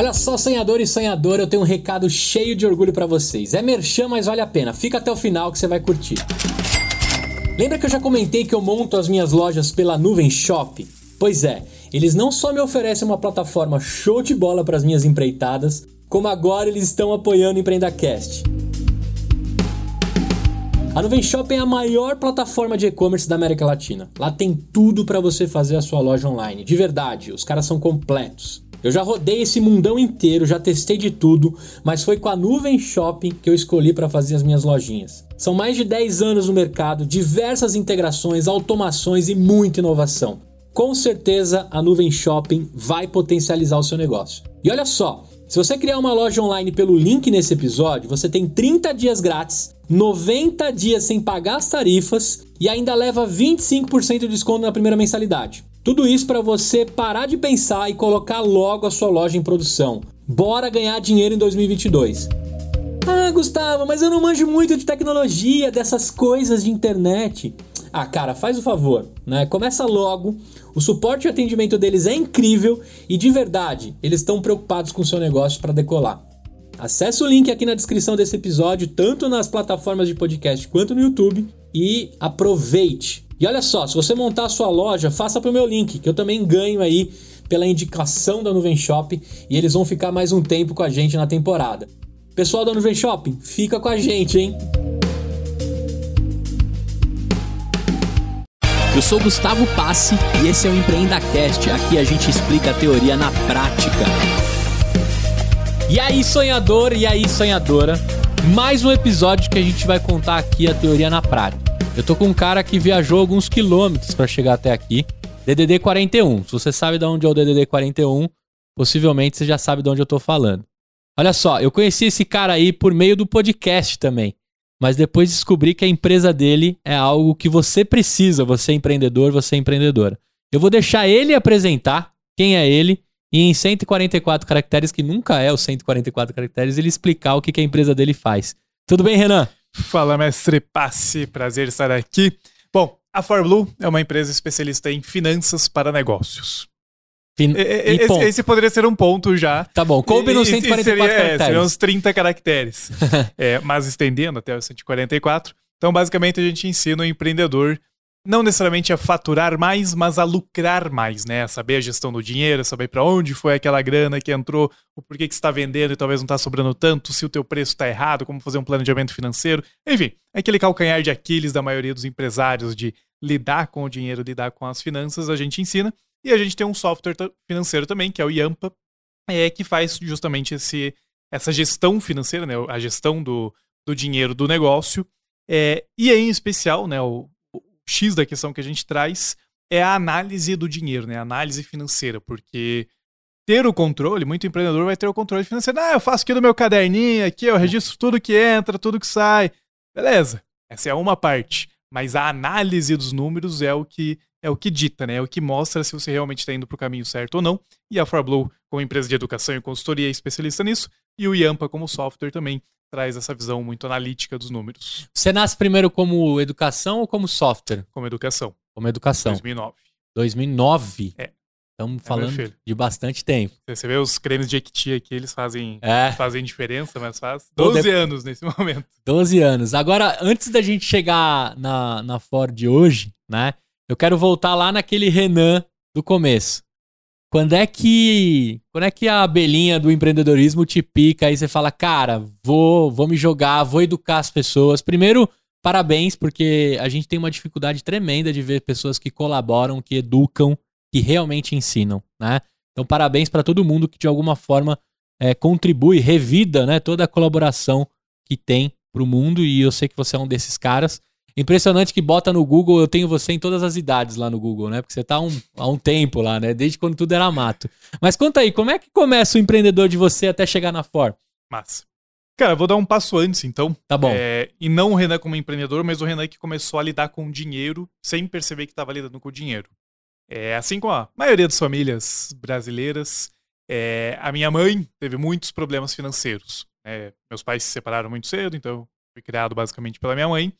Olha só, sonhador e sonhadora, eu tenho um recado cheio de orgulho para vocês. É merchan, mas vale a pena. Fica até o final que você vai curtir. Lembra que eu já comentei que eu monto as minhas lojas pela Nuvem Shop? Pois é, eles não só me oferecem uma plataforma show de bola para as minhas empreitadas, como agora eles estão apoiando o EmpreendaCast. A Nuvem Shop é a maior plataforma de e-commerce da América Latina. Lá tem tudo para você fazer a sua loja online. De verdade, os caras são completos. Eu já rodei esse mundão inteiro, já testei de tudo, mas foi com a Nuvem Shopping que eu escolhi para fazer as minhas lojinhas. São mais de 10 anos no mercado, diversas integrações, automações e muita inovação. Com certeza a Nuvem Shopping vai potencializar o seu negócio. E olha só, se você criar uma loja online pelo link nesse episódio, você tem 30 dias grátis, 90 dias sem pagar as tarifas e ainda leva 25% de desconto na primeira mensalidade. Tudo isso para você parar de pensar e colocar logo a sua loja em produção. Bora ganhar dinheiro em 2022. Ah, Gustavo, mas eu não manjo muito de tecnologia, dessas coisas de internet. Ah, cara, faz o favor, né? Começa logo. O suporte e atendimento deles é incrível e de verdade, eles estão preocupados com o seu negócio para decolar. Acesse o link aqui na descrição desse episódio, tanto nas plataformas de podcast quanto no YouTube, e aproveite. E olha só, se você montar a sua loja, faça pro meu link, que eu também ganho aí pela indicação da Nuvem Shop e eles vão ficar mais um tempo com a gente na temporada. Pessoal da Nuvem Shopping, fica com a gente, hein? Eu sou Gustavo Passe e esse é o EmpreendaCast. Aqui a gente explica a teoria na prática. E aí, sonhador, e aí, sonhadora? Mais um episódio que a gente vai contar aqui a teoria na prática. Eu tô com um cara que viajou alguns quilômetros para chegar até aqui. DDD 41. Se você sabe de onde é o DDD 41, possivelmente você já sabe de onde eu tô falando. Olha só, eu conheci esse cara aí por meio do podcast também mas depois descobri que a empresa dele é algo que você precisa, você é empreendedor, você é empreendedora. Eu vou deixar ele apresentar quem é ele e em 144 caracteres, que nunca é os 144 caracteres, ele explicar o que, que a empresa dele faz. Tudo bem, Renan? Fala, mestre Passe, prazer estar aqui. Bom, a ForBlue é uma empresa especialista em finanças para negócios. Fin... E, esse, esse, poderia ser um ponto já. Tá bom, coube nos 144 seria, caracteres. É, seriam uns 30 caracteres. é, mas estendendo até os 144. Então, basicamente, a gente ensina o empreendedor não necessariamente a faturar mais, mas a lucrar mais, né? A saber a gestão do dinheiro, saber para onde foi aquela grana que entrou, o porquê que está vendendo e talvez não está sobrando tanto, se o teu preço está errado, como fazer um planejamento financeiro. Enfim, é aquele calcanhar de Aquiles da maioria dos empresários de lidar com o dinheiro, lidar com as finanças, a gente ensina. E a gente tem um software financeiro também, que é o Yampa, é, que faz justamente esse, essa gestão financeira, né, a gestão do, do dinheiro do negócio. É, e em especial, né, o, X da questão que a gente traz é a análise do dinheiro, né, a análise financeira, porque ter o controle, muito empreendedor vai ter o controle financeiro. Ah, eu faço aqui no meu caderninho, aqui eu registro tudo que entra, tudo que sai. Beleza, essa é uma parte. Mas a análise dos números é o que é o que dita, né? É o que mostra se você realmente está indo para o caminho certo ou não. E a ForBlue, como empresa de educação e consultoria, é especialista nisso. E o Yampa, como software, também traz essa visão muito analítica dos números. Você nasce primeiro como educação ou como software? Como educação. Como educação. 2009. 2009? É. Estamos é falando de bastante tempo. Você vê os cremes de Equiti aqui, eles fazem, é. fazem diferença, mas faz 12 de... anos nesse momento. 12 anos. Agora, antes da gente chegar na, na Ford hoje, né? Eu quero voltar lá naquele Renan do começo. Quando é que, quando é que a abelhinha do empreendedorismo te pica e você fala, cara, vou, vou me jogar, vou educar as pessoas. Primeiro, parabéns, porque a gente tem uma dificuldade tremenda de ver pessoas que colaboram, que educam, que realmente ensinam, né? Então, parabéns para todo mundo que de alguma forma é, contribui, revida, né, toda a colaboração que tem para o mundo e eu sei que você é um desses caras. Impressionante que bota no Google, eu tenho você em todas as idades lá no Google, né? Porque você tá um, há um tempo lá, né? Desde quando tudo era mato. Mas conta aí, como é que começa o empreendedor de você até chegar na For? Massa. Cara, vou dar um passo antes, então. Tá bom. É, e não o Renan como empreendedor, mas o Renan que começou a lidar com dinheiro sem perceber que estava lidando com dinheiro. É, assim como a maioria das famílias brasileiras, é, a minha mãe teve muitos problemas financeiros. É, meus pais se separaram muito cedo, então fui criado basicamente pela minha mãe.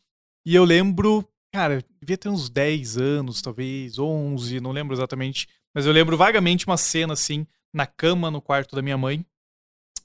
E eu lembro, cara, devia ter uns 10 anos, talvez, 11, não lembro exatamente. Mas eu lembro vagamente uma cena assim, na cama, no quarto da minha mãe,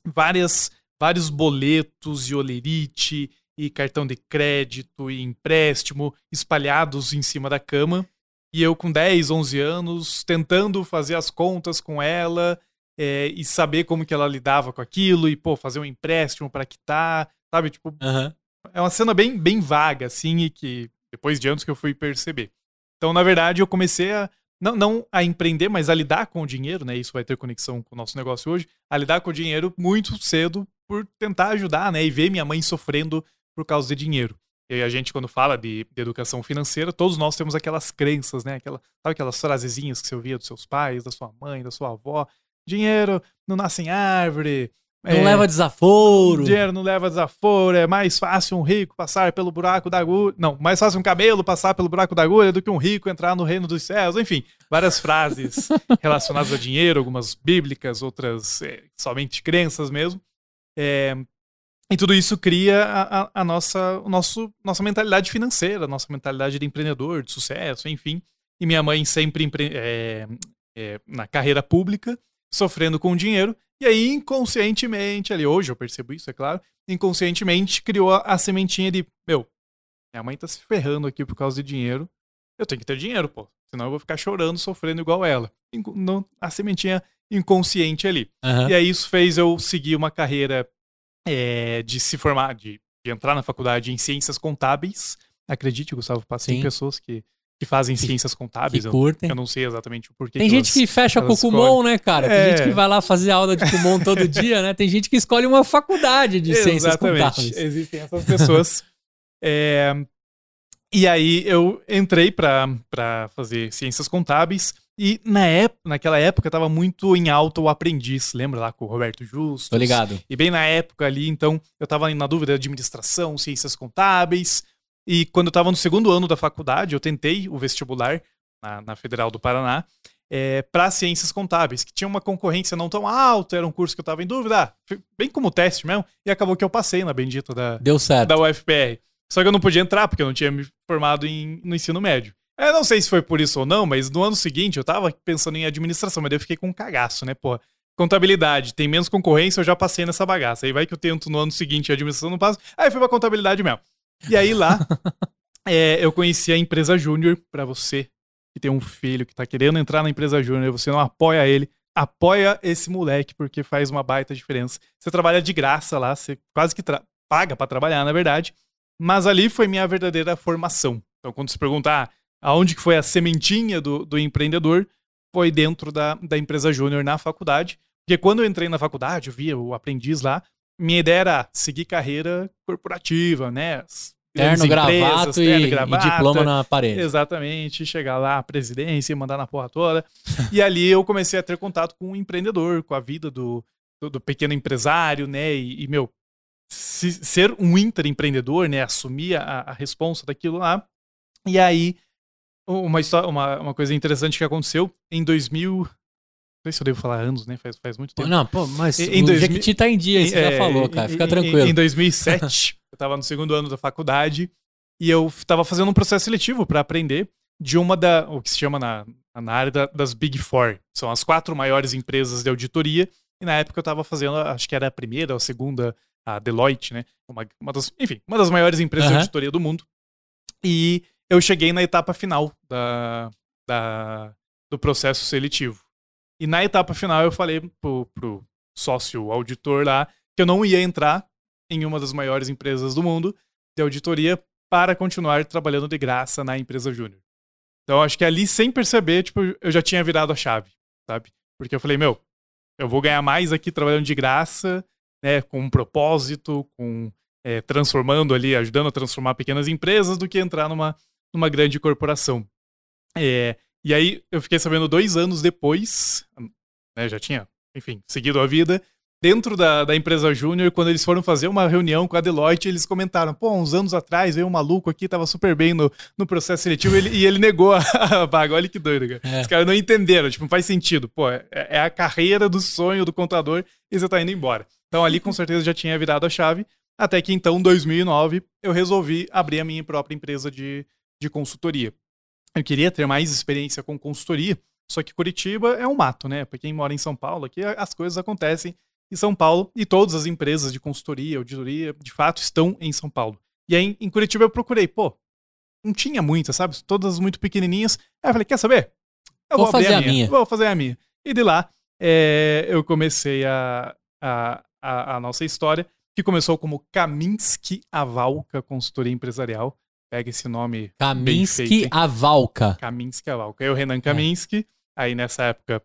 várias, vários boletos e olerite e cartão de crédito e empréstimo espalhados em cima da cama. E eu com 10, 11 anos, tentando fazer as contas com ela é, e saber como que ela lidava com aquilo e, pô, fazer um empréstimo para quitar, sabe? Tipo, Aham. É uma cena bem, bem vaga, assim, e que depois de anos que eu fui perceber. Então, na verdade, eu comecei a, não, não a empreender, mas a lidar com o dinheiro, né? Isso vai ter conexão com o nosso negócio hoje, a lidar com o dinheiro muito cedo por tentar ajudar, né? E ver minha mãe sofrendo por causa de dinheiro. E a gente, quando fala de, de educação financeira, todos nós temos aquelas crenças, né? Aquela, sabe aquelas frasezinhas que você ouvia dos seus pais, da sua mãe, da sua avó? Dinheiro não nasce em árvore. Não é, leva desaforo. Dinheiro não leva desaforo, é mais fácil um rico passar pelo buraco da agulha. Não, mais fácil um cabelo passar pelo buraco da agulha do que um rico entrar no reino dos céus. Enfim, várias frases relacionadas a dinheiro, algumas bíblicas, outras é, somente crenças mesmo. É, e tudo isso cria a, a- a nossa, o nosso, nossa mentalidade financeira, nossa mentalidade de empreendedor, de sucesso, enfim. E minha mãe sempre empre- é, é, na carreira pública, sofrendo com dinheiro. E aí, inconscientemente, ali, hoje eu percebo isso, é claro, inconscientemente criou a, a sementinha de, meu, minha mãe tá se ferrando aqui por causa de dinheiro, eu tenho que ter dinheiro, pô. Senão eu vou ficar chorando, sofrendo igual ela. Não- a sementinha inconsciente ali. Aham. E aí isso fez eu seguir uma carreira é, de se formar, de, de entrar na faculdade em ciências contábeis. Acredite, Gustavo, passei Sim. pessoas que, que fazem Que- ciências Que contábeis. Eu, curtem. eu não sei exatamente o porquê. Tem gente elas- que fecha com o Kumon, né, cara? Tem É. gente que vai lá fazer aula de Kumon todo dia, né? Tem gente que escolhe uma faculdade de ciências Exatamente. contábeis. Existem essas pessoas. É, e aí eu entrei pra pra fazer ciências contábeis e na época, naquela época tava muito em alta o aprendiz, lembra lá com o Roberto Justo? Tô ligado. E bem na época ali, então, eu tava na dúvida de administração, ciências contábeis. E quando eu tava no segundo ano da faculdade, eu tentei o vestibular na, na Federal do Paraná é, para ciências contábeis, que tinha uma concorrência não tão alta, era um curso que eu tava em dúvida, ah, bem como teste mesmo, e acabou que eu passei na bendita da, Deu certo. da UFPR. Só que eu não podia entrar, porque eu não tinha me formado em, no ensino médio. Eu não sei se foi por isso ou não, mas no ano seguinte eu tava pensando em administração, mas daí eu fiquei com um cagaço, né, porra. Contabilidade, tem menos concorrência, eu já passei nessa bagaça. Aí vai que eu tento no ano seguinte a administração não passa. Aí fui pra contabilidade mesmo. E aí lá, é, eu conheci a empresa Júnior, pra você que tem um filho que tá querendo entrar na empresa Júnior, você não apoia ele, apoia esse moleque, porque faz uma baita diferença. Você trabalha de graça lá, você quase que paga pra trabalhar, na verdade. Mas ali foi minha verdadeira formação. Então, quando se perguntar aonde que foi a sementinha do, do empreendedor, foi dentro da, da empresa Júnior na faculdade. Porque quando eu entrei na faculdade, eu via o aprendiz lá, minha ideia era seguir carreira corporativa, né? Terno, empresas, gravato terno, e, e gravata. diploma na parede. Exatamente, chegar lá, presidência, e mandar na porra toda. e ali eu comecei a ter contato com o empreendedor, com a vida do, do, do pequeno empresário, né? E, e, meu, se- ser um intraempreendedor, né? Assumir a, a responsa daquilo lá. E aí, uma, histó- uma, uma coisa interessante que aconteceu em 2000. Não sei se eu devo falar anos, né? Faz, faz muito tempo. Não, pô, mas Em- em o 2000 Jequiti tá em dia, isso É, já falou, cara. Fica em- tranquilo. Em 2007, eu tava no segundo ano da faculdade e eu tava fazendo um processo seletivo para aprender de uma da, o que se chama na, na área da- das Big Four. São as quatro maiores empresas de auditoria. E na época eu tava fazendo, acho que era a primeira ou a segunda, a Deloitte, né? Uma, uma das, enfim, uma das maiores empresas de Aham. auditoria do mundo. E eu cheguei na etapa final da, da- do processo seletivo. E na etapa final eu falei pro, pro sócio auditor lá que eu não ia entrar em uma das maiores empresas do mundo de auditoria para continuar trabalhando de graça na empresa júnior. Então acho que ali, sem perceber, tipo, eu já tinha virado a chave, sabe? Porque eu falei, meu, eu vou ganhar mais aqui trabalhando de graça, né, com um propósito, com é, transformando ali, ajudando a transformar pequenas empresas, do que entrar numa, numa grande corporação. É, e aí eu fiquei sabendo dois anos depois, né, já tinha, enfim, seguido a vida, dentro da, da empresa Júnior, quando eles foram fazer uma reunião com a Deloitte, eles comentaram, pô, uns anos atrás veio um maluco aqui, tava super bem no, no processo seletivo e ele, e ele negou a, a vaga. Olha que doido, cara. É. Os caras não entenderam, tipo, não faz sentido. Pô, é, é a carreira do sonho do contador e você tá indo embora. Então ali com certeza já tinha virado a chave, até que então, em 2009, eu resolvi abrir a minha própria empresa de, de consultoria. Eu queria ter mais experiência com consultoria, só que Curitiba é um mato, né? Pra quem mora em São Paulo, aqui as coisas acontecem e São Paulo, e todas as empresas de consultoria, auditoria, de fato, estão em São Paulo. E aí, em Curitiba, eu procurei, pô, não tinha muitas, sabe? Todas muito pequenininhas. Aí eu falei, quer saber? Eu vou, vou fazer a minha. minha. Vou fazer a minha. E de lá, é, eu comecei a, a, a, a, nossa história, que começou como Kaminsky Avalka Consultoria Empresarial. Pega esse nome. Kaminsky Avalka. Kaminsky Avalka. Eu, Renan Kaminsky. É. Aí nessa época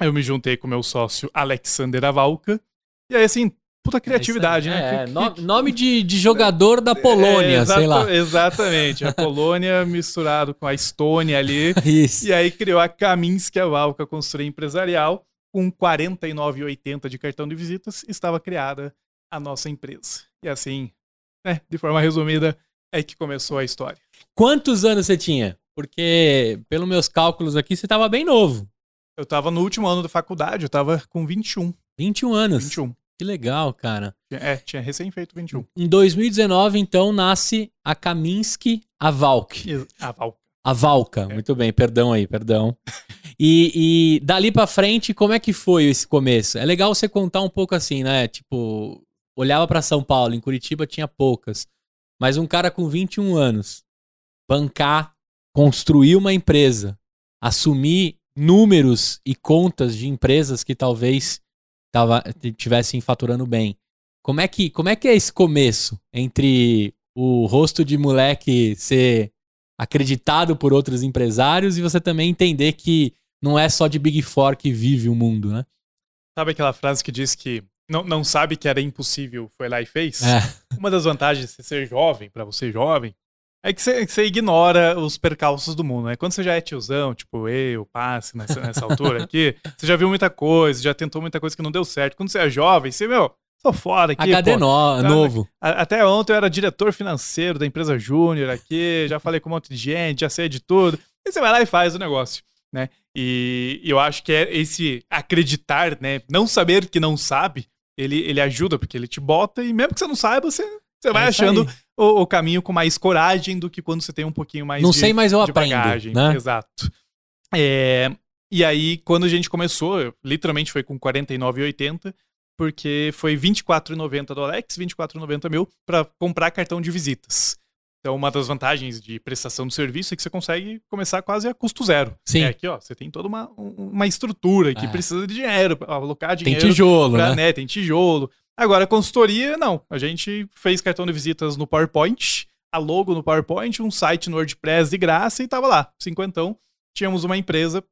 eu me juntei com meu sócio Alexander Avalka. E aí, assim, puta criatividade, é, né? É, que, que... nome de, de jogador da Polônia, é, sei lá. Exatamente. A Polônia misturado com a Estônia ali. Isso. E aí criou a Kaminsky Avalka Consultoria Empresarial. Com R$ 49,80 de cartão de visitas, estava criada a nossa empresa. E assim, né, de forma resumida, é que começou a história. Quantos anos você tinha? Porque, pelos meus cálculos aqui, você estava bem novo. Eu estava no último ano da faculdade, eu estava com 21. 21 anos? 21. Que legal, cara. É, tinha recém feito 21. Em 2019, então, nasce a Kaminsky Avalk. Avalk. A Valka, é. muito bem, perdão aí, perdão. E, e dali para frente, como é que foi esse começo? É legal você contar um pouco assim, né? Tipo, olhava para São Paulo, em Curitiba tinha poucas, mas um cara com 21 anos, bancar, construir uma empresa, assumir números e contas de empresas que talvez tava, tivessem faturando bem. Como é que, como é que é esse começo entre o rosto de moleque ser acreditado por outros empresários e você também entender que não é só de Big Four que vive o mundo, né? Sabe aquela frase que diz que não, não sabe que era impossível, foi lá e fez? É. Uma das vantagens de ser jovem, para você jovem, é que você, ignora os percalços do mundo, né? Quando você já é tiozão, tipo eu, passe nessa, nessa altura aqui, você já viu muita coisa, já tentou muita coisa que não deu certo. Quando você é jovem, você, meu, Tô fora aqui. HD pô. No, novo. Até ontem eu era diretor financeiro da empresa Júnior aqui, já falei com um monte de gente, já sei de tudo. E você vai lá e faz o negócio, né? E, e eu acho que é esse acreditar, né? Não saber que não sabe, ele, ele ajuda, porque ele te bota e mesmo que você não saiba, você, você vai é achando o, o, caminho com mais coragem do que quando você tem um pouquinho mais não de sei, mas eu aprendo, bagagem. Né? Exato. É, e aí, quando a gente começou, literalmente foi com 49,80 porque foi R$24,90 do Alex, R$24,90 mil para comprar cartão de visitas. Então, uma das vantagens de prestação de serviço é que você consegue começar quase a custo zero. Sim. É aqui, ó, você tem toda uma, uma estrutura que é. precisa de dinheiro, alocar dinheiro. Tem tijolo, pra, né? né? Tem tijolo. Agora, consultoria, não. A gente fez cartão de visitas no PowerPoint, a logo no PowerPoint, um site no WordPress de graça e tava lá, cinquentão. Tínhamos uma empresa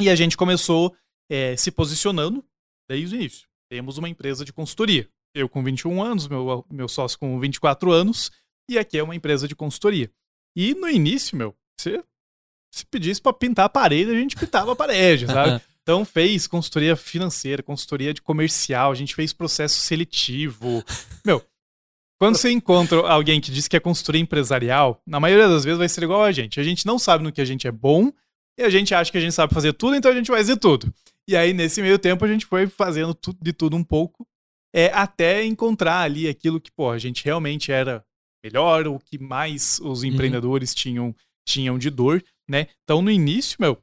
e a gente começou é, se posicionando desde o início temos uma empresa de consultoria. Eu com 21 anos, meu, meu sócio com 24 anos, e aqui é uma empresa de consultoria. E no início, meu, você se pedisse para pintar a parede, a gente pintava a parede, sabe? Então fez consultoria financeira, consultoria de comercial, a gente fez processo seletivo. Meu, quando você encontra alguém que diz que é consultoria empresarial, na maioria das vezes vai ser igual a gente. A gente não sabe no que a gente é bom e a gente acha que a gente sabe fazer tudo, então a gente vai fazer tudo. E aí, nesse meio tempo, a gente foi fazendo tudo, de tudo um pouco, é, até encontrar ali aquilo que, pô, a gente realmente era melhor, o que mais os uhum. empreendedores uhum. tinham, tinham de dor, né? Então, no início, meu,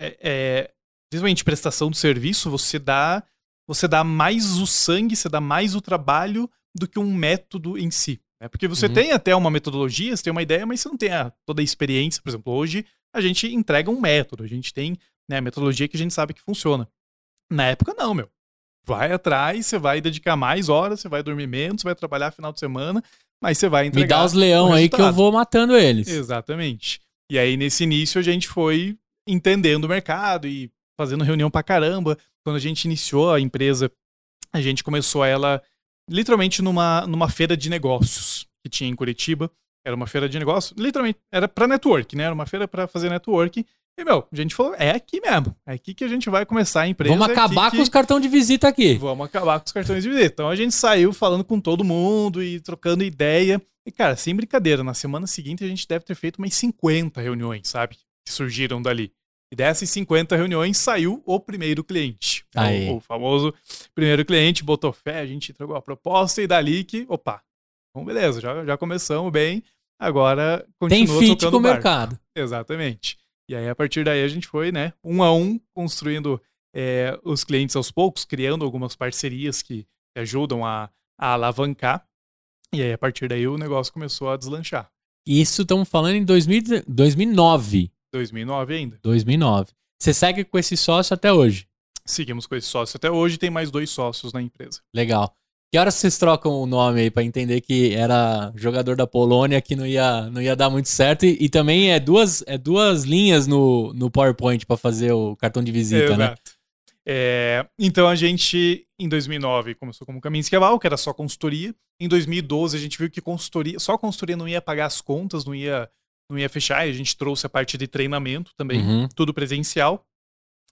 é, é, principalmente prestação de serviço, você dá, você dá mais o sangue, você dá mais o trabalho do que um método em si. Né? Porque você uhum. tem até uma metodologia, você tem uma ideia, mas você não tem a, toda a experiência. Por exemplo, hoje a gente entrega um método, a gente tem né, metodologia que a gente sabe que funciona. Na época, não, meu. Vai atrás, você vai dedicar mais horas, você vai dormir menos, você vai trabalhar final de semana, mas você vai entregar. Me dá os leão aí que eu vou matando eles. Exatamente. E aí, nesse início, a gente foi entendendo o mercado e fazendo reunião pra caramba. Quando a gente iniciou a empresa, a gente começou ela literalmente numa, numa feira de negócios que tinha em Curitiba. Era uma feira de negócios, literalmente, era para network, né? Era uma feira para fazer network. E, meu, a gente falou, é aqui mesmo. É aqui que a gente vai começar a empresa. Vamos é acabar que... com os cartões de visita aqui. Vamos acabar com os cartões de visita. Então a gente saiu falando com todo mundo e trocando ideia. E, cara, sem brincadeira, na semana seguinte a gente deve ter feito umas 50 reuniões, sabe? Que surgiram dali. E dessas 50 reuniões saiu o primeiro cliente. O, o, famoso primeiro cliente botou fé, a gente entregou a proposta e dali que, opa, então beleza, já, já começamos bem. Agora continua Tem fit com o mercado. Exatamente. E aí, a partir daí, a gente foi, né, um a um, construindo é, os clientes aos poucos, criando algumas parcerias que, ajudam a, a alavancar. E aí, a partir daí, o negócio começou a deslanchar. Isso estamos falando em 2000, 2009. 2009 ainda. 2009. Você segue com esse sócio até hoje? Seguimos com esse sócio até hoje, tem mais dois sócios na empresa. Legal. Que horas vocês trocam o nome aí pra entender que era jogador da Polônia que não ia, não ia dar muito certo? E, e também é duas, é duas linhas no, no PowerPoint para fazer o cartão de visita, né? Exato. É, então a gente, em 2009, começou como Caminho Esquival, que era só consultoria. Em 2012 a gente viu que consultoria, só consultoria não ia pagar as contas, não ia, não ia fechar. E a gente trouxe a parte de treinamento também, Uhum. tudo presencial.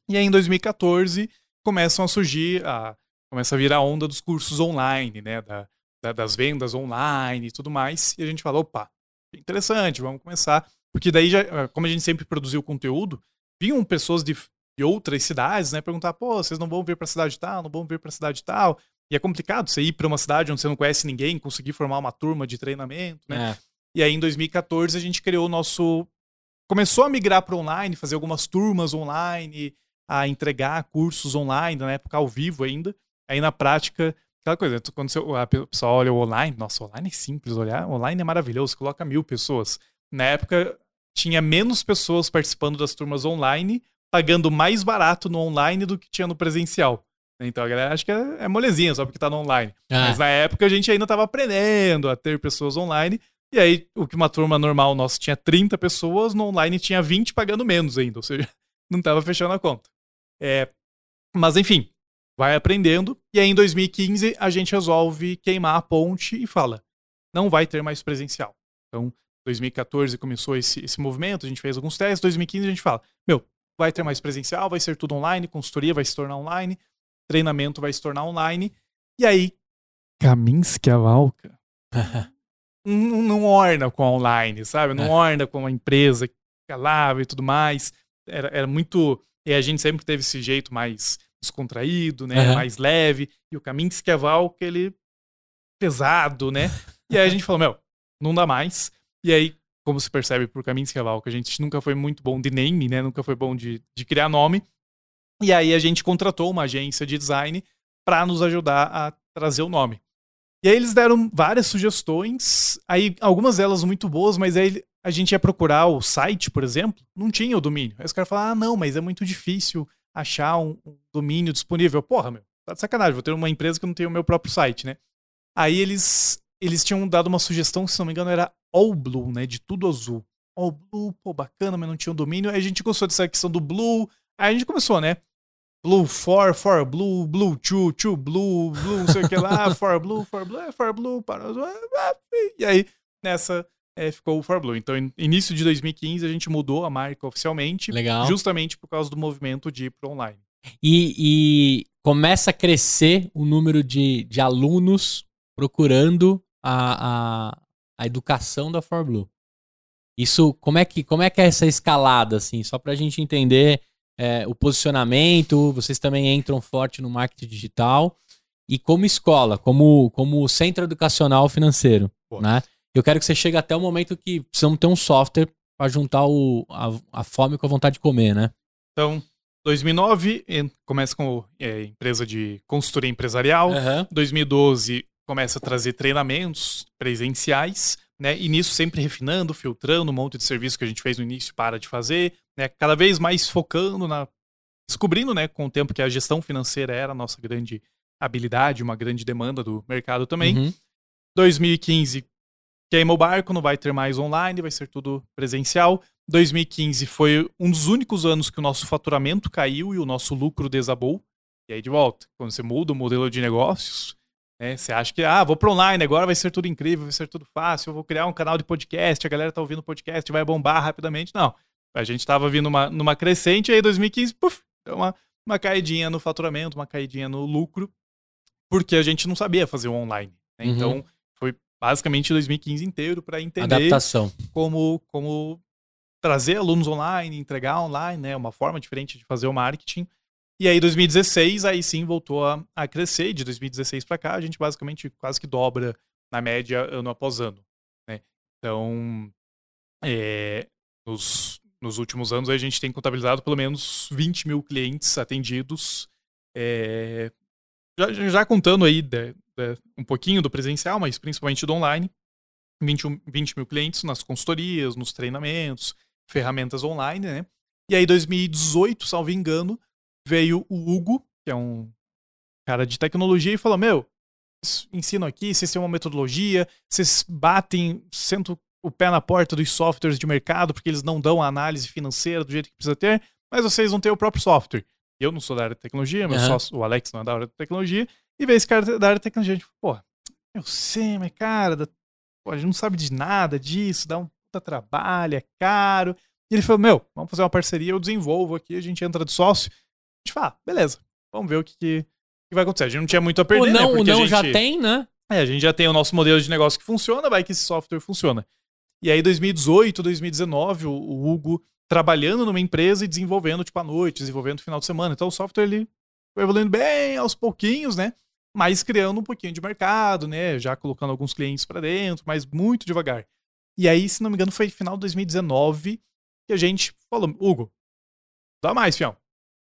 E aí em 2014 começam a surgir, a, começa a vir a onda dos cursos online, né? Da, da- das vendas online e tudo mais. E a gente falou, opa, interessante, vamos começar. Porque daí, já, como a gente sempre produziu conteúdo, vinham pessoas de, de outras cidades, né? Perguntar, pô, vocês não vão vir pra cidade tal, não vão vir pra cidade tal. E é complicado você ir pra uma cidade onde você não conhece ninguém, conseguir formar uma turma de treinamento, né? É. E aí, em 2014, a gente criou o nosso. Começou a migrar para online, fazer algumas turmas online, a entregar cursos online, na época ao vivo ainda. Aí, na prática, aquela coisa, quando você, a pe- o pessoal olha o online, nossa, online é simples olhar, online é maravilhoso, coloca mil pessoas. Na época, tinha menos pessoas participando das turmas online, pagando mais barato no online do que tinha no presencial. Então a galera acha que é, é molezinha só porque tá no online. Ah, Mas na época a gente ainda estava aprendendo a ter pessoas online. E aí, o que uma turma normal nossa tinha 30 pessoas, no online tinha 20 pagando menos ainda. Ou seja, não estava fechando a conta. É, mas enfim, vai aprendendo. E aí em 2015 a gente resolve queimar a ponte e fala: não vai ter mais presencial. Então, 2014 começou esse, esse movimento, a gente fez alguns testes. 2015 a gente fala: meu, vai ter mais presencial, vai ser tudo online, consultoria vai se tornar online, treinamento vai se tornar online. E aí, Kaminski a Valka não, não orna com a online, sabe? Não É. orna com a empresa que fica lá e tudo mais. Era, era muito. E a gente sempre teve esse jeito mais descontraído, né? Aham. Mais leve. E o Kaminski a Valka, ele pesado, né? E aí a gente falou, meu, não dá mais. E aí, como se percebe por Kaminski a Valka, a gente nunca foi muito bom de name, né? Nunca foi bom de, de criar nome. E aí a gente contratou uma agência de design para nos ajudar a trazer o nome. E aí eles deram várias sugestões, aí algumas delas muito boas, mas aí a gente ia procurar o site, por exemplo, não tinha o domínio. Aí os caras falaram, ah, não, mas é muito difícil achar um, um domínio disponível. Porra, meu, tá de sacanagem, vou ter uma empresa que não tem o meu próprio site, né? Aí eles, eles tinham dado uma sugestão, se não me engano, era All Blue, né? De tudo azul. All Blue, pô, bacana, mas não tinha o domínio. Aí a gente gostou dessa questão do Blue. Aí a gente começou, né? Blue for, for blue, blue two, two blue, blue, não sei o que lá, for blue, for blue, é for blue, para. E aí, nessa, é, ficou o for blue. Então, in- início de 2015, a gente mudou a marca oficialmente, Legal. justamente por causa do movimento de ir pro online. E, e começa a crescer o número de, de alunos procurando a, a, a educação da ForBlue. Isso, como é, que, como é que é essa escalada, assim? Só pra gente entender é, o posicionamento, vocês também entram forte no marketing digital e como escola, como, como centro educacional financeiro, né? Eu quero que você chegue até o momento que precisamos ter um software para juntar o, a, a fome com a vontade de comer, né? Então, 2009, en- começa com é, empresa de consultoria empresarial. Aham. 2012 começa a trazer treinamentos presenciais, né? E nisso sempre refinando, filtrando um monte de serviço que a gente fez no início para de fazer, né? Cada vez mais focando na descobrindo, né, com o tempo que a gestão financeira era a nossa grande habilidade, uma grande demanda do mercado também. Uhum. 2015 queima o barco, não vai ter mais online, vai ser tudo presencial. 2015 foi um dos únicos anos que o nosso faturamento caiu e o nosso lucro desabou. E aí de volta, quando você muda o modelo de negócios, né, você acha que, ah, vou para online, agora vai ser tudo incrível, vai ser tudo fácil, eu vou criar um canal de podcast, a galera tá ouvindo podcast, vai bombar rapidamente. Não, a gente tava vindo numa, numa crescente, e aí 2015, puf, deu uma, uma caidinha no faturamento, uma caidinha no lucro, porque a gente não sabia fazer o online. né? Uhum. Então, basicamente 2015 inteiro para entender Adaptação. como, como trazer alunos online, entregar online, né? Uma forma diferente de fazer o marketing. E aí, 2016, aí sim voltou a, a crescer. De 2016 para cá, a gente basicamente quase que dobra na média ano após ano. Né? Então, é, nos, nos últimos anos a gente tem contabilizado pelo menos 20 mil clientes atendidos. É, já, já, contando aí de, de, um pouquinho do presencial, mas principalmente do online. 20, 20 mil clientes nas consultorias, nos treinamentos, ferramentas online, né? E aí, 2018, salvo engano, veio o Hugo, que é um cara de tecnologia, e falou: Meu, ensino aqui, vocês têm uma metodologia, vocês batem, sentam o pé na porta dos softwares de mercado, porque eles não dão a análise financeira do jeito que precisa ter, mas vocês não têm o próprio software. Eu não sou da área de tecnologia, meu uhum. sócio, o Alex não é da área de tecnologia, e veio esse cara da área de tecnologia, gente, pô, eu sei, mas cara, pô, a gente não sabe de nada disso, dá um puta trabalho, é caro. E ele falou, meu, vamos fazer uma parceria, eu desenvolvo aqui, a gente entra de sócio. A gente fala, ah, beleza, vamos ver o que, que, que, vai acontecer. A gente não tinha muito a perder, o não, né? o não gente, já tem, né? É, a gente já tem o nosso modelo de negócio que funciona, vai que esse software funciona. E aí, 2018, 2019, o, o Hugo trabalhando numa empresa e desenvolvendo, tipo, à noite, desenvolvendo no final de semana. Então, o software, ele foi evoluindo bem aos pouquinhos, né? Mas criando um pouquinho de mercado, né? Já colocando alguns clientes para dentro, mas muito devagar. E aí, se não me engano, foi final de 2019 que a gente falou, Hugo, dá mais, fião.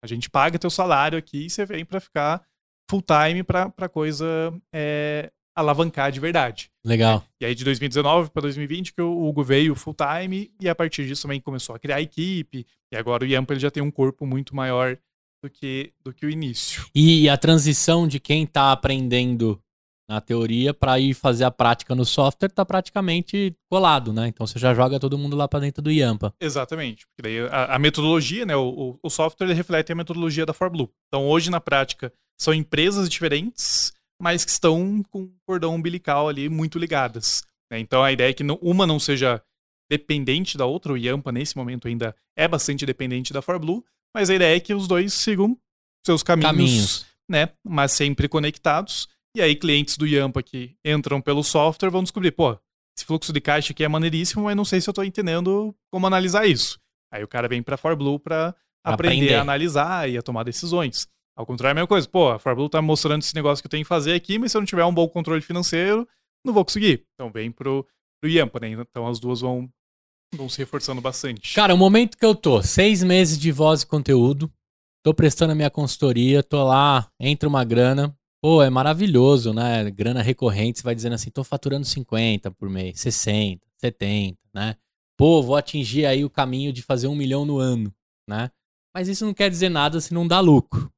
A gente paga teu salário aqui e você vem para ficar full time pra, pra coisa é, alavancar de verdade. Legal. E aí de 2019 para 2020 que o Hugo veio full time e a partir disso também começou a criar a equipe e agora o Yampa ele já tem um corpo muito maior do que, do que o início. E a transição de quem está aprendendo na teoria para ir fazer a prática no software tá praticamente colado, né? Então você já joga todo mundo lá para dentro do Yampa. Exatamente. Porque daí a, a metodologia, né? O, o, software ele reflete a metodologia da ForBlue. Então hoje na prática são empresas diferentes, mas que estão com um cordão umbilical ali muito ligadas. Né? Então a ideia é que não, uma não seja dependente da outra. O Yampa nesse momento ainda é bastante dependente da ForBlue, mas a ideia é que os dois sigam seus caminhos, caminhos. né? Mas sempre conectados e aí, clientes do Yampa que entram pelo software vão descobrir, pô, esse fluxo de caixa aqui é maneiríssimo, mas não sei se eu estou entendendo como analisar isso. Aí o cara vem para ForBlue para aprender, aprender a analisar e a tomar decisões. Ao contrário, é a mesma coisa. Pô, a ForBlue tá mostrando esse negócio que eu tenho que fazer aqui, mas se eu não tiver um bom controle financeiro, não vou conseguir. Então vem pro, pro Yampa, né? Então as duas vão, vão se reforçando bastante. Cara, o momento que eu tô, seis meses de voz e conteúdo, tô prestando a minha consultoria, tô lá, entra uma grana, Pô, é maravilhoso, né? Grana recorrente, você vai dizendo assim, tô faturando 50 por mês, 60, 70, né? Pô, vou atingir aí o caminho de fazer um milhão no ano, né? Mas isso não quer dizer nada se não dá lucro.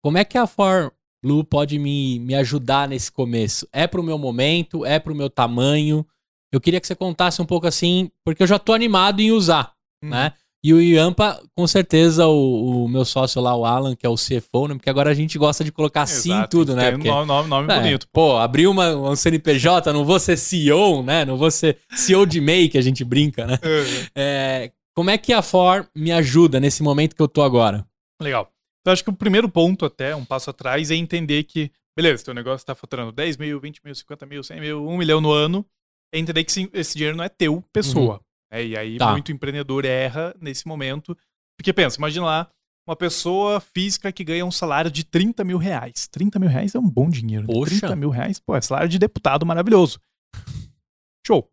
Como é que a For Blue pode me, me ajudar nesse começo? É pro meu momento? É pro meu tamanho? Eu queria que você contasse um pouco assim, porque eu já tô animado em usar, uhum. né? E o Yampa, com certeza, o, o, meu sócio lá, o Alan, que é o CFO, né? Porque agora a gente gosta de colocar em tudo, né? Porque, um nome, nome é, bonito. Pô, abrir uma, um CNPJ, não vou ser CEO, né? Não vou ser CEO de MEI, que a gente brinca, né? Uhum. É, como é que a For me ajuda nesse momento que eu tô agora? Legal. Então, acho que o primeiro ponto, até, um passo atrás, é entender que, beleza, teu negócio tá faturando 10 mil, 20 mil, 50 mil, 100 mil, 1 milhão no ano. É entender que esse dinheiro não é teu, pessoa. Uhum. É, e aí tá. muito empreendedor erra nesse momento. Porque pensa, imagina lá, uma pessoa física que ganha um salário de 30 mil reais. 30 mil reais é um bom dinheiro. Né? Poxa. 30 mil reais, pô, é salário de deputado maravilhoso. Show.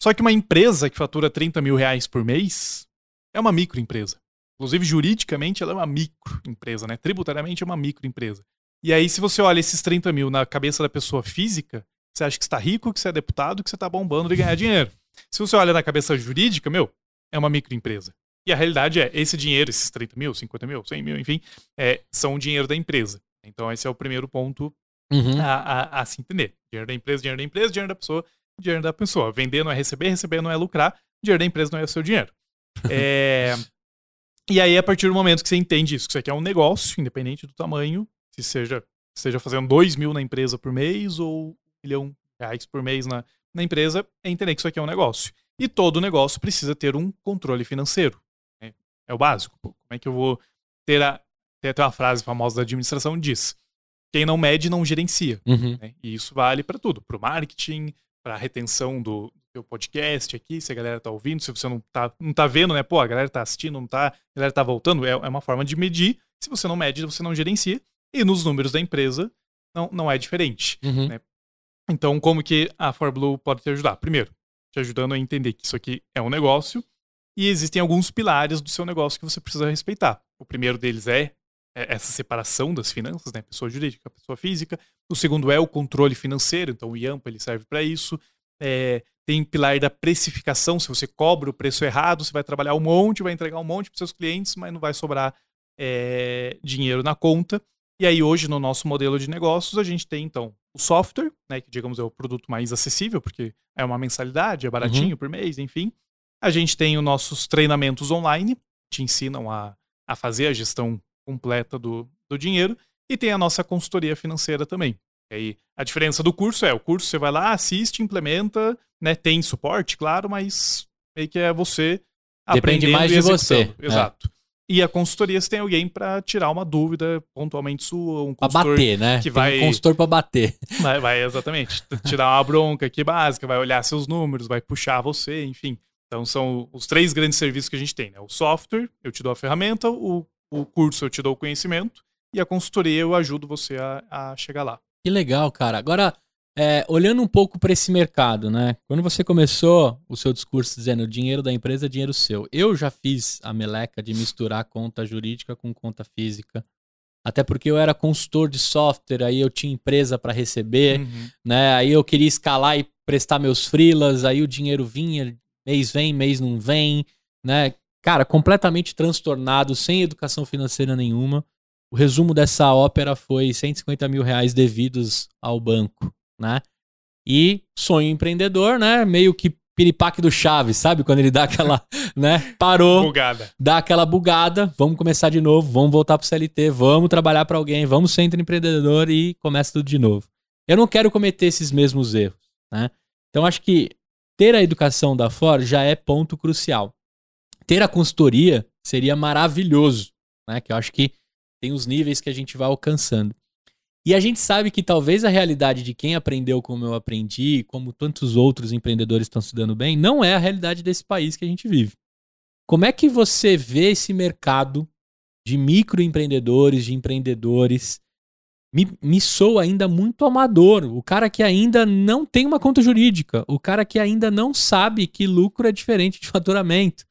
Só que uma empresa que fatura 30 mil reais por mês é uma microempresa. Inclusive, juridicamente, ela é uma microempresa, né? Tributariamente é uma microempresa. E aí, se você olha esses 30 mil na cabeça da pessoa física, você acha que está rico, que você é deputado, que você está bombando de ganhar dinheiro. Se você olha na cabeça jurídica, meu, é uma microempresa. E a realidade é, esse dinheiro, esses 30 mil, 50 mil, 100 mil, enfim, é, são o dinheiro da empresa. Então esse é o primeiro ponto uhum. a, a, a, se entender. Dinheiro da empresa, dinheiro da empresa, dinheiro da pessoa, dinheiro da pessoa. Vender não é receber, receber não é lucrar, dinheiro da empresa não é o seu dinheiro. é... E aí, a partir do momento que você entende isso, que isso aqui é um negócio, independente do tamanho, se seja, seja fazendo 2 mil na empresa por mês ou 1 milhão de reais por mês na, na empresa é entender que isso aqui é um negócio. E todo negócio precisa ter um controle financeiro. Né? É o básico. Como é que eu vou ter a. Tem até uma frase famosa da administração diz: quem não mede não gerencia. Uhum. Né? E isso vale para tudo, para o marketing, para a retenção do seu podcast aqui, se a galera tá ouvindo, se você não tá, não tá vendo, né? Pô, a galera tá assistindo, não tá, a galera tá voltando, é, é uma forma de medir. Se você não mede, você não gerencia. E nos números da empresa não, não é diferente. Uhum. Né? Então, como que a ForBlue pode te ajudar? Primeiro, te ajudando a entender que isso aqui é um negócio E existem alguns pilares do seu negócio que você precisa respeitar. O primeiro deles é é, essa separação das finanças, né? Pessoa jurídica, pessoa física. O segundo é o controle financeiro, então o IAMPA ele serve para isso. É, tem pilar da precificação, se você cobra o preço errado, você vai trabalhar um monte, vai entregar um monte para seus clientes, mas não vai sobrar é, dinheiro na conta. E aí hoje no nosso modelo de negócios a gente tem então o software, né, que digamos é o produto mais acessível, porque é uma mensalidade, é baratinho uhum. por mês, enfim. A gente tem os nossos treinamentos online, te ensinam a, a fazer a gestão completa do, do dinheiro. E tem a nossa consultoria financeira também. E aí, a diferença do curso é, o curso você vai lá, assiste, implementa, né, tem suporte, claro, mas meio que é você Depende mais de você. É. Exato. É. E a consultoria você tem alguém para tirar uma dúvida pontualmente sua, um consultor pra bater, né? que vai um consultor para bater. Vai, vai exatamente, tirar uma bronca aqui básica, vai olhar seus números, vai puxar você, enfim. Então são os três grandes serviços que a gente tem, né? O software, eu te dou a ferramenta, o o curso eu te dou o conhecimento e a consultoria eu ajudo você a, a chegar lá. Que legal, cara. Agora, é, olhando um pouco para esse mercado, né? Quando você começou o seu discurso dizendo o dinheiro da empresa é dinheiro seu, eu já fiz a meleca de misturar conta jurídica com conta física. Até porque eu era consultor de software, aí eu tinha empresa para receber, uhum. né? Aí eu queria escalar e prestar meus freelas, aí o dinheiro vinha, mês vem, mês não vem, né? cara, completamente transtornado, sem educação financeira nenhuma. O resumo dessa ópera foi 150 mil reais devidos ao banco, né? E sonho empreendedor, né? Meio que piripaque do Chaves, sabe? Quando ele dá aquela, né? Parou. Bugada. Dá aquela bugada, vamos começar de novo, vamos voltar pro CLT, vamos trabalhar para alguém, vamos ser empreendedor e começa tudo de novo. Eu não quero cometer esses mesmos erros, né? Então acho que ter a educação da Ford já é ponto crucial ter a consultoria seria maravilhoso, né? Que eu acho que tem os níveis que a gente vai alcançando. E a gente sabe que talvez a realidade de quem aprendeu como eu aprendi, como tantos outros empreendedores estão se dando bem, não é a realidade desse país que a gente vive. Como é que você vê esse mercado de microempreendedores, de empreendedores? Me, me soa ainda muito amador. O cara que ainda não tem uma conta jurídica, o cara que ainda não sabe que lucro é diferente de faturamento.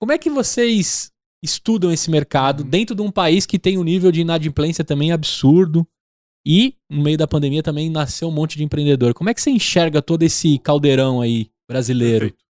Como é que vocês estudam esse mercado uhum. dentro de um país que tem um nível de inadimplência também absurdo? E no meio da pandemia também nasceu um monte de empreendedor. Como é que você enxerga todo esse caldeirão aí brasileiro? Perfeito.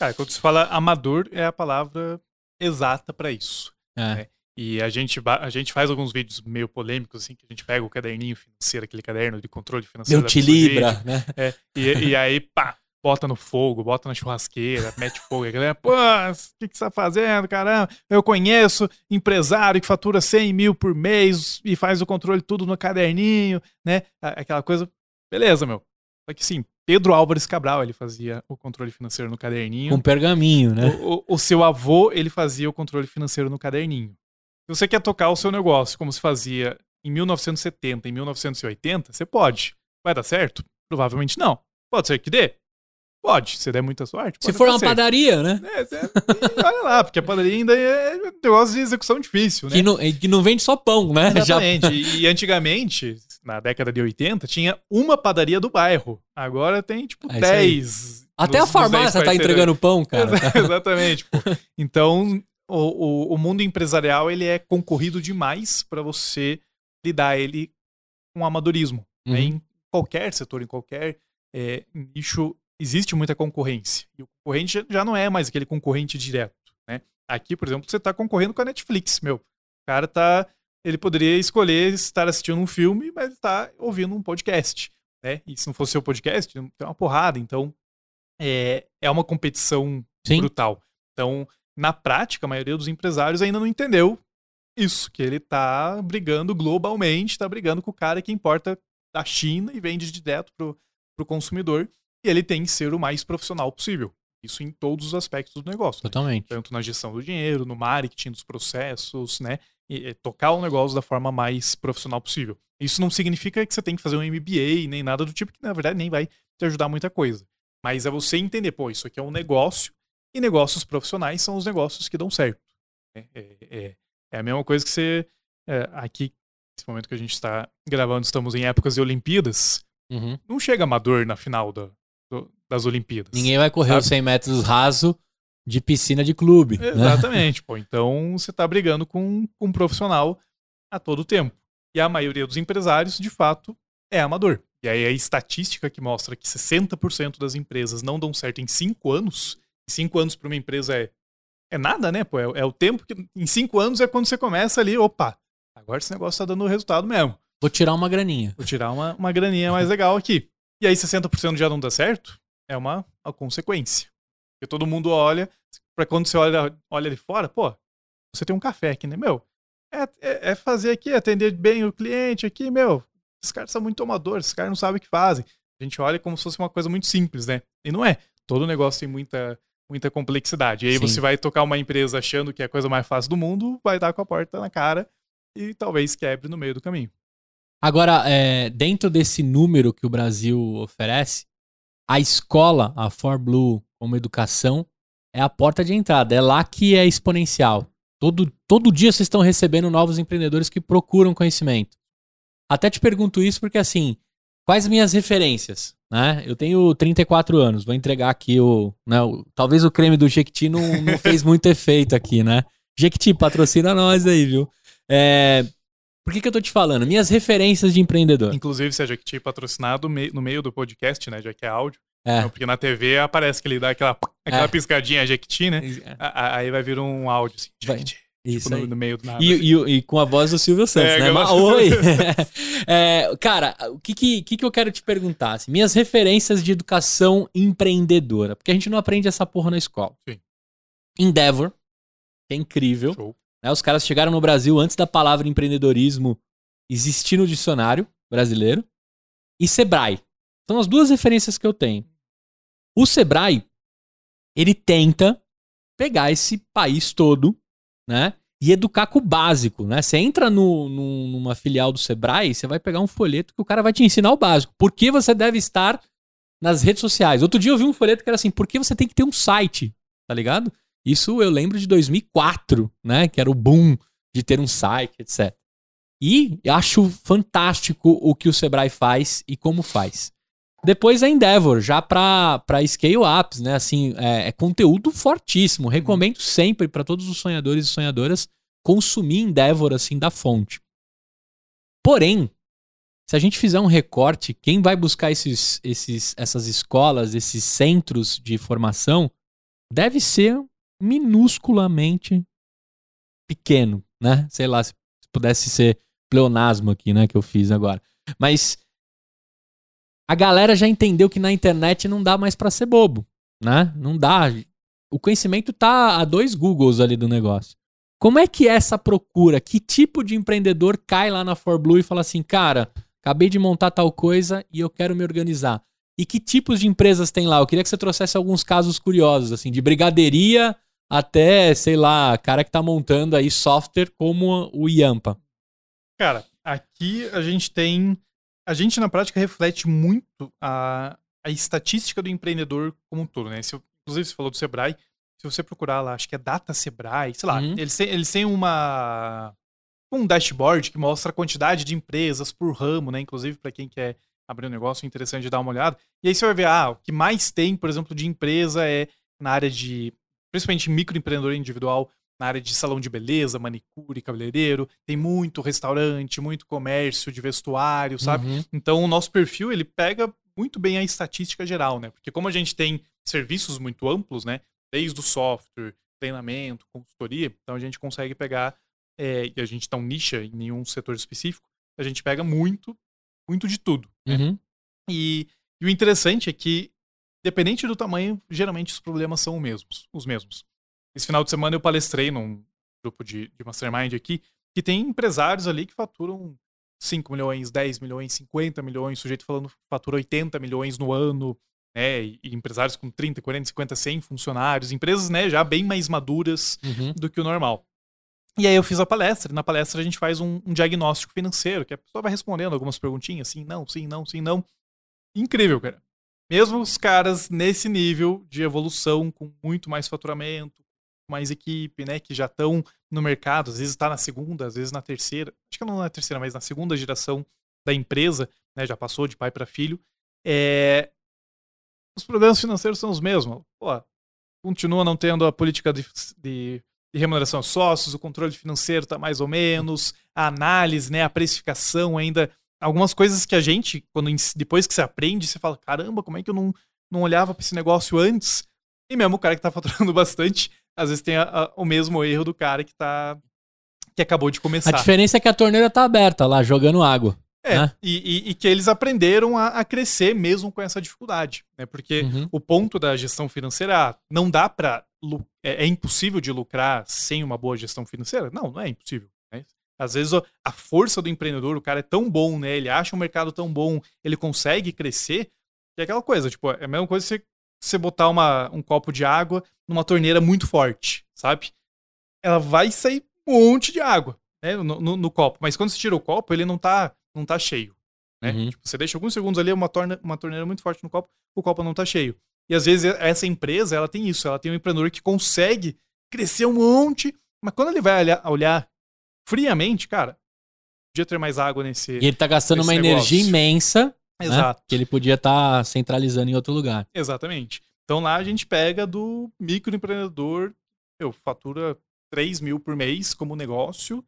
Cara, quando se fala amador, é a palavra exata para isso. É. Né? E a gente, a gente faz alguns vídeos meio polêmicos, assim, que a gente pega o caderninho financeiro, aquele caderno de controle financeiro. Meu te libra, né? É, e, e aí, pá, bota no fogo, bota na churrasqueira, mete fogo. A galera, pô, o que, que você tá fazendo, caramba? Eu conheço empresário que fatura 100 mil por mês e faz o controle tudo no caderninho, né? Aquela coisa. Beleza, meu. Só que sim, Pedro Álvares Cabral, ele fazia o controle financeiro no caderninho. Com pergaminho, né? O, o, o seu avô, ele fazia o controle financeiro no caderninho. Se você quer tocar o seu negócio como se fazia em 1970, em 1980, você pode. Vai dar certo? Provavelmente não. Pode ser que dê. Pode, se der muita sorte. Se for uma padaria, né? É, olha lá, porque a padaria ainda é um negócio de execução difícil, né? Que não, que não vende só pão, né? Exatamente. Já... E antigamente, na década de 80, tinha uma padaria do bairro. Agora tem, tipo, é 10. Até nos, a farmácia tá entregando pão, cara. Exatamente. Pô. Então, o, o, o, mundo empresarial, ele é concorrido demais para você lidar ele com amadorismo. Né? Uhum. Né? Em qualquer setor, em qualquer é, nicho existe muita concorrência. E o concorrente já não é mais aquele concorrente direto, né? Aqui, por exemplo, você está concorrendo com a Netflix, meu. O cara tá. Ele poderia escolher estar assistindo um filme, mas está ouvindo um podcast. Né? E se não fosse o podcast, tem uma porrada. Então, é, é uma competição Sim. brutal. Então, na prática, a maioria dos empresários ainda não entendeu isso, que ele está brigando globalmente, está brigando com o cara que importa da China e vende direto pro, pro consumidor. E ele tem que ser o mais profissional possível. Isso em todos os aspectos do negócio. Né? Totalmente. Né? Tanto na gestão do dinheiro, no marketing dos processos, né? E, e, tocar o negócio da forma mais profissional possível. Isso não significa que você tem que fazer um MBA nem nada do tipo, que na verdade nem vai te ajudar muita coisa. Mas é você entender, pô, isso aqui é um negócio e negócios profissionais são os negócios que dão certo. É, é, é, é a mesma coisa que você. É, aqui, nesse momento que a gente está gravando, estamos em épocas de Olimpíadas. Uhum. Não chega amador na final da, do, das Olimpíadas. Ninguém vai correr sabe? os 100 metros raso de piscina de clube. né? Exatamente, pô. Então você tá brigando com, com um profissional a todo tempo. E a maioria dos empresários, de fato, é amador. E aí a estatística que mostra que 60% das empresas não dão certo em 5 anos. 5 anos para uma empresa é, é nada, né? Pô, é, é o tempo que. Em 5 anos é quando você começa ali, opa, agora esse negócio tá dando resultado mesmo. Vou tirar uma graninha. Vou tirar uma, uma graninha mais legal aqui. E aí 60% já não dá certo, é uma, uma consequência. Porque todo mundo olha, para quando você olha, olha ali fora, pô, você tem um café aqui, né, meu? É, é, é fazer aqui, atender bem o cliente aqui, meu. Esses caras são muito amadores, esses caras não sabem o que fazem. A gente olha como se fosse uma coisa muito simples, né? E não é. Todo negócio tem muita, muita complexidade. E aí Sim. você vai tocar uma empresa achando que é a coisa mais fácil do mundo, vai dar com a porta na cara e talvez quebre no meio do caminho. Agora, é, dentro desse número que o Brasil oferece, a escola, a For Blue como educação, é a porta de entrada. É lá que é exponencial. Todo, todo dia vocês estão recebendo novos empreendedores que procuram conhecimento. Até te pergunto isso porque, assim, quais minhas referências? Né? Eu tenho 34 anos, vou entregar aqui o, né, o- Talvez o creme do Jequiti não, não fez muito efeito aqui, né? Jequiti, patrocina nós aí, viu? É, por que, que eu tô te falando? Minhas referências de empreendedor. Inclusive, se a Jequiti patrocinado no meio do podcast, né? Já que é áudio. É. Então, porque na TV aparece que ele dá aquela, aquela É. piscadinha Jequiti, né? A- Aí vai vir um áudio assim. Jequiti. Isso tipo, no, no meio do nada. E, assim. e- e com a voz do Silvio Santos, É, né? Mas, oi! É, cara, o que, que, que que eu quero te perguntar? assim? minhas referências de educação empreendedora. Porque a gente não aprende essa porra na escola. Sim. Endeavor, que é incrível. Show. Né? Os caras chegaram no Brasil antes da palavra empreendedorismo existir no dicionário brasileiro. E Sebrae. São as duas referências que eu tenho. O Sebrae, ele tenta pegar esse país todo, né? E educar com o básico, né? Você entra no, no- numa filial do Sebrae, você vai pegar um folheto que o cara vai te ensinar o básico. Por que você deve estar nas redes sociais? Outro dia eu vi um folheto que era assim, por que você tem que ter um site? Tá ligado? Isso eu lembro de 2004, né? Que era o boom de ter um site, etc. E acho fantástico o que o Sebrae faz e como faz. Depois a Endeavor, já para scale ups, né? Assim, é, é conteúdo fortíssimo. Recomendo sempre para todos os sonhadores e sonhadoras consumir Endeavor assim da fonte. Porém, se a gente fizer um recorte, quem vai buscar esses, esses, essas escolas, esses centros de formação, deve ser minusculamente pequeno, né? Sei lá, se pudesse ser pleonasmo aqui, né, que eu fiz agora. Mas a galera já entendeu que na internet não dá mais pra ser bobo, né? Não dá. O conhecimento tá a dois Googles ali do negócio. Como é que é essa procura? Que tipo de empreendedor cai lá na ForBlue e fala assim, cara, acabei de montar tal coisa e eu quero me organizar? E que tipos de empresas tem lá? Eu queria que você trouxesse alguns casos curiosos, assim, de brigadeiria até, sei lá, cara que tá montando aí software como o Yampa. Cara, aqui a gente tem. A gente, na prática, reflete muito a, a estatística do empreendedor como um todo, né? Se, inclusive, você falou do Sebrae. Se você procurar lá, acho que é Data Sebrae, sei lá, Uhum. eles, têm, eles têm uma. Um dashboard que mostra a quantidade de empresas por ramo, né? Inclusive, para quem quer abrir um negócio, é interessante de dar uma olhada. E aí você vai ver, ah, o que mais tem, por exemplo, de empresa é na área de. Principalmente microempreendedor individual, na área de salão de beleza, manicure, cabeleireiro, tem muito restaurante, muito comércio de vestuário, sabe? Uhum. Então o nosso perfil ele pega muito bem a estatística geral, né? Porque como a gente tem serviços muito amplos, né? Desde o software, treinamento, consultoria, então a gente consegue pegar é, e a gente não nicha em nenhum setor específico, a gente pega muito, muito de tudo. Uhum. E, e o interessante é que, dependente do tamanho, geralmente os problemas são os mesmos. Os mesmos. Esse final de semana eu palestrei num grupo de, de mastermind aqui, que tem empresários ali que faturam 5 milhões, 10 milhões, 50 milhões, sujeito falando que fatura 80 milhões no ano, né? E, e empresários com 30, 40, 50, 100 funcionários, empresas, né, já bem mais maduras Uhum. do que o normal. E aí eu fiz a palestra, e na palestra a gente faz um, um diagnóstico financeiro, que a pessoa vai respondendo algumas perguntinhas, sim, não, sim, não, sim, não. Incrível, cara. Mesmo os caras nesse nível de evolução, com muito mais faturamento, mais equipe, né, que já estão no mercado, às vezes está na segunda, às vezes na terceira, acho que não na terceira, mas na segunda geração da empresa, né, já passou de pai para filho, é... os problemas financeiros são os mesmos. Pô, continua não tendo a política de, de, de remuneração aos sócios, o controle financeiro está mais ou menos, a análise, né, a precificação ainda. Algumas coisas que a gente, quando depois que você aprende, você fala: caramba, como é que eu não, não olhava para esse negócio antes? E mesmo o cara que está faturando bastante, às vezes tem a, a, o mesmo erro do cara que está que acabou de começar. A diferença é que a torneira tá aberta lá, jogando água. É, né? e, e, e, que eles aprenderam a, a, crescer mesmo com essa dificuldade, né? Porque uhum. o ponto da gestão financeira ah, não dá para é, é, impossível de lucrar sem uma boa gestão financeira? Não, não é impossível. Né? Às vezes a força do empreendedor, o cara é tão bom, né? Ele acha o mercado tão bom, ele consegue crescer, que é aquela coisa, tipo, é a mesma coisa que você, você botar uma, um copo de água numa torneira muito forte, sabe? Ela vai sair um monte de água né, no, no, no copo, mas quando você tira o copo, ele não tá não tá cheio. Né? Uhum. Tipo, você deixa alguns segundos ali, uma, torna, uma torneira muito forte no copo, o copo não tá cheio. E às vezes essa empresa, ela tem isso, ela tem um empreendedor que consegue crescer um monte, mas quando ele vai olhar, olhar friamente, cara, podia ter mais água nesse. E ele tá gastando uma negócio. energia imensa. Né, Exato. Né? Que ele podia estar tá centralizando em outro lugar. Exatamente. Então lá a gente pega do microempreendedor, eu fatura 3 mil por mês como negócio,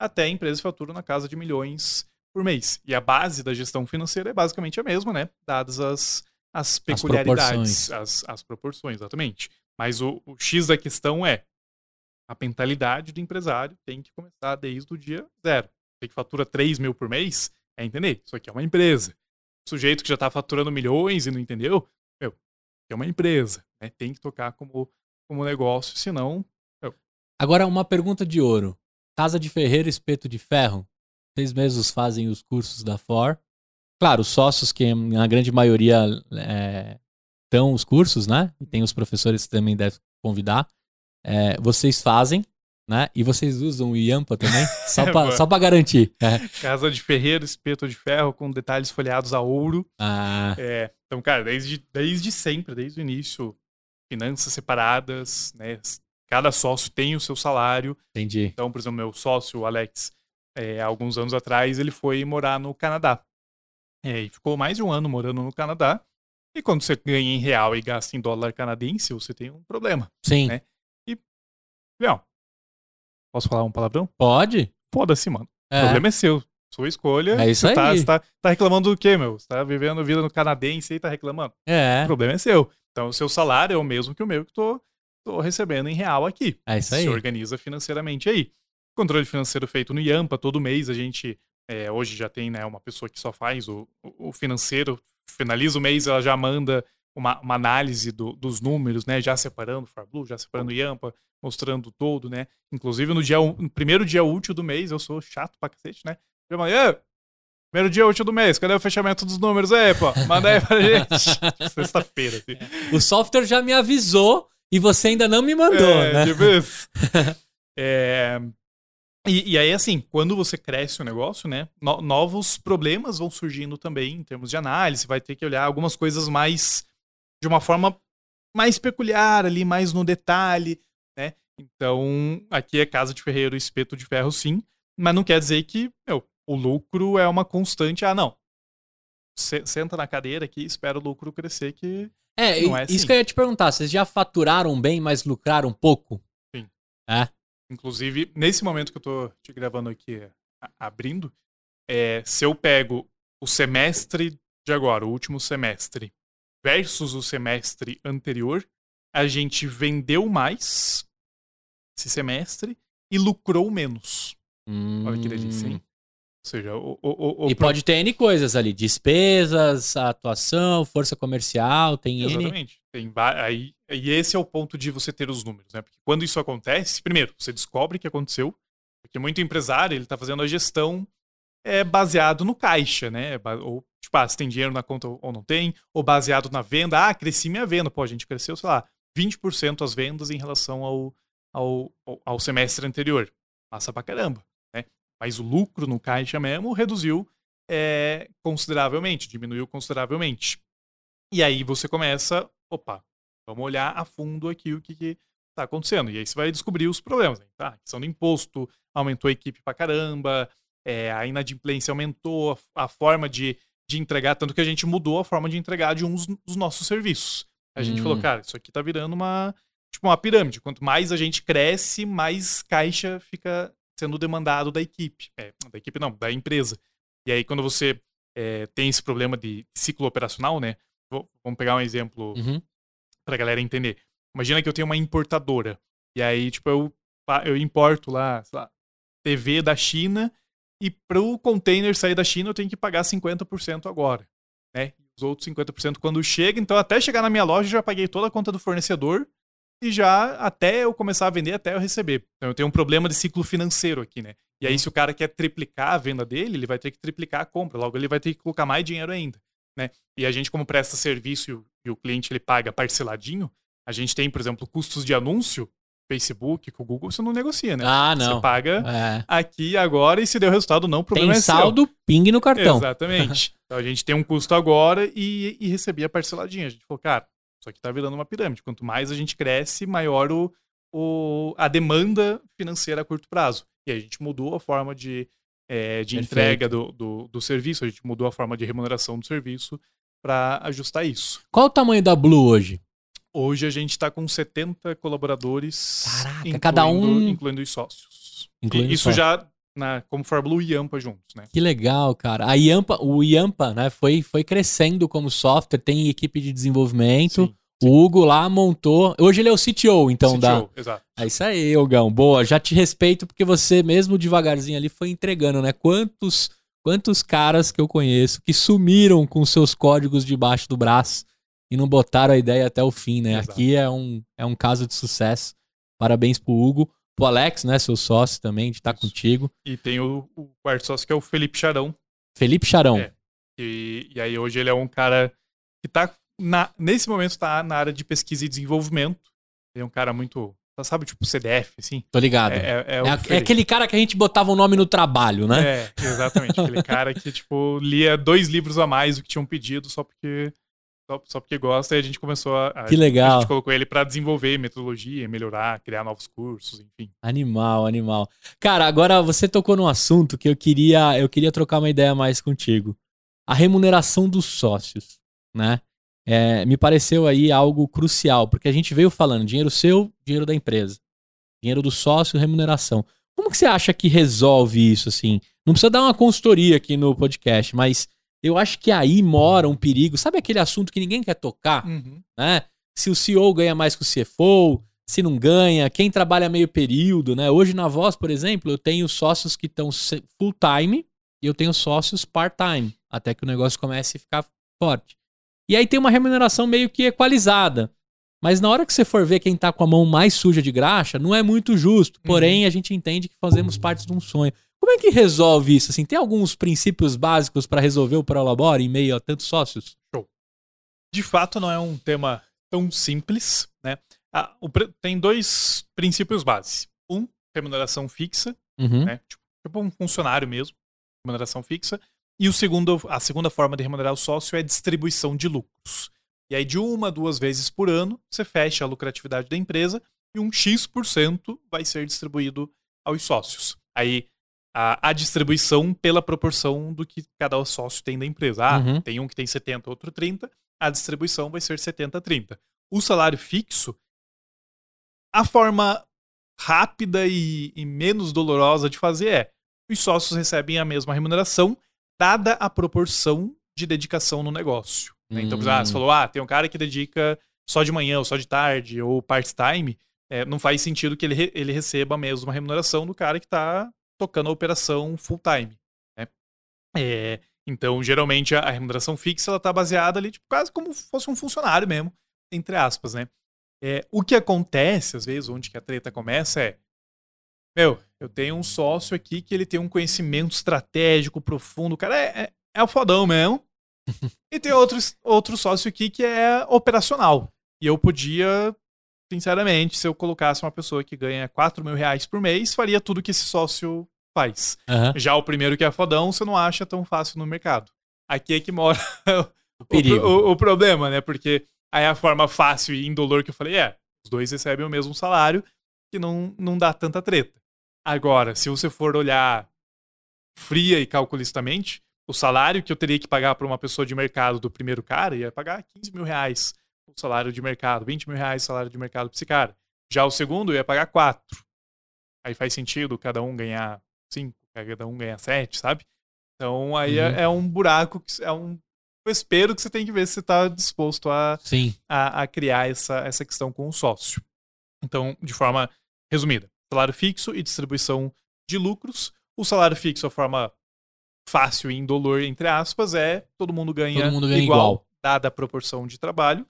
até a empresa fatura na casa de milhões por mês. E a base da gestão financeira é basicamente a mesma, né? Dadas as, as peculiaridades, as proporções, as, as proporções exatamente. Mas o, o X da questão é a mentalidade do empresário tem que começar desde o dia zero. Tem que fatura 3 mil por mês, é entender. Isso aqui é uma empresa. O sujeito que já está faturando milhões e não entendeu, meu, é uma empresa. Né? Tem que tocar como, como negócio, senão. Meu. Agora, uma pergunta de ouro. Casa de ferreiro, espeto de ferro. Vocês mesmos fazem os cursos da FOR. Claro, os sócios, que na grande maioria é, dão os cursos, né? E tem os professores que também devem convidar. É, vocês fazem, né? E vocês usam o Yampa também, só para só pra garantir. É. Casa de ferreiro, espeto de ferro, com detalhes folheados a ouro. Ah. É, então, cara, desde, desde sempre, desde o início, finanças separadas, né? Cada sócio tem o seu salário. Entendi. Então, por exemplo, meu sócio, o Alex, é, alguns anos atrás, ele foi morar no Canadá. É, e ficou mais de um ano morando no Canadá. E quando você ganha em real e gasta em dólar canadense, você tem um problema. Sim. Né? Leão, posso falar um palavrão? Pode. Foda-se, mano. É. O problema é seu. Sua escolha. É isso tá, aí. Tá, você tá, tá, reclamando do quê, meu? Você tá vivendo vida no canadense e tá reclamando? É. O problema é seu. Então, o seu salário é o mesmo que o meu que tô, tô recebendo em real aqui. É isso aí. Se organiza financeiramente aí. Controle financeiro feito no Yampa, todo mês a gente. É, hoje já tem né, uma pessoa que só faz o, o financeiro, finaliza o mês, ela já manda uma, uma análise do, dos números, né? Já separando o Farblue, já separando o Yampa, mostrando todo, né? Inclusive no, dia, no primeiro dia útil do mês, eu sou chato pra cacete, né? Eu falei, Primeiro dia útil do mês, cadê o fechamento dos números aí, pô? Manda aí pra gente. Sexta-feira, assim. O software já me avisou e você ainda não me mandou, é, né? Tipo isso. é, e, e, aí, assim, quando você cresce o negócio, né, no, novos problemas vão surgindo também em termos de análise. Vai ter que olhar algumas coisas mais de uma forma mais peculiar ali, mais no detalhe, né? Então, aqui é casa de ferreiro, espeto de ferro, sim, mas não quer dizer que meu, o lucro é uma constante. Ah, não. Senta na cadeira aqui, espera o lucro crescer, que é, não é assim. isso que eu ia te perguntar. Vocês já faturaram bem, mas lucraram pouco? Sim. É? Inclusive, nesse momento que eu tô te gravando aqui, abrindo, é, se eu pego o semestre de agora, o último semestre, versus o semestre anterior, a gente vendeu mais esse semestre e lucrou menos. Hum. Olha que delícia, hein? Ou seja, o, o, o, e pode ter N coisas ali, despesas, atuação, força comercial, tem N. Exatamente. Tem, aí, e esse é o ponto de você ter os números, né? Porque quando isso acontece, primeiro, você descobre que aconteceu, porque muito empresário, ele tá fazendo a gestão é, baseado no caixa, né? Ou, tipo, ah, se tem dinheiro na conta ou não tem, ou baseado na venda, ah, cresci minha venda, pô, a gente cresceu, sei lá, 20% as vendas em relação ao, ao, ao semestre anterior. Massa pra caramba mas o lucro no caixa mesmo reduziu é, consideravelmente, diminuiu consideravelmente. E aí você começa, opa, vamos olhar a fundo aqui o que está acontecendo. E aí você vai descobrir os problemas. Né? Tá, a questão do imposto aumentou a equipe pra caramba, é, a inadimplência aumentou, a, a, forma de, de entregar, tanto que a gente mudou a forma de entregar de uns dos nossos serviços. A gente hum. falou, cara, isso aqui tá virando uma, tipo uma pirâmide. Quanto mais a gente cresce, mais caixa fica sendo demandado da equipe. É, da equipe não, da empresa. E aí, quando você é, tem esse problema de ciclo operacional, né? Vou, vamos pegar um exemplo Uhum. pra galera entender. Imagina que eu tenho uma importadora. E aí, tipo, eu, eu importo lá, sei lá, TV da China e pro container sair da China eu tenho que pagar 50% agora, né? Os outros 50% quando chega, então até chegar na minha loja eu já paguei toda a conta do fornecedor e já até eu começar a vender, até eu receber. Então eu tenho um problema de ciclo financeiro aqui, né? E aí se o cara quer triplicar a venda dele, ele vai ter que triplicar a compra, logo ele vai ter que colocar mais dinheiro ainda, né? E a gente como presta serviço e o, e o cliente ele paga parceladinho, a gente tem, por exemplo, custos de anúncio, Facebook, com o Google, você não negocia, né? Ah, não. Você paga É. aqui agora e se deu resultado não, o problema Tem é seu. saldo, ping no cartão. Exatamente. então a gente tem um custo agora e, e recebia parceladinha. A gente falou, cara, isso aqui tá virando uma pirâmide. Quanto mais a gente cresce, maior o, o, a demanda financeira a curto prazo. E a gente mudou a forma de, eh, de Perfeito. entrega do, do, do serviço, a gente mudou a forma de remuneração do serviço para ajustar isso. Qual o tamanho da Blue hoje? Hoje a gente está com 70 colaboradores, Caraca, cada um- incluindo os sócios. Incluindo isso sócios. já na, como Fórmula e Ampa juntos, né? Que legal, cara. A Yampa, o Yampa, né, foi, foi crescendo como software, tem equipe de desenvolvimento. Sim, O Hugo lá montou. Hoje ele é o CTO, então da. CTO, exato. É isso aí, Hugão. Boa, já te respeito porque você, mesmo devagarzinho ali, foi entregando, né? Quantos, quantos caras que eu conheço que sumiram com seus códigos debaixo do braço e não botaram a ideia até o fim, né? Exato. Aqui é um, é um caso de sucesso. Parabéns pro Hugo. Pro Alex, né? Seu sócio também, de estar Isso. contigo. E tem o, o quarto sócio que é o Felipe Charão. Felipe Charão. É. E, e aí hoje ele é um cara que tá na, nesse momento tá na área de pesquisa e desenvolvimento. Ele é um cara muito, sabe, tipo CDF, assim. Tô ligado. É, É, é, é é aquele cara que a gente botava o nome no trabalho, né? É, exatamente. Aquele cara que, tipo, lia dois livros a mais do que tinham pedido só porque, só, só porque gosta. E a gente começou a. a Que legal. A gente colocou ele pra desenvolver metodologia, melhorar, criar novos cursos, enfim. Animal, animal. Cara, agora você tocou num assunto que eu queria, eu queria trocar uma ideia mais contigo. A remuneração dos sócios, né? É, me pareceu aí algo crucial, porque a gente veio falando dinheiro seu, dinheiro da empresa. Dinheiro do sócio, remuneração. Como que você acha que resolve isso, assim? Não precisa dar uma consultoria aqui no podcast, mas eu acho que aí mora um perigo. Sabe aquele assunto que ninguém quer tocar? né? Se o CEO ganha mais que o CFO, se não ganha, quem trabalha meio período, né? Hoje na Voz, por exemplo, eu tenho sócios que estão full time e eu tenho sócios part time, até que o negócio comece a ficar forte. E aí tem uma remuneração meio que equalizada. Mas na hora que você for ver quem tá com a mão mais suja de graxa, não é muito justo. Porém, a gente entende que fazemos parte de um sonho. Como é que resolve isso? Assim, tem alguns princípios básicos para resolver o Prolabore em meio a tantos sócios? De fato, não é um tema tão simples, né? Ah, o tem dois princípios base. Um, remuneração fixa, Uhum. né? Tipo, tipo um funcionário mesmo, remuneração fixa. E o segundo, a segunda forma de remunerar o sócio é distribuição de lucros. E aí, de uma, duas vezes por ano, você fecha a lucratividade da empresa e um X% vai ser distribuído aos sócios. Aí, a, a distribuição pela proporção do que cada sócio tem da empresa. Ah, Uhum. tem um que tem 70, outro 30, a distribuição vai ser 70-30. O salário fixo, a forma rápida e, e menos dolorosa de fazer é: os sócios recebem a mesma remuneração, dada a proporção de dedicação no negócio. né? Então, Hum. ah, você falou, ah, tem um cara que dedica só de manhã, ou só de tarde, ou part-time, é, não faz sentido que ele, re- ele receba a mesma remuneração do cara que está tocando a operação full-time. né? É, então, geralmente, a, remuneração fixa ela tá baseada ali, tipo, quase como fosse um funcionário mesmo, entre aspas, né? É, o que acontece, às vezes, onde que a treta começa é. Meu, eu tenho um sócio aqui que ele tem um conhecimento estratégico profundo. O cara é, é, é o fodão mesmo. e tem outro, outro sócio aqui que é operacional. E eu podia, sinceramente, se eu colocasse uma pessoa que ganha 4 mil reais por mês, faria tudo que esse sócio faz. Aham. Já o primeiro que é fodão, você não acha tão fácil no mercado. Aqui é que mora o, perigo. o- o problema, né? Porque aí a forma fácil e indolor que eu falei é, os dois recebem o mesmo salário, que não, não dá tanta treta. Agora, se você for olhar fria e calculistamente, o salário que eu teria que pagar para uma pessoa de mercado do primeiro cara ia pagar 15 mil reais. O salário de mercado, 20 mil reais salário de mercado para esse cara. Já o segundo ia pagar 4. Aí faz sentido cada um ganhar 5, cada um ganhar 7, sabe? Então aí é, Uhum. é, é um buraco, que, é um espero que você tem que ver se você está disposto a, Sim. a, a criar essa, essa questão com o sócio. Então, de forma resumida, salário fixo e distribuição de lucros. O salário fixo, a forma fácil e indolor, entre aspas, é todo mundo ganha, Todo mundo ganha igual, igual. dada a proporção de trabalho.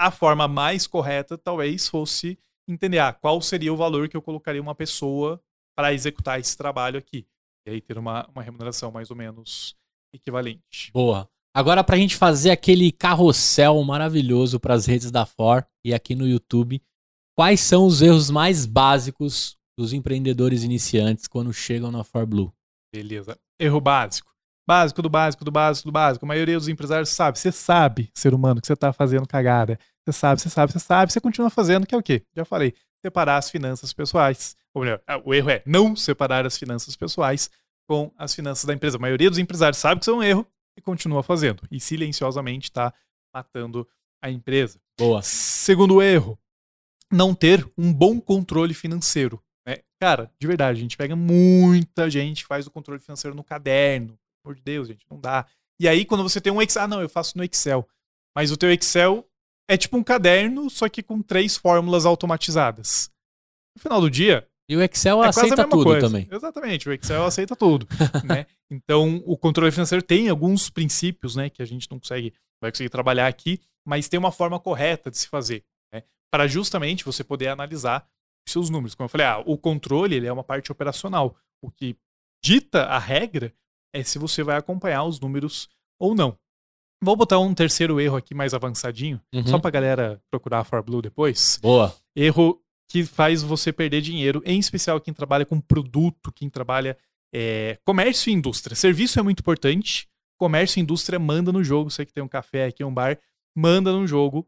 A forma mais correta talvez fosse entender ah, qual seria o valor que eu colocaria uma pessoa para executar esse trabalho aqui. E aí ter uma, uma remuneração mais ou menos equivalente. Boa. Agora, pra gente fazer aquele carrossel maravilhoso pras redes da For e aqui no YouTube, quais são os erros mais básicos dos empreendedores iniciantes quando chegam na For Blue? Beleza. Erro básico. Básico do básico do básico do básico. A maioria dos empresários sabe. Você sabe, ser humano, que você tá fazendo cagada. Você sabe, você sabe, você sabe. Você continua fazendo, que é o quê? Já falei. Separar as finanças pessoais. Ou melhor, ah, o erro é não separar as finanças pessoais com as finanças da empresa. A maioria dos empresários sabe que isso é um erro e continua fazendo. E silenciosamente está matando a empresa. Boa. Segundo erro, não ter um bom controle financeiro. né? Cara, de verdade, a gente pega muita gente faz o controle financeiro no caderno. Amor de Deus, gente, não dá. E aí, quando você tem um Excel, ah, não, eu faço no Excel. Mas o teu Excel é tipo um caderno, só que com três fórmulas automatizadas. No final do dia, E o Excel é aceita tudo coisa. também. Exatamente, o Excel aceita tudo, né? Então, o controle financeiro tem alguns princípios, né, que a gente não consegue, vai conseguir trabalhar aqui, mas tem uma forma correta de se fazer, né? Para justamente você poder analisar os seus números. Como eu falei, ah, o controle, ele é uma parte operacional. O que dita a regra é se você vai acompanhar os números ou não. Vou botar um terceiro erro aqui mais avançadinho, Uhum. só pra galera procurar a ForBlue depois Boa. erro que faz você perder dinheiro, em especial quem trabalha com produto, quem trabalha é, comércio e indústria. Serviço é muito importante, comércio e indústria manda no jogo. Você que tem um café aqui, um bar, manda no jogo.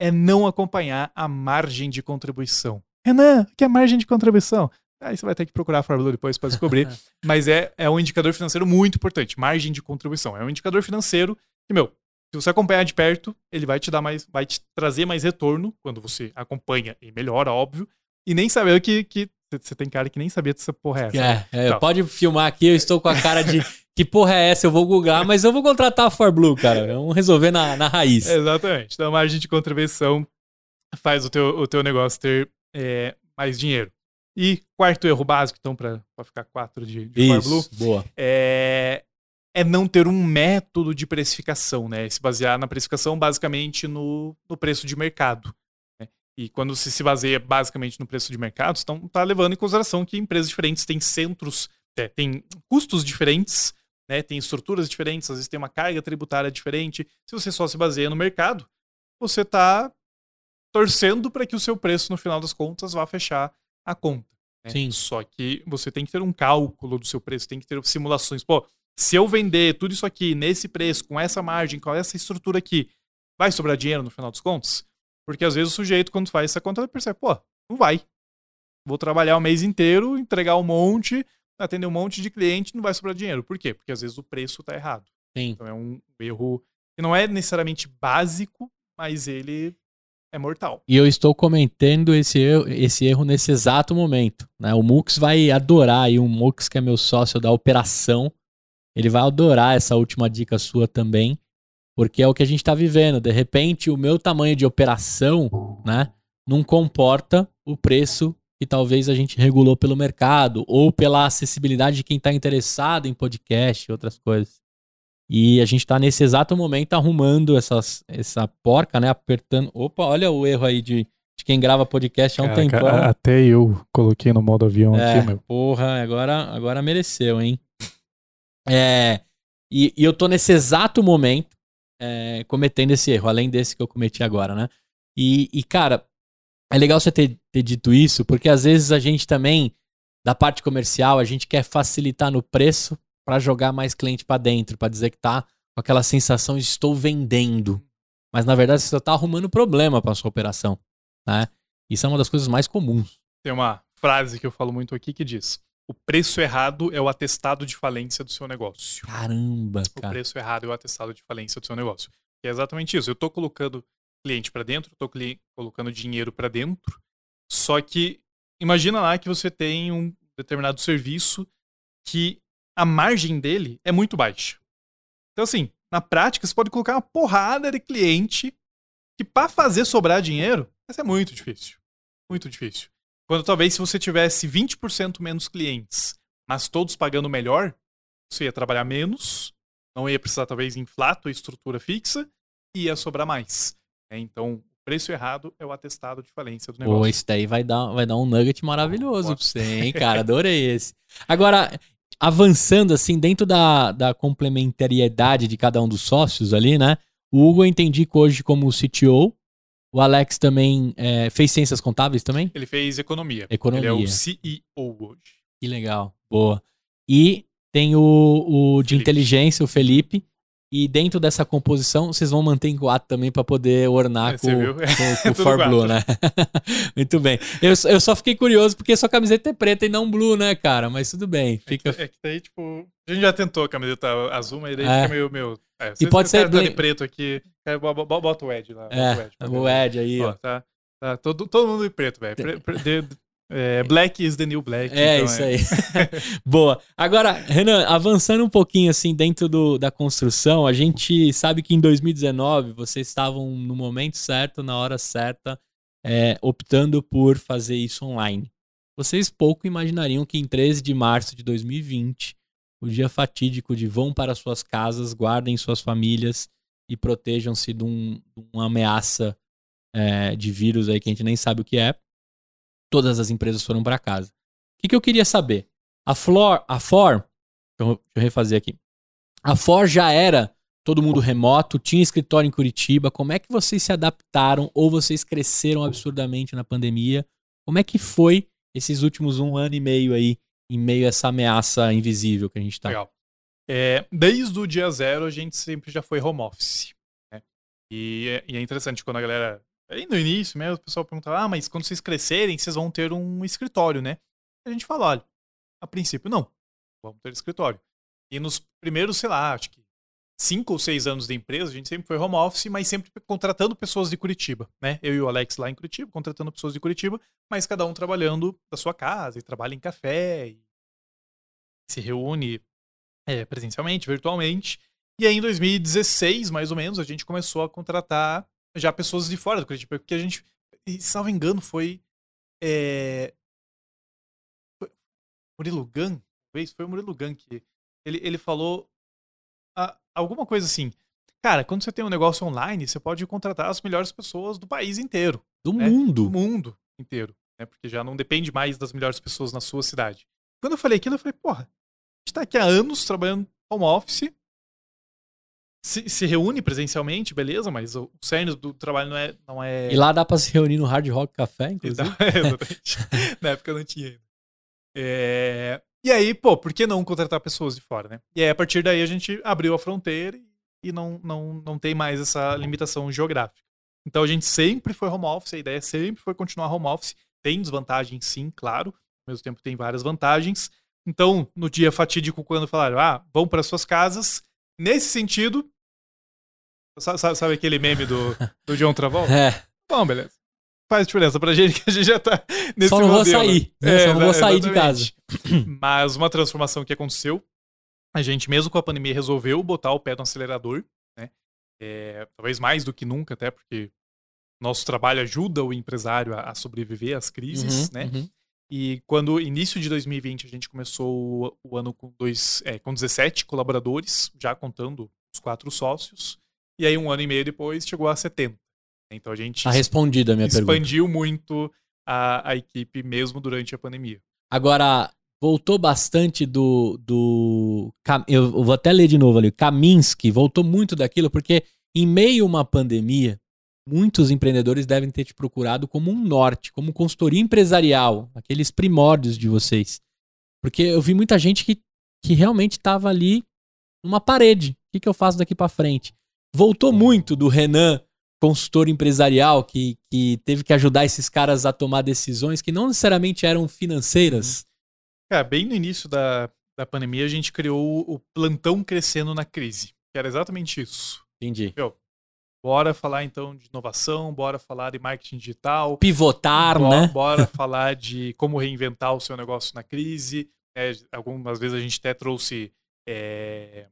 É não acompanhar a margem de contribuição. Renan, o que é margem de contribuição? Aí você vai ter que procurar a Fórmula depois para descobrir. Mas é, é um indicador financeiro muito importante. Margem de contribuição. É um indicador financeiro que, meu, se você acompanhar de perto, ele vai te dar mais, vai te trazer mais retorno quando você acompanha e melhora, óbvio. E nem saber que, que você tem cara que nem sabia dessa porra é essa. É, é, pode filmar aqui, eu estou com a cara de que porra é essa? Eu vou googlar, mas eu vou contratar a For Blue, cara. Vamos resolver na, na raiz. Exatamente. Então a margem de contribuição faz o teu, o teu negócio ter é, mais dinheiro. E quarto erro básico, então, para ficar quatro de, de Blue, Isso, boa. é, é não ter um método de precificação, né? Se basear na precificação basicamente no, no preço de mercado. né? E quando você se baseia basicamente no preço de mercado, então tá levando em consideração que empresas diferentes têm centros, é, têm custos diferentes, né? Tem estruturas diferentes, às vezes tem uma carga tributária diferente. Se você só se baseia no mercado, você tá torcendo para que o seu preço no final das contas vá fechar a conta. né? Sim. Só que você tem que ter um cálculo do seu preço, tem que ter simulações. Pô, se eu vender tudo isso aqui nesse preço, com essa margem, com essa estrutura aqui, vai sobrar dinheiro no final dos contos? Porque às vezes o sujeito, quando faz essa conta, ele percebe, pô, não vai. Vou trabalhar o mês inteiro, entregar um monte, atender um monte de cliente, não vai sobrar dinheiro. Por quê? Porque às vezes o preço tá errado. Sim. Então é um erro que não é necessariamente básico, mas ele é mortal. E eu estou comentando esse erro, esse erro nesse exato momento. Né? O Mux vai adorar aí, o Mux, que é meu sócio da operação, ele vai adorar essa última dica sua também, porque é o que a gente está vivendo. De repente, o meu tamanho de operação né, não comporta o preço que talvez a gente regulou pelo mercado, ou pela acessibilidade de quem está interessado em podcast e outras coisas. E a gente está nesse exato momento arrumando essas, essa porca, né? Apertando. Opa, olha o erro aí de, de quem grava podcast há um Caraca, tempão. até eu coloquei no modo avião É, aqui, meu. porra, agora, agora mereceu, hein? É, e, e eu tô nesse exato momento é, cometendo esse erro, além desse que eu cometi agora, né? E, e, cara, é legal você ter, ter dito isso, porque às vezes a gente também, da parte comercial, a gente quer facilitar no preço para jogar mais cliente para dentro, para dizer que tá com aquela sensação de estou vendendo. Mas na verdade você só tá arrumando problema para sua operação, né? Isso é uma das coisas mais comuns. Tem uma frase que eu falo muito aqui que diz: o preço errado é o atestado de falência do seu negócio. Caramba, O cara. preço errado é o atestado de falência do seu negócio. Que é exatamente isso. Eu tô colocando cliente para dentro, tô colocando dinheiro para dentro. Só que imagina lá que você tem um determinado serviço que a margem dele é muito baixa. Então, assim, na prática, você pode colocar uma porrada de cliente que para fazer sobrar dinheiro, vai ser muito difícil. Muito difícil. Quando talvez se você tivesse 20% menos clientes, mas todos pagando melhor, você ia trabalhar menos, não ia precisar talvez inflar a estrutura fixa e ia sobrar mais. É, então, o preço errado é o atestado de falência do negócio. Pô, isso daí vai dar, vai dar um nugget maravilhoso Nossa. pra você, hein, cara? Adorei esse. Agora, avançando assim, dentro da, da complementariedade de cada um dos sócios ali, né? O Hugo eu entendi que hoje como CTO, o Alex também é, fez ciências contábeis também? Ele fez economia. Economia. Ele é o CEO hoje. Que legal. Boa. E tem o, o de Felipe. inteligência, o Felipe. E dentro dessa composição, vocês vão manter em quatro também para poder ornar é, com, com, com o For Blue, né? Muito bem. Eu, eu só fiquei curioso porque sua camiseta é preta e não blue, né, cara? Mas tudo bem. Fica... É, que, é que daí, tipo. A gente já tentou a camiseta azul, mas daí é. fica meio. meio é, e pode ser. De preto aqui. Bota o Ed lá. É, o Ed, o Ed aí. Ó, tá, tá todo, todo mundo de preto, velho. É, black is the new black. É, então isso é. aí. Boa. Agora, Renan, avançando um pouquinho assim dentro do, da construção, a gente sabe que em 2019 vocês estavam no momento certo, na hora certa, é, optando por fazer isso online. Vocês pouco imaginariam que em 13 de março de 2020, o dia fatídico de vão para suas casas, guardem suas famílias e protejam-se de, um, de, uma ameaça é, de vírus aí que a gente nem sabe o que é todas as empresas foram para casa. O que, que, eu queria saber? A Flor, a For, deixa eu refazer aqui. A For já era todo mundo remoto, tinha escritório em Curitiba. Como é que vocês se adaptaram ou vocês cresceram absurdamente na pandemia? Como é que foi esses últimos um ano e meio aí, em meio a essa ameaça invisível que a gente está? Legal. É, desde o dia zero, a gente sempre já foi home office. Né? E, é, e, é interessante quando a galera Aí no início mesmo, o pessoal perguntava, ah, mas quando vocês crescerem, vocês vão ter um escritório, né? A gente fala, olha, a princípio não, vamos ter escritório. E nos primeiros, sei lá, acho que cinco ou seis anos de empresa, a gente sempre foi home office, mas sempre contratando pessoas de Curitiba, né? Eu e o Alex lá em Curitiba, contratando pessoas de Curitiba, mas cada um trabalhando da sua casa e trabalha em café e se reúne é, presencialmente, virtualmente. E aí em 2016, mais ou menos, a gente começou a contratar já pessoas de fora do Curitiba, porque a gente, se salvo engano, foi. É, foi Murilo Gun, foi o Murilo Gun que ele, ele falou a, alguma coisa assim. Cara, quando você tem um negócio online, você pode contratar as melhores pessoas do país inteiro. Do né? mundo. Do mundo inteiro. Né? Porque já não depende mais das melhores pessoas na sua cidade. Quando eu falei aquilo, eu falei, porra, a gente tá aqui há anos trabalhando home office, se, se, reúne presencialmente, beleza, mas o cerne do trabalho não é, não é. E lá dá pra se reunir no Hard Rock Café, inclusive. Então, é, exatamente. Na época não tinha ainda. É... E aí, pô, por que não contratar pessoas de fora, né? E aí, a partir daí, a gente abriu a fronteira e não, não, não tem mais essa limitação geográfica. Então, a gente sempre foi home office, a ideia sempre foi continuar home office. Tem desvantagens, sim, claro. Ao mesmo tempo, tem várias vantagens. Então, no dia fatídico, quando falaram, ah, vão para suas casas, nesse sentido, sabe, sabe, aquele meme do, do John Travolta? É. Bom, beleza. Faz diferença pra gente que a gente já tá nesse Só não modelo. vou sair. Né? É, Só não vou sair exatamente. de casa. Mas uma transformação que aconteceu, a gente, mesmo com a pandemia, resolveu botar o pé no acelerador, né? É, talvez mais do que nunca, até porque nosso trabalho ajuda o empresário a, a sobreviver às crises, uhum, né? Uhum. E quando, início de 2020, a gente começou o, ano com, dois, é, com 17 colaboradores, já contando os quatro sócios. E aí, um ano e meio depois, chegou a 70. Então a gente. Tá respondida a minha expandiu pergunta. muito a, a equipe mesmo durante a pandemia. Agora, voltou bastante do. do eu vou até ler de novo ali. Kaminsky voltou muito daquilo, porque em meio a uma pandemia, muitos empreendedores devem ter te procurado como um norte, como consultoria empresarial, aqueles primórdios de vocês. Porque eu vi muita gente que, que realmente estava ali numa parede. O que, que eu faço daqui para frente? Voltou muito do Renan, consultor empresarial, que, que teve que ajudar esses caras a tomar decisões que não necessariamente eram financeiras. Cara, bem no início da, da pandemia, a gente criou o plantão crescendo na crise. Que era exatamente isso. Entendi. Meu, Bora falar então de inovação, bora falar de marketing digital. Pivotar, Bo- né? Bora falar de como reinventar o seu negócio na crise. É, algumas vezes a gente até trouxe é,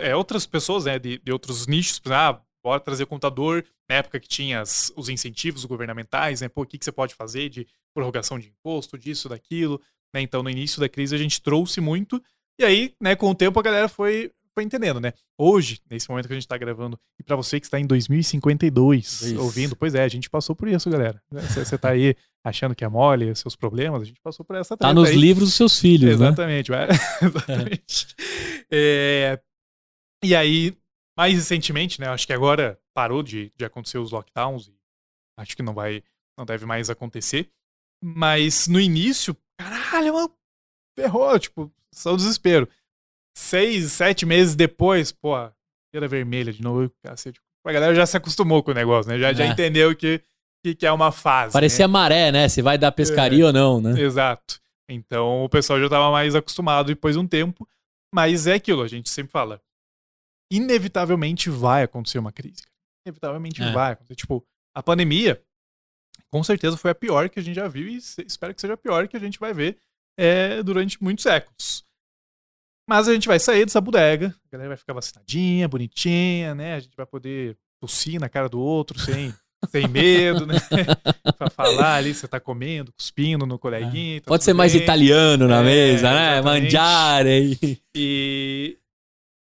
é, outras pessoas né, de, de outros nichos. Ah, bora trazer contador. Na época que tinha as- os incentivos governamentais, né? Pô, o que, que você pode fazer de prorrogação de imposto, disso, daquilo. né? Então, no início da crise, a gente trouxe muito. E aí, né, com o tempo, a galera foi, foi entendendo, né? Hoje, nesse momento que a gente tá gravando, e pra você que está em 2052 Isso. ouvindo, pois é, a gente passou por isso, galera. Você você tá aí achando que é mole, seus problemas, a gente passou por essa Tá nos aí. livros dos seus filhos, né? Exatamente, vai- exatamente. É, e aí, mais recentemente, né? Acho que agora parou de, de acontecer os lockdowns. e Acho que não vai, não deve mais acontecer. Mas no início, caralho, mano, ferrou, tipo, só o desespero. Seis, sete meses depois, pô, feira vermelha de novo, cacete. A galera já se acostumou com o negócio, né? Já, já É. entendeu que, que, que é uma fase. Parecia né? maré, né? Se vai dar pescaria É. ou não, né? Exato. Então o pessoal já estava mais acostumado depois de um tempo. Mas é aquilo, a gente sempre fala. Inevitavelmente vai acontecer uma crise. Inevitavelmente É. vai acontecer. Tipo, a pandemia, com certeza foi a pior que a gente já viu e espero que seja a pior que a gente vai ver é, durante muitos séculos. Mas a gente vai sair dessa bodega, a galera vai ficar vacinadinha, bonitinha, né? A gente vai poder tossir na cara do outro sem, sem medo, né? pra falar ali, você tá comendo, cuspindo no coleguinha. tá Pode ser mais bem. italiano na É, mesa, né? exatamente. Mangiare. E,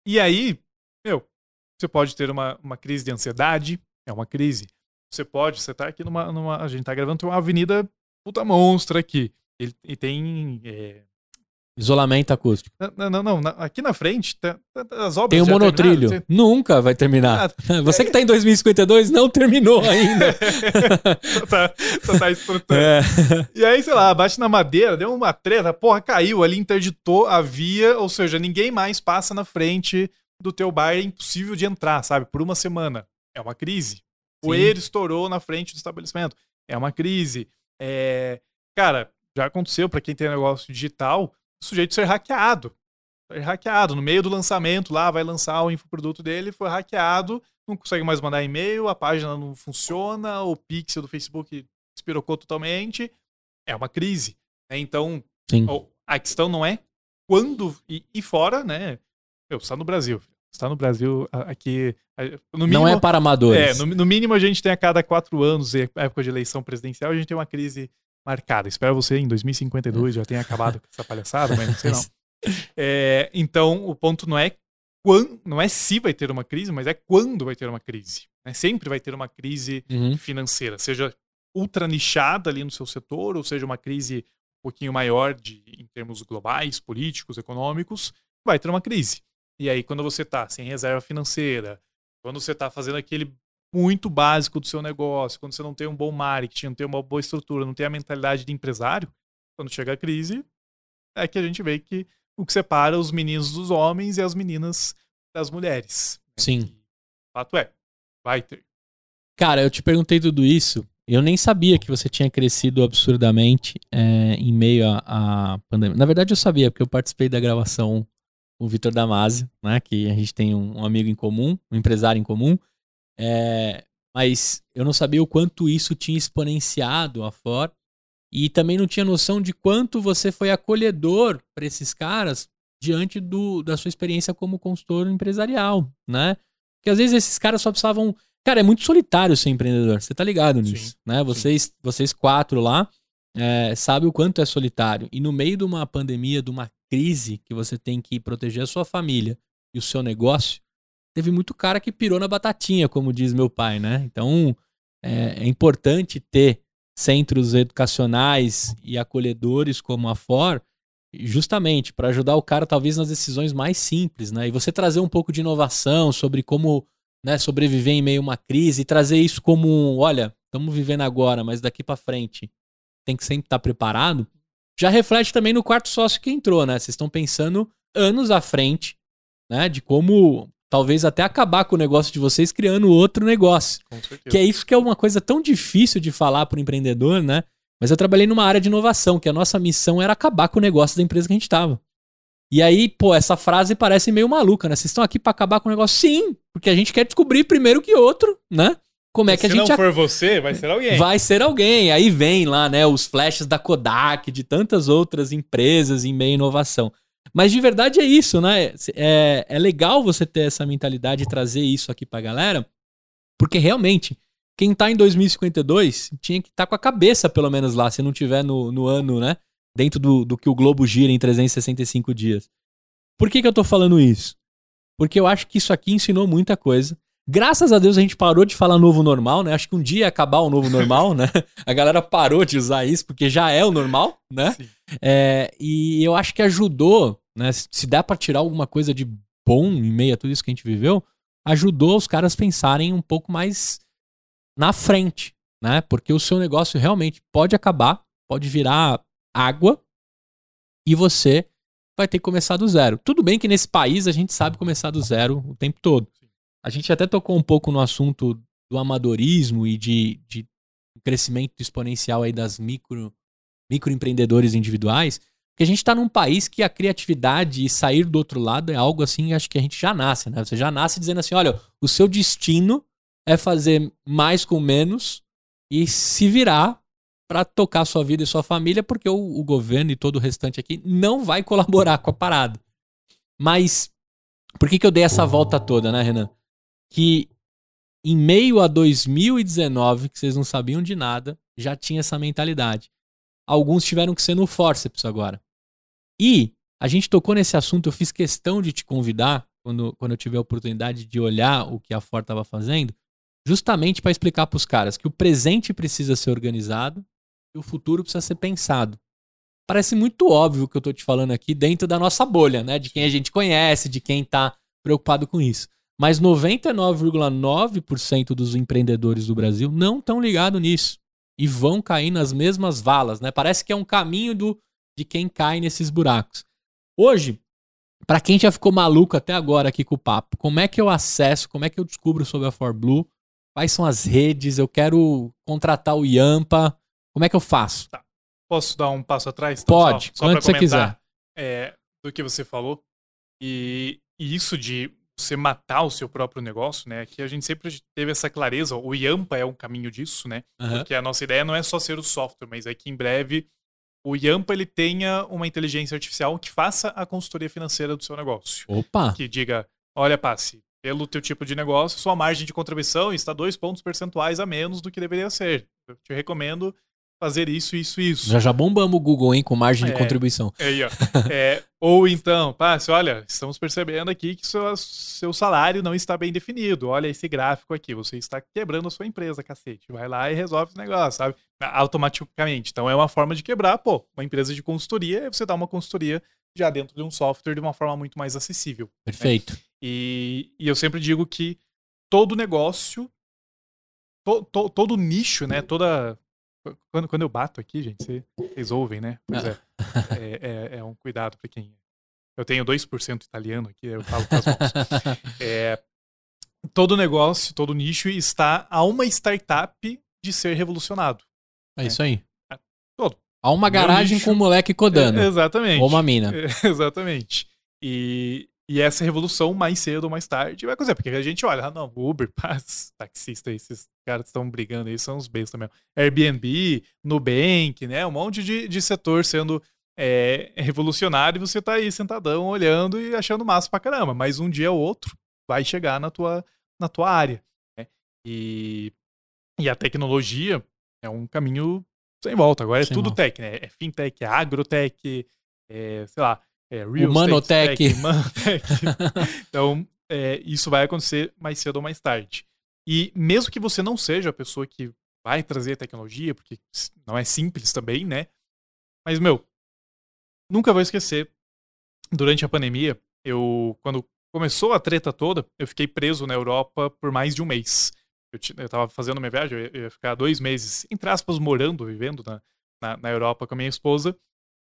e aí, meu, você pode ter uma, uma crise de ansiedade, é uma crise. Você pode, você tá aqui numa, numa a gente tá gravando uma avenida puta monstra aqui. E, e tem, é, Isolamento acústico. não, não, não, aqui na frente, tá, tá- as obras Tem já monotrilho. Nunca vai terminar. Ah, Você que tá em 2052 não terminou ainda. só tá, só tá estrutando. É. E aí, sei lá, bate na madeira, deu uma treta, porra, caiu ali, interditou a via, ou seja, ninguém mais passa na frente do teu bar, é impossível de entrar, sabe? Por uma semana. É uma crise. O poeira estourou na frente do estabelecimento. É uma crise. É... Cara, já aconteceu pra quem tem negócio digital, o sujeito ser hackeado. Ser hackeado. No meio do lançamento lá, vai lançar o infoproduto dele, foi hackeado, não consegue mais mandar e-mail, a página não funciona, o pixel do Facebook espirocou totalmente. É uma crise. né? Então, Sim. a questão não é quando e, e fora, né? Meu, está no Brasil. Está no Brasil aqui. mínimo, Não é para é, amadores. no, no mínimo a gente tem a cada quatro anos, época de eleição presidencial, a gente tem uma crise marcada. Espero você em 2052 já tenha acabado com essa palhaçada, mas não sei não. É, então, o ponto não é quando, não é se vai ter uma crise, mas é quando vai ter uma crise. né? Sempre vai ter uma crise Uhum. financeira, seja ultra nichada ali no seu setor, ou seja uma crise um pouquinho maior de, em termos globais, políticos, econômicos, vai ter uma crise. E aí, quando você está sem reserva financeira, quando você está fazendo aquele muito básico do seu negócio, quando você não tem um bom marketing, não tem uma boa estrutura, não tem a mentalidade de empresário, quando chega a crise, é que a gente vê que o que separa os meninos dos homens e as meninas das mulheres. Sim. E o fato é, vai ter. Cara, eu te perguntei tudo isso. Eu nem sabia que você tinha crescido absurdamente é, em meio à à pandemia. Na verdade, eu sabia, porque eu participei da gravação com o Vitor Damasio, né? Que a gente tem um, um amigo em comum, um empresário em comum. É, mas eu não sabia o quanto isso tinha exponenciado a fora. E também não tinha noção de quanto você foi acolhedor para esses caras diante do, da sua experiência como consultor empresarial, né? Porque às vezes esses caras só precisavam. Cara, é muito solitário ser empreendedor. Você tá ligado nisso, Sim, né? Vocês, vocês quatro lá é, sabem o quanto é solitário. E no meio de uma pandemia, de uma crise que você tem que proteger a sua família e o seu negócio, teve muito cara que pirou na batatinha, como diz meu pai, né? Então é, é importante ter centros educacionais e acolhedores como a FOR, justamente para ajudar o cara talvez nas decisões mais simples, né? E você trazer um pouco de inovação sobre como né, sobreviver em meio a uma crise e trazer isso como, olha, estamos vivendo agora, mas daqui para frente tem que sempre estar preparado. Já reflete também no quarto sócio que entrou, né? Vocês estão pensando anos à frente, né, de como talvez até acabar com o negócio de vocês criando outro negócio. Com certeza. Que é isso que é uma coisa tão difícil de falar para o empreendedor, né? Mas eu trabalhei numa área de inovação, que a nossa missão era acabar com o negócio da empresa que a gente estava. E aí, pô, essa frase parece meio maluca, né? Vocês estão aqui para acabar com o negócio? Sim, porque a gente quer descobrir primeiro que outro, né? Como é que Se a gente. não for você, vai ser alguém. Vai ser alguém. Aí vem lá, né, os flashes da Kodak, de tantas outras empresas em meio à inovação. Mas de verdade é isso, né? É, é legal você ter essa mentalidade e trazer isso aqui pra galera, porque realmente, quem tá em 2052 tinha que estar tá com a cabeça, pelo menos lá, se não tiver no, no ano, né? Dentro do, do que o globo gira em 365 dias. Por que, que eu tô falando isso? Porque eu acho que isso aqui ensinou muita coisa. Graças a Deus a gente parou de falar novo normal, né? Acho que um dia ia acabar o novo normal, né? A galera parou de usar isso porque já é o normal, né? É, e eu acho que ajudou, né? Se dá para tirar alguma coisa de bom em meio a tudo isso que a gente viveu, ajudou os caras pensarem um pouco mais na frente, né? Porque o seu negócio realmente pode acabar, pode virar água e você vai ter que começar do zero. Tudo bem que nesse país a gente sabe começar do zero o tempo todo. A gente até tocou um pouco no assunto do amadorismo e de, de crescimento exponencial aí das micro microempreendedores individuais, que a gente está num país que a criatividade e sair do outro lado é algo assim, acho que a gente já nasce, né? Você já nasce dizendo assim, olha, o seu destino é fazer mais com menos e se virar para tocar sua vida e sua família, porque o, o, governo e todo o restante aqui não vai colaborar com a parada. Mas por que, que eu dei essa volta toda, né, Renan? Que em meio a 2019, que vocês não sabiam de nada, já tinha essa mentalidade. Alguns tiveram que ser no forceps agora. E a gente tocou nesse assunto, eu fiz questão de te convidar, quando, quando eu tiver a oportunidade de olhar o que a Ford estava fazendo, justamente para explicar para os caras que o presente precisa ser organizado e o futuro precisa ser pensado. Parece muito óbvio o que eu estou te falando aqui dentro da nossa bolha, né? De quem a gente conhece, de quem está preocupado com isso. Mas 99,9% dos empreendedores do Brasil não estão ligados nisso e vão cair nas mesmas valas, né? Parece que é um caminho do, de quem cai nesses buracos. Hoje, para quem já ficou maluco até agora aqui com o papo, como é que eu acesso, como é que eu descubro sobre a ForBlue? Quais são as redes? Eu quero contratar o Yampa. Como é que eu faço? Tá. Posso dar um passo atrás? Então, Pode, só, só quando você quiser. É, do que você falou. E, e isso de você matar o seu próprio negócio, né? Que a gente sempre teve essa clareza. O Yampa é um caminho disso, né? Uhum. Porque a nossa ideia não é só ser o software, mas é que em breve o Yampa ele tenha uma inteligência artificial que faça a consultoria financeira do seu negócio. Opa! Que diga, olha, passe, pelo teu tipo de negócio, sua margem de contribuição está dois pontos percentuais a menos do que deveria ser. Eu te recomendo fazer isso, isso, isso. Já já bombamos o Google, hein, com margem é, de contribuição. É aí, ó. é, ou então, passe, olha, estamos percebendo aqui que seu, seu salário não está bem definido. Olha esse gráfico aqui, você está quebrando a sua empresa, cacete. Vai lá e resolve esse negócio, sabe? Automaticamente. Então é uma forma de quebrar, pô, uma empresa de consultoria, você dá uma consultoria já dentro de um software de uma forma muito mais acessível. Né? Perfeito. Né? E, e eu sempre digo que todo negócio, to, to, todo nicho, né, toda quando, quando eu bato aqui, gente, vocês ouvem, né? Pois é. É, é, é um cuidado para quem. Eu tenho 2% italiano aqui, eu falo com as mãos. É, todo negócio, todo nicho está a uma startup de ser revolucionado. É né? isso aí. É, todo. Há uma garagem nicho, com um moleque codando. É, exatamente. Ou uma mina. É, exatamente. E, e essa revolução, mais cedo ou mais tarde, vai acontecer. Porque a gente olha, ah, não, Uber, paz, taxista, esses caras estão brigando aí, são os bestas mesmo. Airbnb, Nubank, né? Um monte de, de setor sendo é, revolucionário e você tá aí sentadão, olhando e achando massa pra caramba. Mas um dia ou outro vai chegar na tua, na tua área. Né? E, e a tecnologia é um caminho sem volta. Agora é sem tudo volta. tech, né? É fintech, é agrotech, é, sei lá, é, real Humanotech. Tech, Humanotech. então, é, isso vai acontecer mais cedo ou mais tarde. E mesmo que você não seja a pessoa que vai trazer tecnologia, porque não é simples também, né? Mas, meu, nunca vou esquecer, durante a pandemia, eu, quando começou a treta toda, eu fiquei preso na Europa por mais de um mês. Eu, eu tava fazendo minha viagem, eu ia ficar dois meses, entre aspas, morando, vivendo na, na, na Europa com a minha esposa.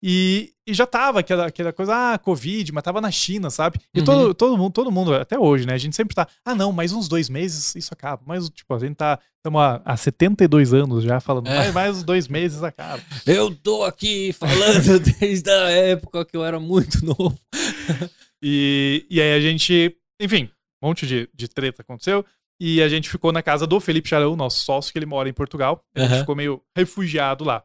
E, e, já tava aquela, aquela coisa, ah, Covid, mas tava na China, sabe? E uhum. todo, todo mundo, todo mundo, até hoje, né? A gente sempre tá, ah, não, mais uns dois meses isso acaba. Mas, tipo, a gente tá, estamos há, há 72 anos já falando, é. mais, mais uns dois meses acaba. Eu tô aqui falando desde a época que eu era muito novo. e, e aí a gente, enfim, um monte de, de treta aconteceu. E a gente ficou na casa do Felipe Charão, nosso sócio, que ele mora em Portugal. A gente Aham. ficou meio refugiado lá.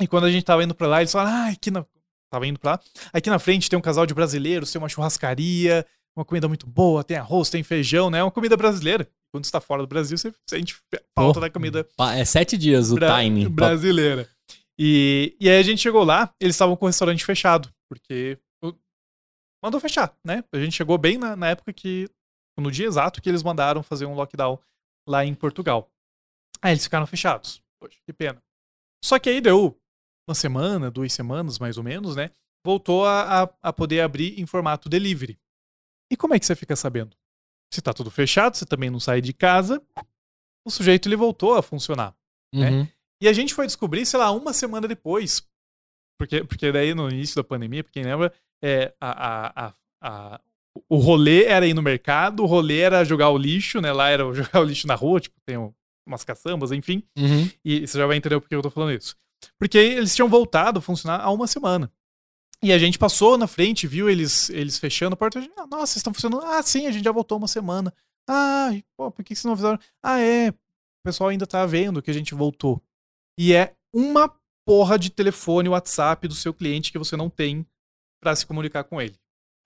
E quando a gente tava indo pra lá, eles falaram, ah, aqui na... Tava indo pra lá. Aqui na frente tem um casal de brasileiros, tem uma churrascaria, uma comida muito boa, tem arroz, tem feijão, né? Uma comida brasileira. Quando você tá fora do Brasil, você sente falta Pô, da comida É sete dias o bra- time. brasileira. E, e aí a gente chegou lá, eles estavam com o restaurante fechado, porque mandou fechar, né? A gente chegou bem na, na época que, no dia exato que eles mandaram fazer um lockdown lá em Portugal. Aí eles ficaram fechados. Poxa, que pena. Só que aí deu uma semana, duas semanas mais ou menos, né? Voltou a, a, a poder abrir em formato delivery. E como é que você fica sabendo? Se tá tudo fechado, você também não sai de casa, o sujeito ele voltou a funcionar. Uhum. E a gente foi descobrir, sei lá, uma semana depois. Porque, porque daí no início da pandemia, pra quem lembra, é, a, a, a, o rolê era ir no mercado, o rolê era jogar o lixo, né? Lá era jogar o lixo na rua, tipo, tem um- umas caçambas, enfim. Uhum. E você já vai entender por que eu tô falando isso. Porque eles tinham voltado a funcionar há uma semana. E a gente passou na frente, viu eles, eles fechando a porta. A gente, ah, nossa, estão funcionando? Ah, sim, a gente já voltou uma semana. Ah, pô, por que vocês não avisaram? Ah, é, o pessoal ainda tá vendo que a gente voltou. E é uma porra de telefone WhatsApp do seu cliente que você não tem pra se comunicar com ele.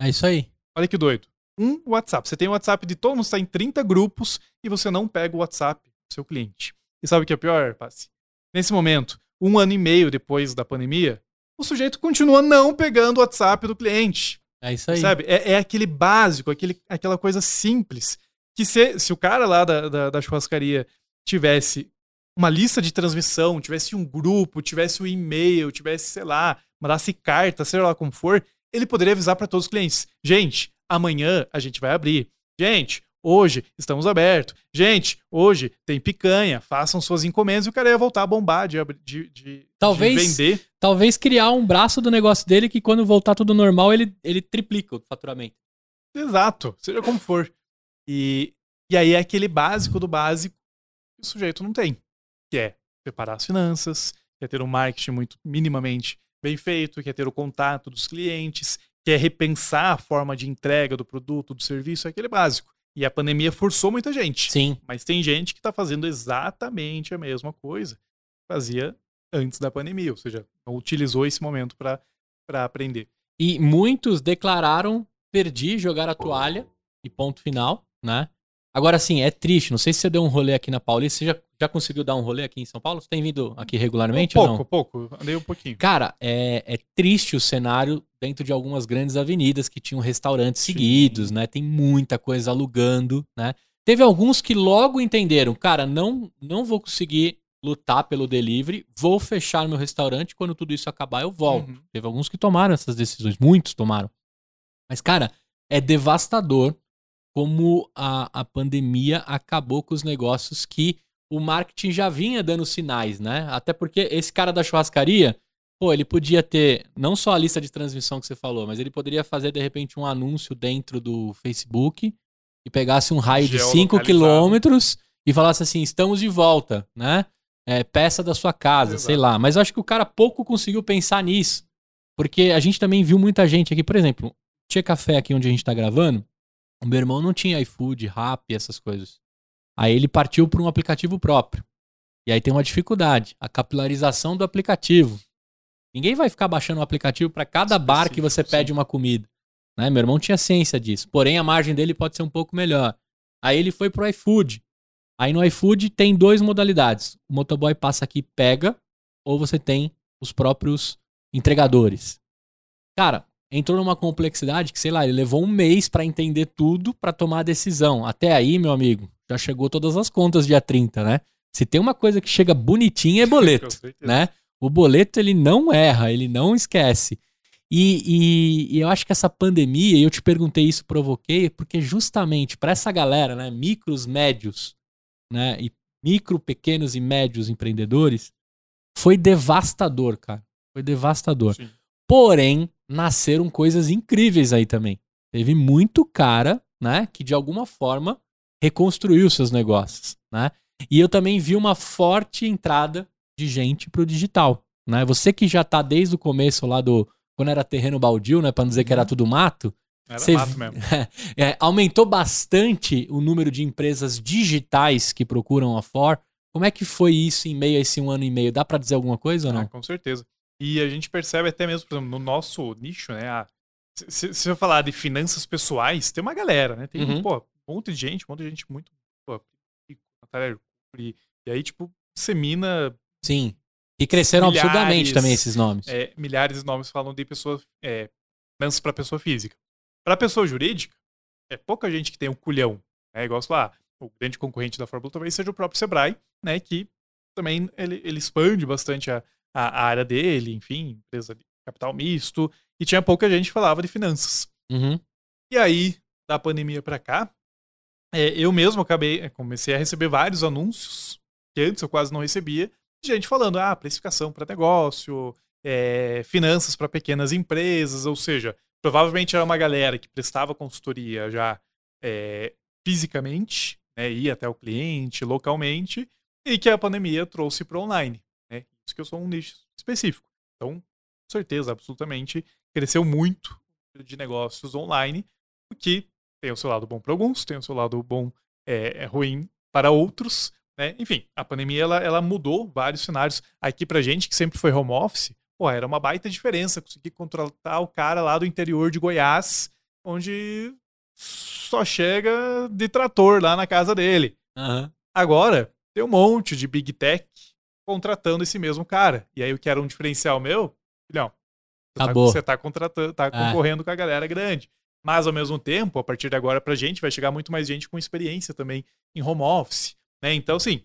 É isso aí. Olha que doido. Um WhatsApp. Você tem o WhatsApp de todo mundo, está em 30 grupos e você não pega o WhatsApp do seu cliente. E sabe o que é pior, Passi? Nesse momento, um ano e meio depois da pandemia, o sujeito continua não pegando o WhatsApp do cliente. É isso aí. Sabe? É, é aquele básico, aquele, aquela coisa simples. Que se, se o cara lá da, da, da churrascaria tivesse uma lista de transmissão, tivesse um grupo, tivesse um e-mail, tivesse, sei lá, mandasse carta, sei lá como for, ele poderia avisar para todos os clientes: gente, amanhã a gente vai abrir. Gente, hoje estamos abertos. Gente, hoje tem picanha, façam suas encomendas e o cara ia voltar a bombar de, de, de, Talvez- de vender. Talvez criar um braço do negócio dele que quando voltar tudo normal, ele, ele triplica o faturamento. Exato, seja como for. E, e aí é aquele básico do básico que o sujeito não tem, que é preparar as finanças, que é ter um marketing muito minimamente bem feito, que é ter o contato dos clientes, que é repensar a forma de entrega do produto, do serviço, é aquele básico. E a pandemia forçou muita gente. Sim. Mas tem gente que está fazendo exatamente a mesma coisa que fazia antes da pandemia, ou seja, utilizou esse momento para aprender. E muitos declararam perdi, jogar a toalha e ponto final, né? Agora sim, é triste. Não sei se você deu um rolê aqui na Paulista. Você já, já conseguiu dar um rolê aqui em São Paulo? Você tem vindo aqui regularmente ou pouco, não? pouco, andei um pouquinho. Cara, é, é triste o cenário dentro de algumas grandes avenidas que tinham restaurantes Sim. seguidos, né? Tem muita coisa alugando, né? Teve alguns que logo entenderam, cara, não, não vou conseguir lutar pelo delivery, vou fechar meu restaurante, quando tudo isso acabar eu volto. Uhum. Teve alguns que tomaram essas decisões, muitos tomaram. Mas, cara, é devastador como a, a pandemia acabou com os negócios que o marketing já vinha dando sinais, né? Até porque esse cara da churrascaria, pô, ele podia ter não só a lista de transmissão que você falou, mas ele poderia fazer de repente um anúncio dentro do Facebook e pegasse um raio de 5 Geolocalizado. quilômetros e falasse assim: estamos de volta, né? É, peça da sua casa, Exato. sei lá. Mas eu acho que o cara pouco conseguiu pensar nisso. Porque a gente também viu muita gente aqui, por exemplo, tinha café aqui onde a gente tá gravando, o meu irmão não tinha iFood, Rap, essas coisas. Aí ele partiu para um aplicativo próprio. E aí tem uma dificuldade, a capilarização do aplicativo. Ninguém vai ficar baixando um aplicativo para cada bar que você Específico, pede uma comida. Né? Meu irmão tinha ciência disso. Porém, a margem dele pode ser um pouco melhor. Aí ele foi pro iFood. Aí no iFood tem duas modalidades. O motoboy passa aqui e pega, ou você tem os próprios entregadores. Cara, entrou numa complexidade que, sei lá, ele levou um mês pra entender tudo pra tomar a decisão. Até aí, meu amigo, já chegou todas as contas dia 30, né? Se tem uma coisa que chega bonitinha é boleto, né? O boleto ele não erra, ele não esquece. E, e- e eu acho que essa pandemia, e eu te perguntei isso, provoquei, porque justamente para essa galera, né, micros, médios, né, e micro, pequenos e médios empreendedores, foi devastador, cara. Foi devastador. Sim. Porém, nasceram coisas incríveis aí também. Teve muito cara, né, que de alguma forma reconstruiu seus negócios, né? E eu também vi uma forte entrada de gente pro digital, né? Você que já tá desde o começo lá do quando era terreno baldio, né, para não dizer que era tudo mato, Era Cê- mato mesmo. é, aumentou bastante o número de empresas digitais que procuram a For. Como é que foi isso em meio a esse um ano e meio? Dá pra dizer alguma coisa ou Ah, não? com certeza. E a gente percebe até mesmo, por exemplo, no nosso nicho, né? a- se, se- eu falar de finanças pessoais, tem uma galera, né? Tem, Uhum. pô, um monte de gente, um monte de gente muito. Pô, Arcuri, e aí, tipo, dissemina Sim. E cresceram Milhares, absurdamente também esses nomes. é, milhares de nomes falam de pessoa, é, finanças para pessoa física. Para pessoa jurídica, é pouca gente que tem um culhão. É igual lá, o grande concorrente da Fórmula talvez seja o próprio Sebrae, né? Que também ele, ele expande bastante a, a, a área dele, enfim, empresa de capital misto. E tinha pouca gente que falava de finanças. Uhum. E aí, da pandemia para cá, é, eu mesmo acabei, comecei a receber vários anúncios que antes eu quase não recebia, de gente falando, ah, precificação para negócio, é, finanças para pequenas empresas, ou seja, provavelmente era uma galera que prestava consultoria já é, fisicamente, né, ia até o cliente, localmente, e que a pandemia trouxe para online. Né? Isso que eu sou um nicho específico. Então, com certeza, absolutamente, cresceu muito de negócios online, o que tem o seu lado bom para alguns, tem o seu lado bom é, é ruim para outros. Né? Enfim, a pandemia ela, ela mudou vários cenários. Aqui pra gente, que sempre foi home office, pô, era uma baita diferença conseguir contratar o cara lá do interior de Goiás, onde só chega de trator lá na casa dele. Aham. Agora, tem um monte de big tech contratando esse mesmo cara. E aí o que era um diferencial meu, filhão, você tá- Acabou. você tá contratando, tá É. concorrendo com a galera grande. Mas ao mesmo tempo, a partir de agora pra gente vai chegar muito mais gente com experiência também em home office, né? Então, assim,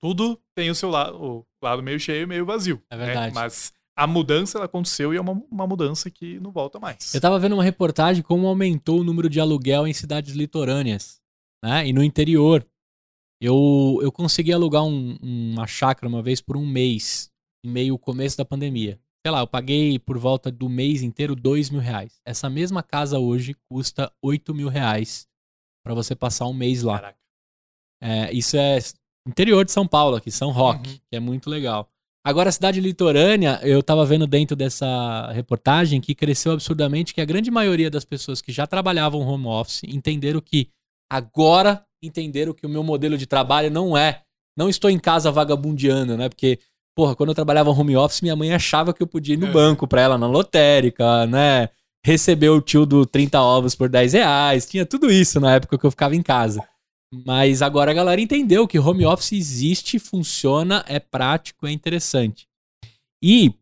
tudo tem o seu lado, o lado meio cheio e meio vazio. É né? verdade. Mas a mudança ela aconteceu e é uma, uma mudança que não volta mais. Eu tava vendo uma reportagem como aumentou o número de aluguel em cidades litorâneas, né? E no interior. Eu, eu consegui alugar um- uma chácara uma vez por um mês, em meio começo da pandemia. Sei lá, eu paguei por volta do mês inteiro dois mil reais. Essa mesma casa hoje custa oito mil reais pra você passar um mês lá. É, isso é interior de São Paulo, aqui, São Roque, Uhum. que é muito legal. Agora, a cidade litorânea, eu tava vendo dentro dessa reportagem que cresceu absurdamente, que a grande maioria das pessoas que já trabalhavam home office entenderam que agora entenderam que o meu modelo de trabalho não é. Não estou em casa vagabundeando, né? Porque, porra, quando eu trabalhava home office, minha mãe achava que eu podia ir no É. banco pra ela na lotérica, né? Receber o tio do 30 ovos por 10 reais. Tinha tudo isso na época que eu ficava em casa. Mas agora a galera entendeu que home office existe, funciona, é prático, é interessante. E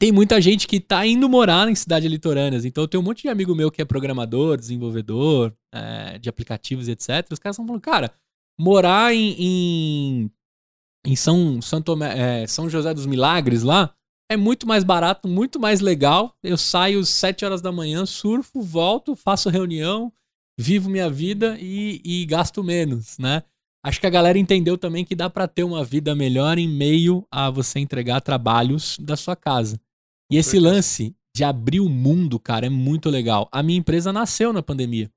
tem muita gente que tá indo morar em cidades litorâneas. Então eu tenho um monte de amigo meu que é programador, desenvolvedor é, de aplicativos, etc. Os caras estão falando, cara, morar em, em, em São, São, é, São José dos Milagres lá é muito mais barato, muito mais legal. Eu saio às 7 horas da manhã, surfo, volto, faço reunião, vivo minha vida e, e gasto menos, né? Acho que a galera entendeu também que dá pra ter uma vida melhor em meio a você entregar trabalhos da sua casa. E esse lance de abrir o mundo, cara, é muito legal. A minha empresa nasceu na pandemia.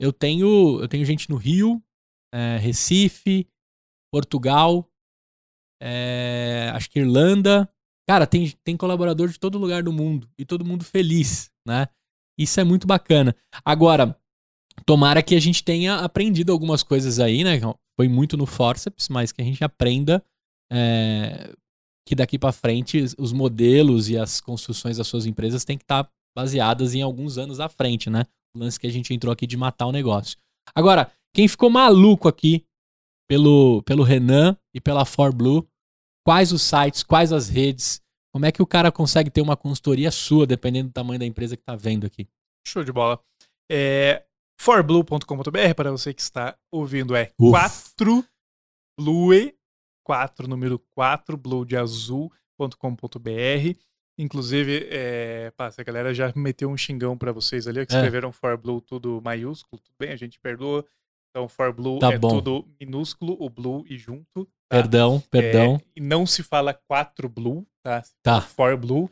Eu tenho, eu tenho gente no Rio, é, Recife, Portugal, é, acho que Irlanda. Cara, tem, tem colaborador de todo lugar do mundo e todo mundo feliz, né? Isso é muito bacana. Agora, tomara que a gente tenha aprendido algumas coisas aí, né? Foi muito no forceps, mas que a gente aprenda é, que daqui pra frente os modelos e as construções das suas empresas têm que estar baseadas em alguns anos à frente, né? O lance que a gente entrou aqui de matar o negócio. Agora, quem ficou maluco aqui pelo, pelo Renan e pela ForBlue, quais os sites, quais as redes, como é que o cara consegue ter uma consultoria sua, dependendo do tamanho da empresa que tá vendo aqui? Show de bola. É, forblue.com.br, para você que está ouvindo, é Uf. 4 Blue, 4, número 4, blue de azul.com.br. Inclusive, é, pá, a galera já meteu um xingão para vocês ali, que É. escreveram forblue tudo maiúsculo, tudo bem, a gente perdoa. Então, forblue Tá é bom. tudo minúsculo, o blue e junto. tá? Perdão, perdão. É, e não se fala 4 blue, tá? Tá. For blue.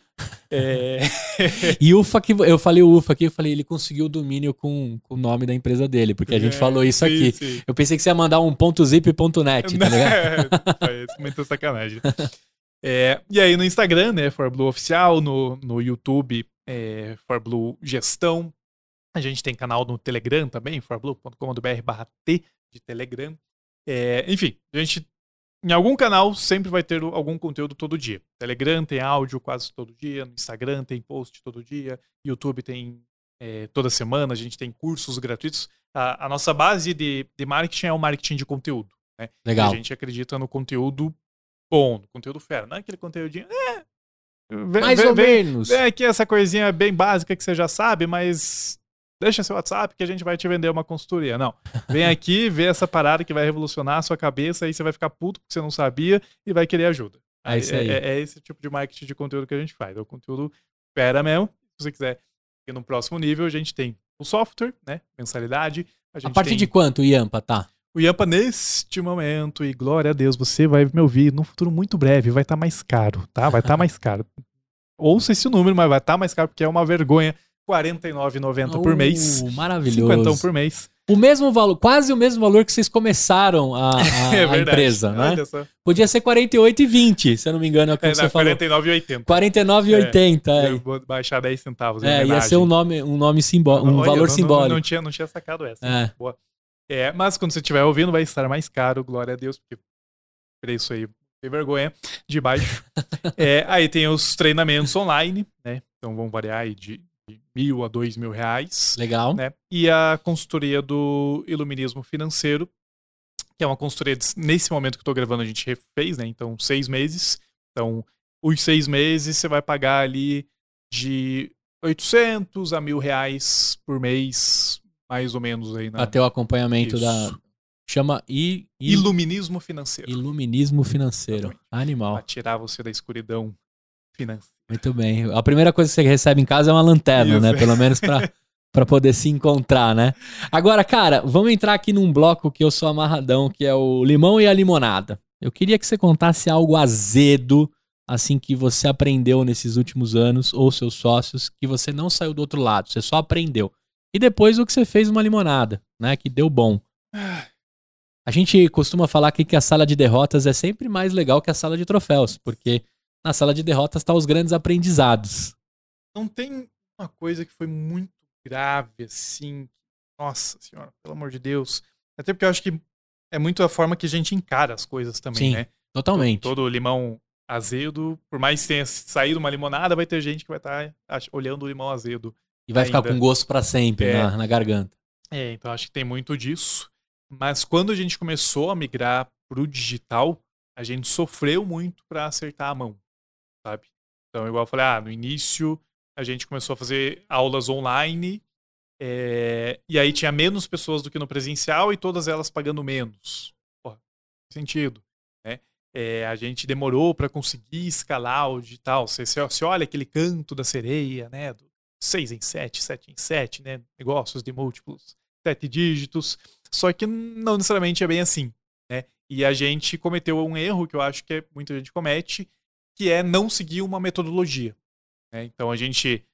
É, E ufa que eu falei o ufa aqui, eu falei, ele conseguiu o domínio com, com o nome da empresa dele, porque a gente É, falou isso sim, aqui. sim. Eu pensei que você ia mandar um ponto .zip e ponto .net, tá ligado? Muita sacanagem. É, e aí no Instagram, né, ForBlue Oficial, no, no YouTube, é, ForBlue Gestão. A gente tem canal no Telegram também, forblue.com.br barra T de Telegram. É, enfim, a gente em algum canal sempre vai ter algum conteúdo todo dia. Telegram tem áudio quase todo dia, no Instagram tem post todo dia, YouTube tem é, toda semana, a gente tem cursos gratuitos. A, a nossa base de, de, marketing é o marketing de conteúdo. Né? Legal. E a gente acredita no conteúdo bom, no conteúdo fera. Não é aquele conteúdinho. É, Mais ou menos. É aqui essa coisinha bem básica que você já sabe, mas deixa seu WhatsApp que a gente vai te vender uma consultoria. Não. Vem aqui, vê essa parada que vai revolucionar a sua cabeça, aí você vai ficar puto porque você não sabia e vai querer ajuda. É, isso aí. É, é, esse tipo de marketing de conteúdo que a gente faz. É o conteúdo fera mesmo. Se você quiser ir no próximo nível, a gente tem o software, né? Mensalidade. A, a partir tem... de quanto o Yampa tá? O Yampa, neste momento, e glória a Deus, você vai me ouvir num futuro muito breve, vai estar tá mais caro, tá? Vai estar tá mais caro. Ouça esse número, mas vai estar tá mais caro porque é uma vergonha R$ 49,90 por mês. Maravilhoso. 50 por mês. O mesmo valor, quase o mesmo valor que vocês começaram a, a, é a empresa, né? Podia ser 48,20, se eu não me engano, é o que é, você não, falou. 49,80. 49,80, é. é. Baixar 10 centavos. É, ia ser um nome, um nome simbólico, um Olha, valor não, simbólico. Não, não, tinha, não tinha sacado essa. É. Boa. É, mas quando você estiver ouvindo, vai estar mais caro, glória a Deus, porque preço aí tem vergonha de baixo. é, aí tem os treinamentos online, né? Então vão variar aí de mil a dois mil reais. Legal. Né? E a consultoria do Iluminismo Financeiro, que é uma consultoria, nesse momento que estou gravando, a gente refez, né? Então, seis meses. Então, os seis meses você vai pagar ali de 800 a mil reais por mês, mais ou menos aí. Né? Até o acompanhamento Isso. da... Chama I, I... Iluminismo Financeiro. Iluminismo Financeiro. Exatamente. Animal. Pra tirar você da escuridão financeira. Muito bem. A primeira coisa que você recebe em casa é uma lanterna, Isso. né? Pelo menos pra, pra poder se encontrar, né? Agora, cara, vamos entrar aqui num bloco que eu sou amarradão, que é o limão e a limonada. Eu queria que você contasse algo azedo, assim, que você aprendeu nesses últimos anos, ou seus sócios, que você não saiu do outro lado, você só aprendeu. E depois o que você fez uma limonada, né? Que deu bom. A gente costuma falar aqui que a sala de derrotas é sempre mais legal que a sala de troféus, porque na sala de derrotas tá os grandes aprendizados. Não tem uma coisa que foi muito grave, assim. Nossa senhora, pelo amor de Deus. Até porque eu acho que é muito a forma que a gente encara as coisas também, Sim, né? Totalmente. Todo, todo, limão azedo, por mais que tenha saído uma limonada, vai ter gente que vai estar tá olhando o limão azedo. E vai ainda. ficar com gosto para sempre é, na, na garganta. É, então acho que tem muito disso. Mas quando a gente começou a migrar pro digital, a gente sofreu muito para acertar a mão sabe? Então, igual eu falei, ah, no início a gente começou a fazer aulas online, é, e aí tinha menos pessoas do que no presencial e todas elas pagando menos. Porra, sentido. Né? É, a gente demorou para conseguir escalar o digital. Você, você, olha aquele canto da sereia, né? Do 6 em 7, 7 em 7, né? Negócios de múltiplos, sete dígitos. Só que não necessariamente é bem assim. Né? E a gente cometeu um erro que eu acho que muita gente comete, que é não seguir uma metodologia. Né? Então a gente.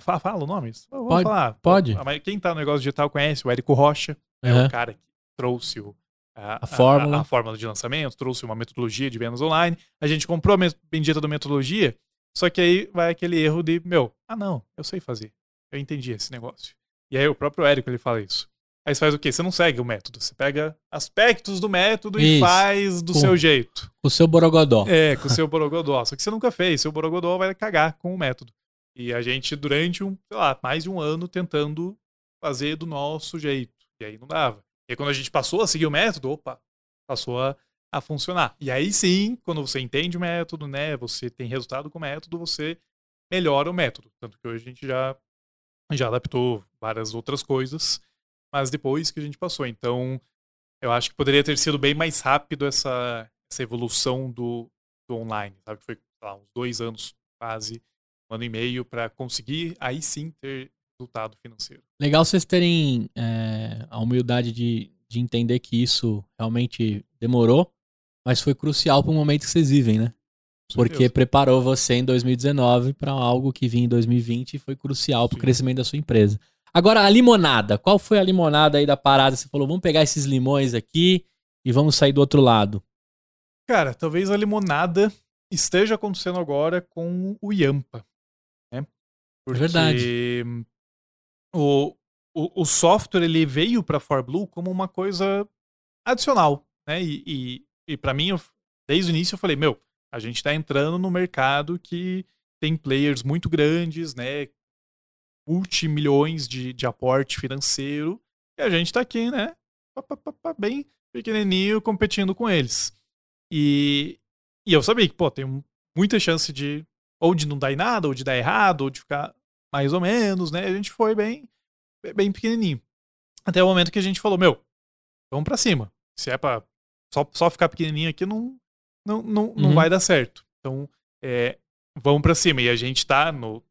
Fala, fala o nome? Vamos pode, falar. Pode. Quem está no negócio digital conhece o Érico Rocha, uhum. é o cara que trouxe o, a, a, fórmula. A, a, fórmula de lançamento, trouxe uma metodologia de vendas online. A gente comprou a bendita da metodologia, só que aí vai aquele erro de, meu, ah não, eu sei fazer. Eu entendi esse negócio. E aí o próprio Érico ele fala isso. Aí você faz o quê? Você não segue o método. Você pega aspectos do método Isso. e faz do com, seu jeito. Com o seu borogodó. É, com o seu borogodó. Só que você nunca fez. Seu borogodó vai cagar com o método. E a gente, durante um, sei lá, mais de um ano tentando fazer do nosso jeito. E aí não dava. E aí quando a gente passou a seguir o método, opa, passou a, a funcionar. E aí sim, quando você entende o método, né, você tem resultado com o método, você melhora o método. Tanto que hoje a gente já, já adaptou várias outras coisas mas depois que a gente passou. Então, eu acho que poderia ter sido bem mais rápido essa, essa evolução do, do online, sabe? Foi lá, uns dois anos quase, um ano e meio, para conseguir aí sim ter resultado financeiro. Legal vocês terem é, a humildade de, de entender que isso realmente demorou, mas foi crucial para o momento que vocês vivem, né? Porque preparou você em 2019 para algo que vinha em 2020 e foi crucial para o crescimento da sua empresa. Agora, a limonada. Qual foi a limonada aí da parada? Você falou, vamos pegar esses limões aqui e vamos sair do outro lado. Cara, talvez a limonada esteja acontecendo agora com o Yampa. Né? Porque Verdade. O, o, o software ele veio para ForBlue como uma coisa adicional, né? E, e, e para mim, eu, desde o início eu falei, meu, a gente está entrando no mercado que tem players muito grandes, né? Multimilhões de, de aporte financeiro. E a gente está aqui, né? Bem pequenininho competindo com eles. E, e eu sabia que, pô, tem muita chance de ou de não dar em nada, ou de dar errado, ou de ficar mais ou menos, né? A gente foi bem, bem pequenininho. Até o momento que a gente falou, meu, vamos para cima. Se é pra só, só ficar pequenininho aqui, não, não, não, uhum. não vai dar certo. Então, é, vamos para cima. E a gente tá no,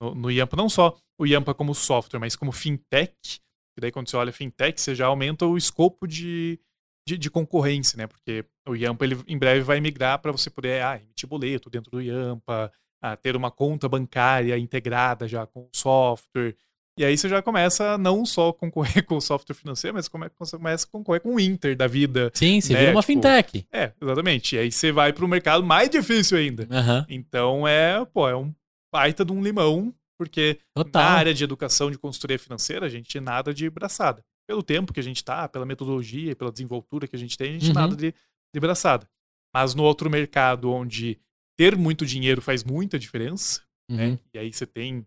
no, no Yampa, não só o Yampa como software, mas como fintech. E daí, quando você olha fintech, você já aumenta o escopo de, de, de concorrência, né? Porque o Yampa, ele em breve vai migrar para você poder ah, emitir boleto dentro do Yampa, ah, ter uma conta bancária integrada já com o software. E aí você já começa a não só concorrer com o software financeiro, mas você começa a concorrer com o Inter da vida. Sim, você né? vira uma tipo, fintech. É, exatamente. E aí você vai para o mercado mais difícil ainda. Uhum. Então é, pô, é um baita de um limão, porque Total. na área de educação de consultoria financeira a gente nada de braçada. Pelo tempo que a gente tá, pela metodologia, pela desenvoltura que a gente tem, a gente uhum. nada de, de braçada. Mas no outro mercado onde ter muito dinheiro faz muita diferença, né? uhum. né? E aí você tem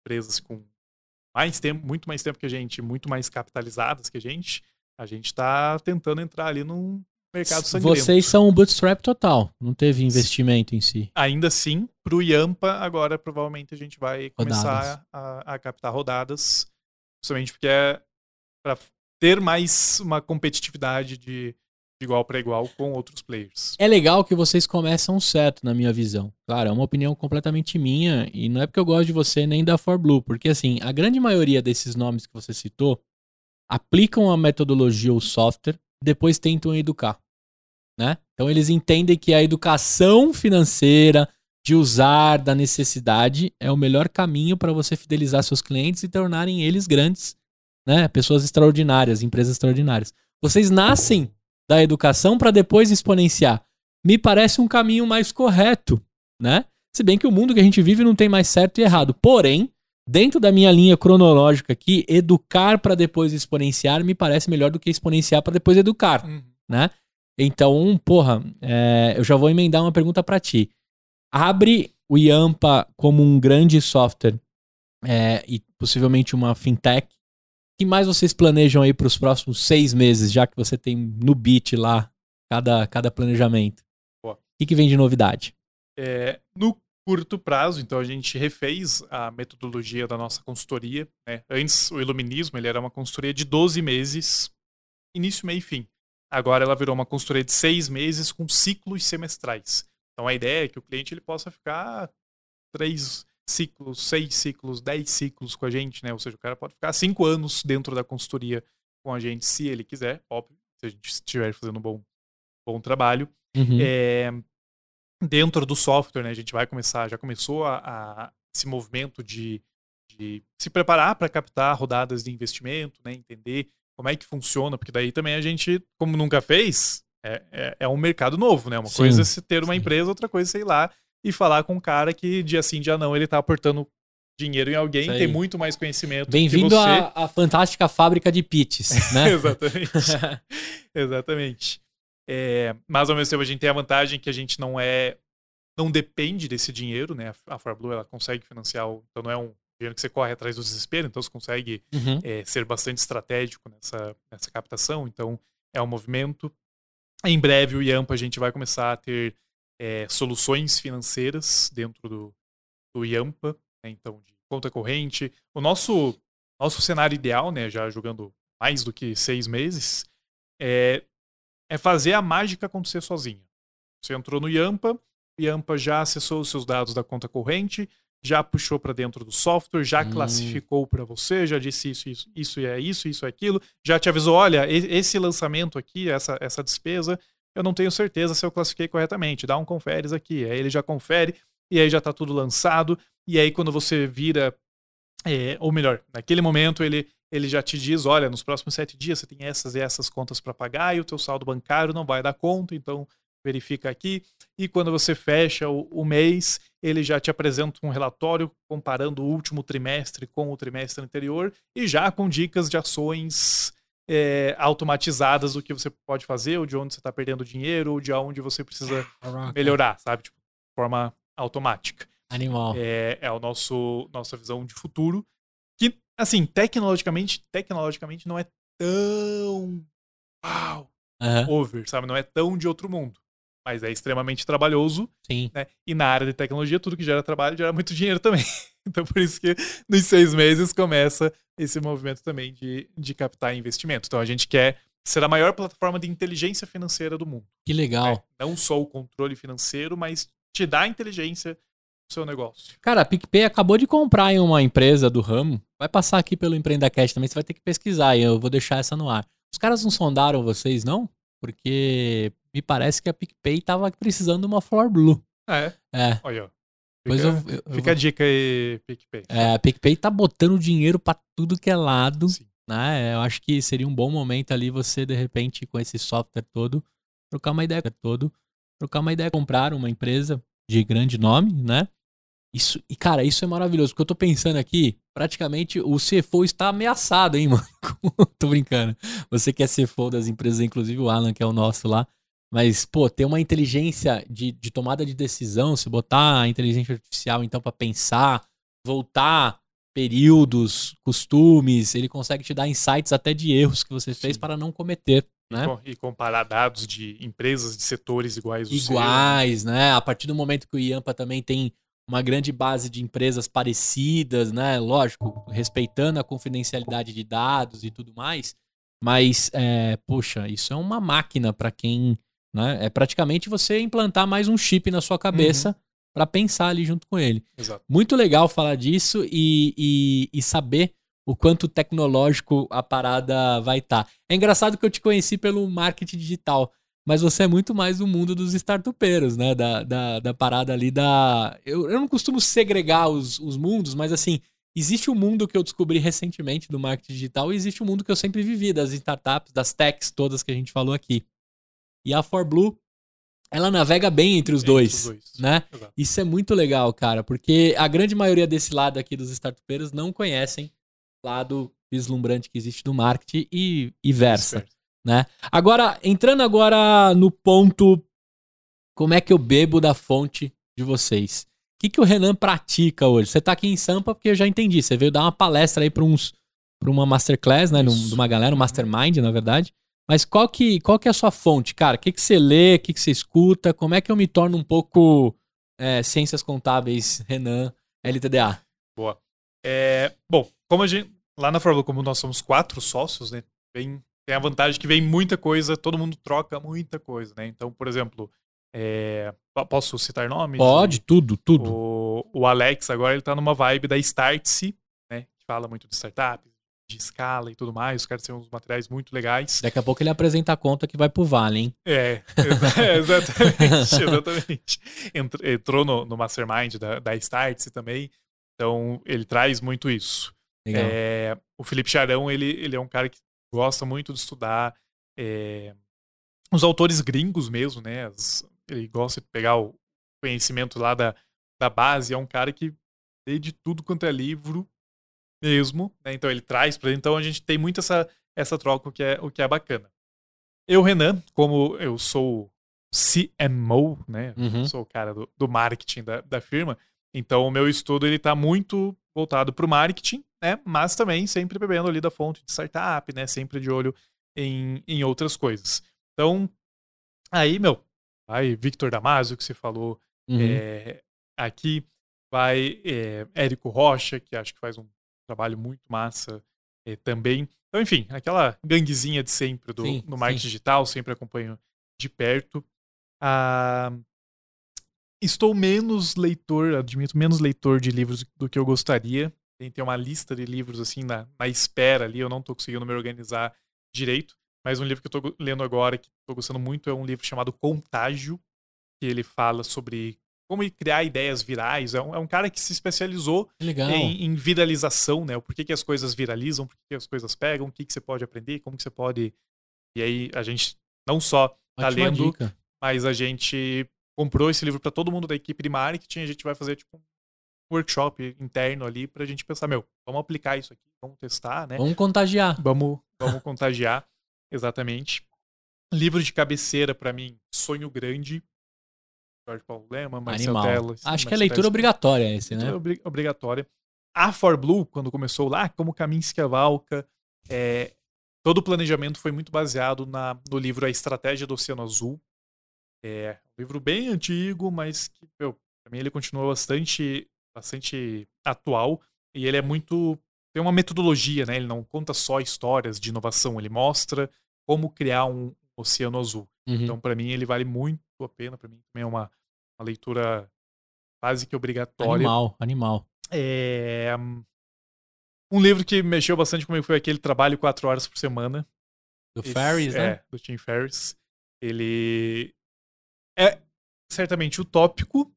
empresas com mais tempo, muito mais tempo que a gente, muito mais capitalizadas que a gente, a gente está tentando entrar ali num mercado sangrento. Vocês são um bootstrap total, não teve investimento em si. Ainda assim, para o Yampa, agora provavelmente a gente vai começar a, a, captar rodadas, justamente porque é para ter mais uma competitividade de, de igual para igual com outros players. É legal que vocês começam certo, na minha visão. Claro, é uma opinião completamente minha e não é porque eu gosto de você nem da ForBlue, porque assim, a grande maioria desses nomes que você citou aplicam a metodologia ou software, depois tentam educar, né? Então eles entendem que a educação financeira de usar da necessidade é o melhor caminho para você fidelizar seus clientes e tornarem eles grandes, né? Pessoas extraordinárias, empresas extraordinárias. Vocês nascem da educação para depois exponenciar. Me parece um caminho mais correto, né? Se bem que o mundo que a gente vive não tem mais certo e errado. Porém, dentro da minha linha cronológica aqui, educar para depois exponenciar me parece melhor do que exponenciar para depois educar, uhum. né? Então, porra, é, eu já vou emendar uma pergunta para ti. Abre o Yampa como um grande software é, e possivelmente uma fintech que mais vocês planejam aí para os próximos seis meses, já que você tem no beat lá cada, cada planejamento? O que, que vem de novidade? É, no curto prazo, então a gente refez a metodologia da nossa consultoria. Né? Antes, o Iluminismo ele era uma consultoria de 12 meses, início, meio e fim. Agora ela virou uma consultoria de seis meses com ciclos semestrais. Então a ideia é que o cliente ele possa ficar três, ciclos, seis ciclos, dez ciclos com a gente, né? Ou seja, o cara pode ficar cinco anos dentro da consultoria com a gente, se ele quiser, óbvio, se a gente estiver fazendo um bom, bom trabalho. Uhum. É, dentro do software, né? A gente vai começar, já começou a, a esse movimento de, de se preparar para captar rodadas de investimento, né? Entender como é que funciona, porque daí também a gente, como nunca fez, é, é, é um mercado novo, né? Uma sim, coisa é se ter uma sim. empresa, outra coisa é sei lá e falar com um cara que dia sim, dia não, ele tá aportando dinheiro em alguém, tem muito mais conhecimento. Bem-vindo à, à fantástica fábrica de pitches, né? Exatamente. Exatamente. É, mas ao mesmo tempo a gente tem a vantagem que a gente não é. não depende desse dinheiro, né? A ForBlue ela consegue financiar, então não é um dinheiro que você corre atrás do desespero, então você consegue uhum. é, ser bastante estratégico nessa, nessa captação. Então é um movimento. Em breve o Yampa a gente vai começar a ter é, soluções financeiras dentro do, do Yampa, né, então de conta corrente. O nosso, nosso cenário ideal, né, já jogando mais do que seis meses, é, é fazer a mágica acontecer sozinha. Você entrou no Yampa, o Yampa já acessou os seus dados da conta corrente, já puxou para dentro do software, já hum. classificou para você, já disse isso, isso, isso é isso, isso é aquilo, já te avisou, olha, esse lançamento aqui, essa, essa despesa, eu não tenho certeza se eu classifiquei corretamente. Dá um conferes aqui. Aí ele já confere e aí já está tudo lançado. E aí quando você vira, é, ou melhor, naquele momento ele, ele já te diz, olha, nos próximos sete dias você tem essas e essas contas para pagar e o teu saldo bancário não vai dar conta, então verifica aqui, e quando você fecha o, o mês, ele já te apresenta um relatório comparando o último trimestre com o trimestre anterior e já com dicas de ações é, automatizadas do que você pode fazer, ou de onde você está perdendo dinheiro, ou de onde você precisa melhorar, sabe? Tipo, de forma automática. Animal. É, é nosso nossa visão de futuro. Que, assim, tecnologicamente, tecnologicamente não é tão uau, Aham. over, sabe? Não é tão de outro mundo. Mas é extremamente trabalhoso, Sim. né? E na área de tecnologia, tudo que gera trabalho gera muito dinheiro também. Então, por isso que nos seis meses começa esse movimento também de, de captar investimento. Então, a gente quer ser a maior plataforma de inteligência financeira do mundo. Que legal. né? Não só o controle financeiro, mas te dar inteligência seu negócio. Cara, a PicPay acabou de comprar em uma empresa do ramo. Vai passar aqui pelo Empreendacast também, você vai ter que pesquisar e eu vou deixar essa no ar. Os caras não sondaram vocês, não? Porque me parece que a PicPay tava precisando de uma Floor Blue. É, É. olha, Fica, eu, eu- eu fica a dica aí, PicPay. É, a PicPay tá botando dinheiro pra tudo que é lado, Sim. né? Eu acho que seria um bom momento ali você, de repente, com esse software todo, trocar uma ideia todo, trocar uma ideia, comprar uma empresa de grande nome, né? Isso, e cara, isso é maravilhoso, porque eu tô pensando aqui, praticamente o CFO está ameaçado, hein, mano? tô brincando. Você que é CFO das empresas, inclusive o Alan, que é o nosso lá, mas, pô, ter uma inteligência de, de tomada de decisão, se botar a inteligência artificial, então, pra pensar, voltar períodos, costumes, ele consegue te dar insights até de erros que você fez Sim. para não cometer, né? E comparar dados de empresas de setores iguais ao seu. Iguais, né? A partir do momento que o Iampa também tem uma grande base de empresas parecidas, né? Lógico, respeitando a confidencialidade de dados e tudo mais. Mas, é, poxa, isso é uma máquina para quem. Né? É praticamente você implantar mais um chip na sua cabeça para pensar ali junto com ele. Exato. Muito legal falar disso e, e, e saber o quanto tecnológico a parada vai estar. É engraçado que eu te conheci pelo marketing digital, mas você é muito mais do mundo dos startupeiros, né? Da, da, da parada ali da. Eu, eu não costumo segregar os, os mundos, mas assim, existe um mundo que eu descobri recentemente do marketing digital e existe um mundo que eu sempre vivi, das startups, das techs todas que a gente falou aqui. E a ForBlue, ela navega bem entre os Entre dois, dois. né? Exato. Isso é muito legal, cara, porque a grande maioria desse lado aqui dos startupeiros não conhecem lado vislumbrante que existe do marketing e, e versa. Certo. Agora, entrando agora no ponto, como é que eu bebo da fonte de vocês? O que, que o Renan pratica hoje? Você tá aqui em Sampa porque eu já entendi. Você veio dar uma palestra aí para uns, para uma masterclass, né? Isso. De uma galera, um mastermind, na verdade. Mas qual que, qual que é a sua fonte, cara? O que, que você lê? O que, que você escuta? Como é que eu me torno um pouco é, ciências contábeis, Renan, LTDA? Boa. É, bom, como a gente. Lá na Fórmula, como nós somos quatro sócios, né? Vem, tem a vantagem que vem muita coisa, todo mundo troca muita coisa, né? Então, por exemplo, é, po- posso citar nomes? Pode, tudo, tudo. O, o Alex agora ele tá numa vibe da Startse, né? Que fala muito de startups, de escala e tudo mais. Os caras têm uns materiais muito legais. Daqui a pouco ele apresenta a conta que vai pro Vale, hein? É, exa- exatamente, exatamente. Entr- Entrou no, no Mastermind da, da Startse também. Então, ele traz muito isso. É, o Felipe Charão, ele, ele é um cara que gosta muito de estudar é, os autores gringos mesmo, né? As- ele gosta de pegar o conhecimento lá da, da base. É um cara que lê de tudo quanto é livro mesmo, né? Então ele traz pra Então a gente tem muito essa, essa troca, o que, é, o que é bacana. Eu, Renan, como eu sou CMO, né? Uhum. Sou o cara do, do marketing da, da firma. Então, o meu estudo ele está muito voltado para o marketing, né? Mas também sempre bebendo ali da fonte de startup, né? Sempre de olho em, em outras coisas. Então, aí, meu, vai Victor Damasio, que você falou Uhum. é, aqui, vai é, Érico Rocha, que acho que faz um trabalho muito massa é, também. Então, enfim, aquela ganguezinha de sempre do, Sim, no marketing sim. digital, sempre acompanho de perto. Ah, estou menos leitor, admito, menos leitor de livros do que eu gostaria. Tem, tem uma lista de livros assim na, na espera ali, eu não estou conseguindo me organizar direito. Mas um livro que eu estou lendo agora, que estou gostando muito, é um livro chamado Contágio, que ele fala sobre como criar ideias virais. É um, é um cara que se especializou em, em viralização, né? O porquê que as coisas viralizam, por que as coisas pegam, o que, que você pode aprender, como que você pode. E aí a gente não só tá Ótima lendo dica. mas a gente comprou esse livro para todo mundo da equipe de marketing. A gente vai fazer tipo workshop interno ali pra gente pensar, meu, vamos aplicar isso aqui, vamos testar, né? Vamos contagiar. Vamos, vamos contagiar, exatamente. Livro de cabeceira para mim, Sonho Grande. Jorge Paulo Lema, Marcelo. Acho que é Marcelo leitura Teles. obrigatória esse, né? Obri- obrigatória. A For Blue, quando começou lá, como Caminho se cavalca, é, todo o planejamento foi muito baseado na, no livro A Estratégia do Oceano Azul. É um livro bem antigo, mas que, meu, pra mim ele continua bastante, bastante atual. E ele é muito. Tem uma metodologia, né? Ele não conta só histórias de inovação, ele mostra como criar um oceano azul. Uhum. Então, para mim, ele vale muito a pena. Para mim, também é uma, uma leitura quase que obrigatória. Animal, animal. É, um livro que mexeu bastante comigo foi aquele Trabalho Quatro Horas por Semana. Do Esse- Ferris, né? É, do Tim Ferriss. Ele é certamente utópico,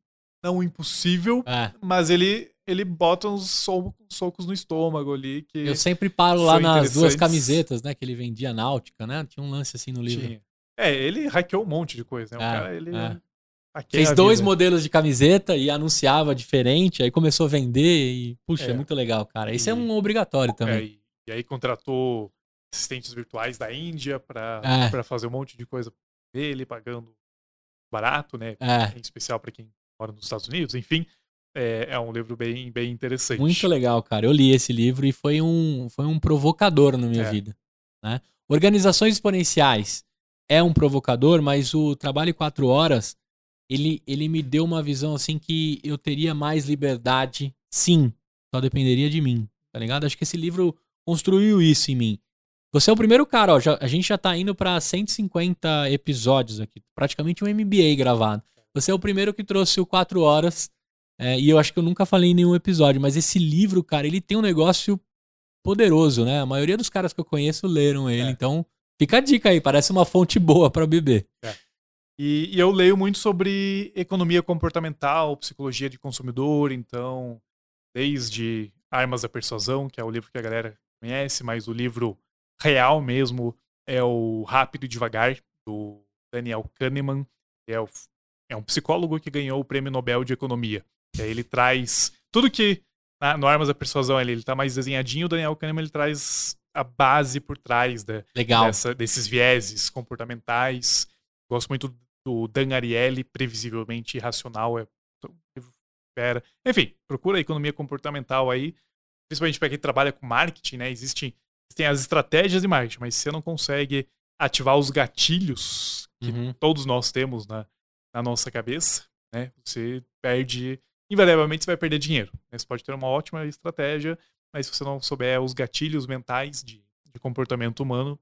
não impossível, É. mas ele, ele bota uns so- socos no estômago ali que Eu sempre paro lá nas duas camisetas, né? Que ele vendia náutica, né? Tinha um lance assim no livro. tinha. É, ele hackeou um monte de coisa, né? O É, cara, ele é. Fez dois modelos de camiseta e anunciava diferente, aí começou a vender e, puxa, é, muito legal, cara. Isso é um obrigatório É, também. e, e aí contratou assistentes virtuais da Índia pra É. pra fazer um monte de coisa dele, pagando barato, né? É, Em especial para quem mora nos Estados Unidos, enfim. É, é um livro bem, bem interessante. muito legal, cara. Eu li esse livro e foi um, foi um provocador na minha É. vida. Né? Organizações exponenciais é um provocador, mas o trabalho em quatro horas, ele, ele me deu uma visão assim que eu teria mais liberdade, sim. Só dependeria de mim, tá ligado? Acho que esse livro construiu isso em mim. Você é o primeiro cara, ó. já- a gente já tá indo pra 150 episódios aqui. Praticamente um MBA gravado. Você é o primeiro que trouxe o 4 horas. é, e eu acho que eu nunca falei em nenhum episódio. Mas esse livro, cara, ele tem um negócio poderoso, né? A maioria dos caras que eu conheço leram ele. É. Então, fica a dica aí. Parece uma fonte boa pra beber. E, e eu leio muito sobre economia comportamental, psicologia de consumidor, então, desde Armas da Persuasão, que é o livro que a galera conhece, mas o livro real mesmo é o Rápido e Devagar, do Daniel Kahneman, que é, o- é um psicólogo que ganhou o Prêmio Nobel de Economia. E aí ele traz tudo que na, no Armas da Persuasão ele, ele tá mais desenhadinho, o Daniel Kahneman ele traz a base por trás da, dessa- desses vieses comportamentais. Gosto muito do Dan Ariely, previsivelmente irracional. É fera. Enfim, procura a economia comportamental aí, principalmente para quem trabalha com marketing, né? Existem, existem as estratégias de marketing, mas se você não consegue ativar os gatilhos que Uhum. todos nós temos na, na nossa cabeça, né? Você perde, invariavelmente você vai perder dinheiro. né? Você pode ter uma ótima estratégia, mas se você não souber os gatilhos mentais de, de comportamento humano,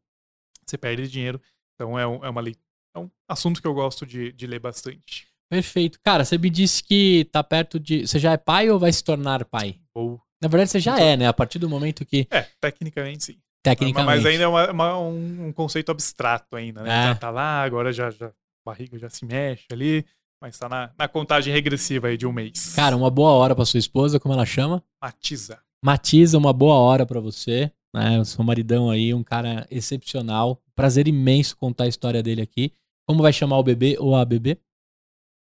você perde dinheiro. Então é, um, é uma lei- é um assunto que eu gosto de, de ler bastante. Perfeito. Cara, você me disse que tá perto de. Você já é pai ou vai se tornar pai? Ou, Na verdade, você já Então- é, né? A partir do momento que. é, tecnicamente sim. Tecnicamente. Mas ainda é uma- uma- um, conceito abstrato ainda, né? É. Já tá lá, agora já, já barriga já se mexe ali, mas tá na, na contagem regressiva aí de um mês. Cara, uma boa hora pra sua esposa, como ela chama? Matiza. Matiza, uma boa hora pra você. Né? O seu maridão aí, um cara excepcional. Prazer imenso contar a história dele aqui. Como vai chamar o bebê ou a bebê?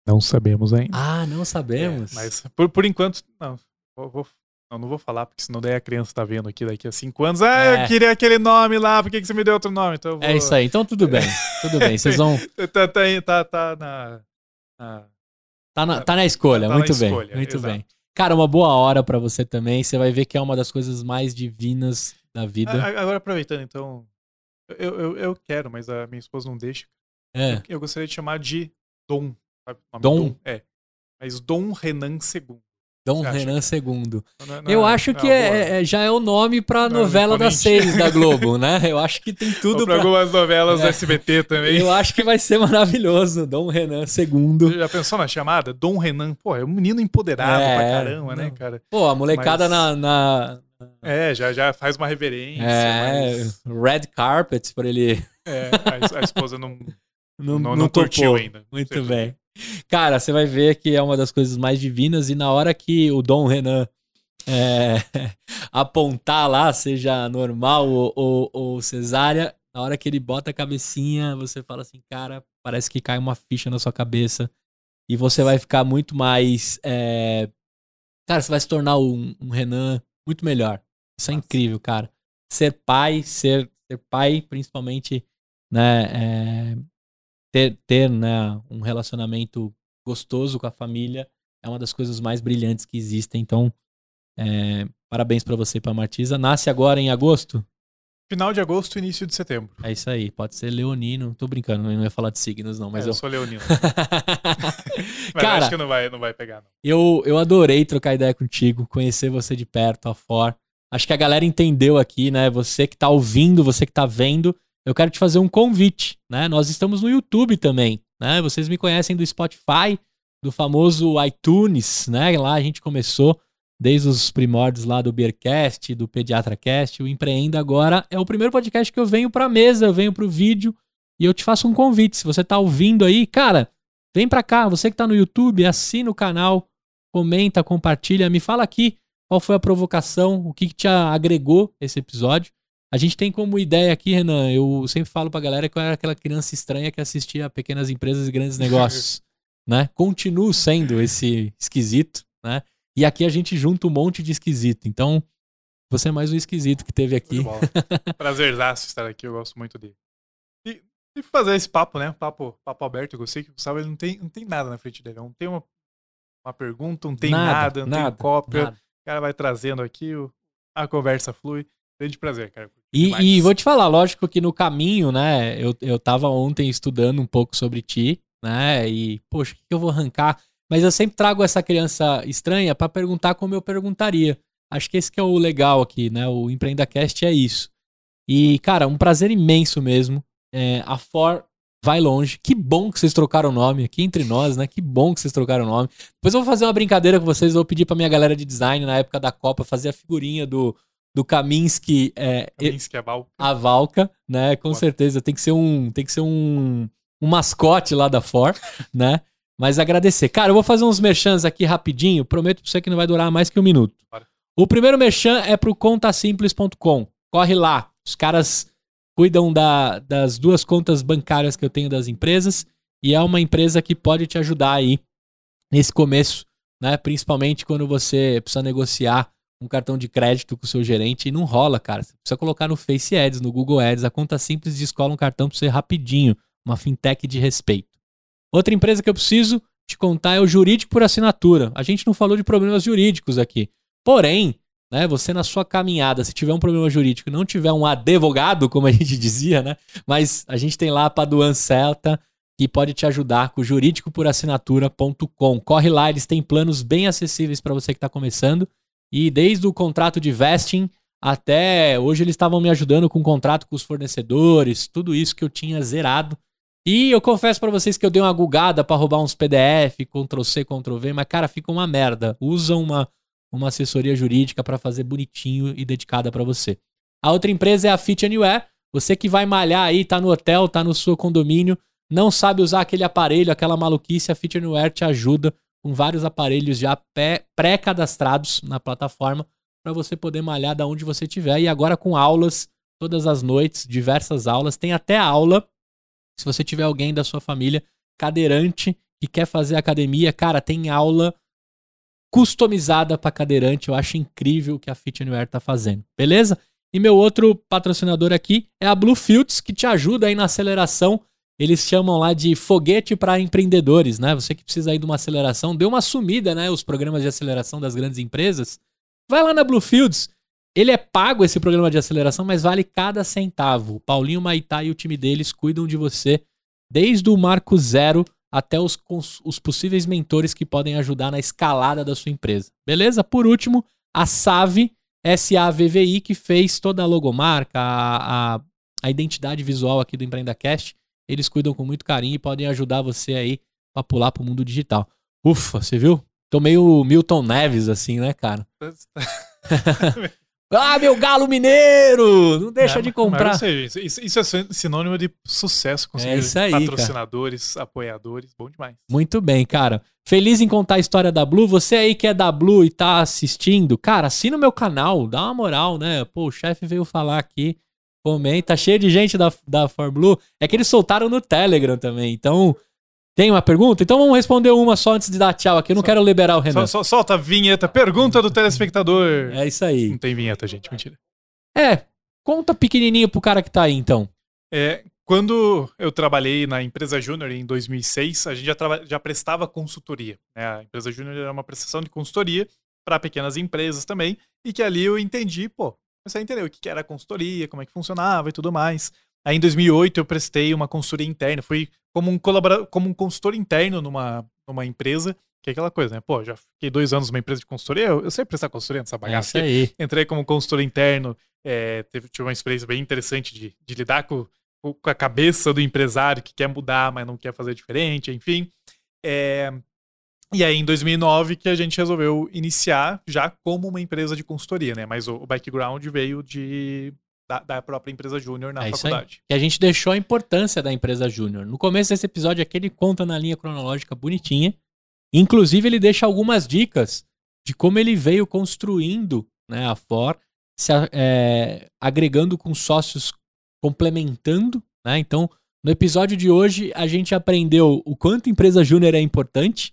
Não sabemos ainda. Ah, não sabemos. É, mas por, por enquanto, não. Vou, vou- não, não vou falar, porque senão daí a criança tá vendo aqui daqui a cinco anos. Ah, É. eu queria aquele nome lá, por que, que você me deu outro nome? Então eu vou... É isso aí. Então tudo bem. Tudo bem. Vocês vão. Tá, tá, tá, tá na. na- Tá na, tá na escolha. Tá na muito bem. escolha, muito exato. bem. Cara, uma boa hora pra você também. Você vai ver que é uma das coisas mais divinas da vida. Agora aproveitando, então. Eu, eu, eu quero, mas a minha esposa não deixa. É. Eu gostaria de chamar de Dom. nome Dom? É. Mas Dom Renan II. Dom Você acha, Renan II. Não- não- Eu não- acho não que é- é- já é o nome é novela das seis da Globo, né? Eu acho que tem Ou tudo pra pra. algumas novelas É. do SBT também. Eu acho que vai ser maravilhoso. Dom Renan II. Já pensou na chamada? Dom Renan. Pô, é um menino empoderado É, pra caramba, né, cara? Pô, a molecada Mas- na, na- É, já, já faz uma reverência. é, mas, red carpet pra ele. é, a, a esposa não, Não, não, não, não curtiu ainda. Muito bem. Cara, você vai ver que é uma das coisas mais divinas e na hora que o Dom Renan é, apontar lá, seja normal ou, ou, ou cesárea, Na hora que ele bota a cabecinha, você fala assim, cara, parece que cai uma ficha na sua cabeça. E você vai ficar muito mais. é, Cara, você vai se tornar um, um Renan muito melhor. Isso é Nossa. incrível, cara. Ser pai, ser, ser pai, principalmente, né? é, Ter, ter né, um relacionamento gostoso com a família é uma das coisas mais brilhantes que existem. Então, é, parabéns pra você e pra Martisa. Nasce agora em agosto? Final de agosto, início de setembro. É isso aí, pode ser leonino. Tô brincando, eu não ia falar de signos, não, mas É, eu eu. sou leonino. Mas Cara, acho que não vai, não vai pegar, não. eu, eu adorei trocar ideia contigo, conhecer você de perto, a For. Acho que a galera entendeu aqui, né? Você que tá ouvindo, você que tá vendo, eu quero te fazer um convite, né? Nós estamos no YouTube também, né? Vocês me conhecem do Spotify, do famoso iTunes, né? Lá a gente começou desde os primórdios lá do Beercast, do PediatraCast, o Empreenda agora é o primeiro podcast que eu venho pra mesa, eu venho pro vídeo e eu te faço um convite. Se você tá ouvindo aí, cara, vem pra cá, você que tá no YouTube, assina o canal, comenta, compartilha, me fala aqui qual foi a provocação, o que, que te agregou esse episódio. A gente tem como ideia aqui, Renan, eu sempre falo pra galera que eu era aquela criança estranha que assistia a pequenas empresas e grandes negócios, né? Continuo sendo esse esquisito, né? E aqui a gente junta um monte de esquisito. Então, você é mais um esquisito que teve aqui. Prazerzaço estar aqui, eu gosto muito dele. E, e fazer esse papo, né? Papo, papo aberto, eu sei que o Gustavo ele não tem, não tem nada na frente dele. Não tem uma, uma pergunta, não tem nada, não tem cópia. nada. O cara vai trazendo aqui, a conversa flui. Grande prazer, cara. E, e vou te falar, lógico que no caminho, né? Eu, eu tava ontem estudando um pouco sobre ti, né? E, poxa, o que eu vou arrancar? Mas eu sempre trago essa criança estranha pra perguntar como eu perguntaria. Acho que esse que é o legal aqui, né? O EmpreendaCast é isso. E, cara, um prazer imenso mesmo. É, a For vai longe. Que bom que vocês trocaram o nome aqui entre nós, né? Que bom que vocês trocaram o nome. Depois eu vou fazer uma brincadeira com vocês. Vou pedir pra minha galera de design na época da Copa fazer a figurinha do, do Kaminsky é, Minsk é bal. a Valka, né? Com Boa. certeza tem que ser um, tem que ser um, um mascote lá da For, né? Mas agradecer. Cara, eu vou fazer uns merchans aqui rapidinho. Prometo pra você que não vai durar mais que um minuto. Bora. O primeiro merchan é pro contasimples.com. Corre lá. Os caras cuidam da- das duas contas bancárias que eu tenho das empresas e é uma empresa que pode te ajudar aí nesse começo, né? Principalmente quando você precisa negociar um cartão de crédito com o seu gerente e não rola, cara. Você precisa colocar no Face Ads, no Google Ads, a conta simples descola um cartão pra você rapidinho, uma fintech de respeito. Outra empresa que eu preciso te contar é o Jurídico por Assinatura. A gente não falou de problemas jurídicos aqui. Porém, né, você na sua caminhada, se tiver um problema jurídico não tiver um advogado, como a gente dizia, né? Mas a gente tem lá a Paduan Celta, que pode te ajudar com juridicoporassinatura.com. Corre lá, eles têm planos bem acessíveis para você que está começando. E desde o contrato de vesting até hoje eles estavam me ajudando com o contrato com os fornecedores, tudo isso que eu tinha zerado. E eu confesso para vocês que eu dei uma gugada para roubar uns PDF, Ctrl C, Ctrl V, mas cara, fica uma merda. Usa uma uma assessoria jurídica para fazer bonitinho e dedicada para você. A outra empresa é a Fit Anywhere. Você que vai malhar aí, tá no hotel, tá no seu condomínio, não sabe usar aquele aparelho, aquela maluquice, a Fit Anywhere te ajuda com vários aparelhos já pré-cadastrados na plataforma para você poder malhar da onde você estiver. E agora com aulas todas as noites, diversas aulas. Tem até aula, se você tiver alguém da sua família cadeirante que quer fazer academia, cara, tem aula customizada para cadeirante. Eu acho incrível o que a Fit Anywhere tá fazendo. Beleza? E meu outro patrocinador aqui é a Bluefields, que te ajuda aí na aceleração. Eles chamam lá de foguete para empreendedores, né? Você que precisa aí de uma aceleração, deu uma sumida, né? Os programas de aceleração das grandes empresas. Vai lá na Bluefields. Ele é pago esse programa de aceleração, mas vale cada centavo. Paulinho Maitá e o time deles cuidam de você desde o marco zero até os, os possíveis mentores que podem ajudar na escalada da sua empresa. Beleza? Por último, a SAVI, S-A-V-V-I, que fez toda a logomarca, a, a, a identidade visual aqui do EmpreendaCast. Eles cuidam com muito carinho e podem ajudar você aí a pular pro mundo digital. Ufa, você viu? Tô meio Milton Neves, assim, né, cara? Ah, meu galo mineiro! Não deixa É, de comprar. Mas, seja, isso, isso é sin- sinônimo de sucesso. Conseguir isso aí, cara. patrocinadores, apoiadores, bom demais. Muito bem, cara. Feliz em contar a história da Blue. Você aí que é da Blue e tá assistindo, cara, assina o meu canal, dá uma moral, né? Pô, o chefe veio falar aqui. Comenta, cheio de gente da, da ForBlue. É que eles soltaram no Telegram também. Então, tem uma pergunta? Então vamos responder uma só antes de dar tchau aqui. Eu não quero liberar o Renan. Solta a vinheta. Pergunta do telespectador. É isso aí. Não tem vinheta, gente. Mentira. É, conta pequenininho pro cara que tá aí, então. É, quando eu trabalhei na empresa Júnior em 2006, a gente já, já prestava consultoria. né? A empresa Júnior era uma prestação de consultoria para pequenas empresas também, e que ali eu entendi, pô, comecei a entender o que era consultoria, como é que funcionava e tudo mais. Aí em 2008 eu prestei uma consultoria interna, fui como um colaborador, como um consultor interno numa, numa empresa, que é aquela coisa, né? Pô, já fiquei dois anos numa empresa de consultoria, eu, eu sei prestar consultoria nessa É bagaça aqui aí. entrei como consultor interno, é, teve, tive uma experiência bem interessante de, de lidar com, com a cabeça do empresário que quer mudar, mas não quer fazer diferente, enfim. É, e aí, em 2009, que a gente resolveu iniciar já como uma empresa de consultoria, né? Mas o, o background veio de, da, da própria empresa Júnior na É faculdade. Que a gente deixou a importância da empresa Júnior. No começo desse episódio aqui, ele conta na linha cronológica bonitinha. Inclusive, ele deixa algumas dicas de como ele veio construindo né, a For, se, é, agregando com sócios, complementando. Né? Então, no episódio de hoje, a gente aprendeu o quanto empresa Júnior é importante,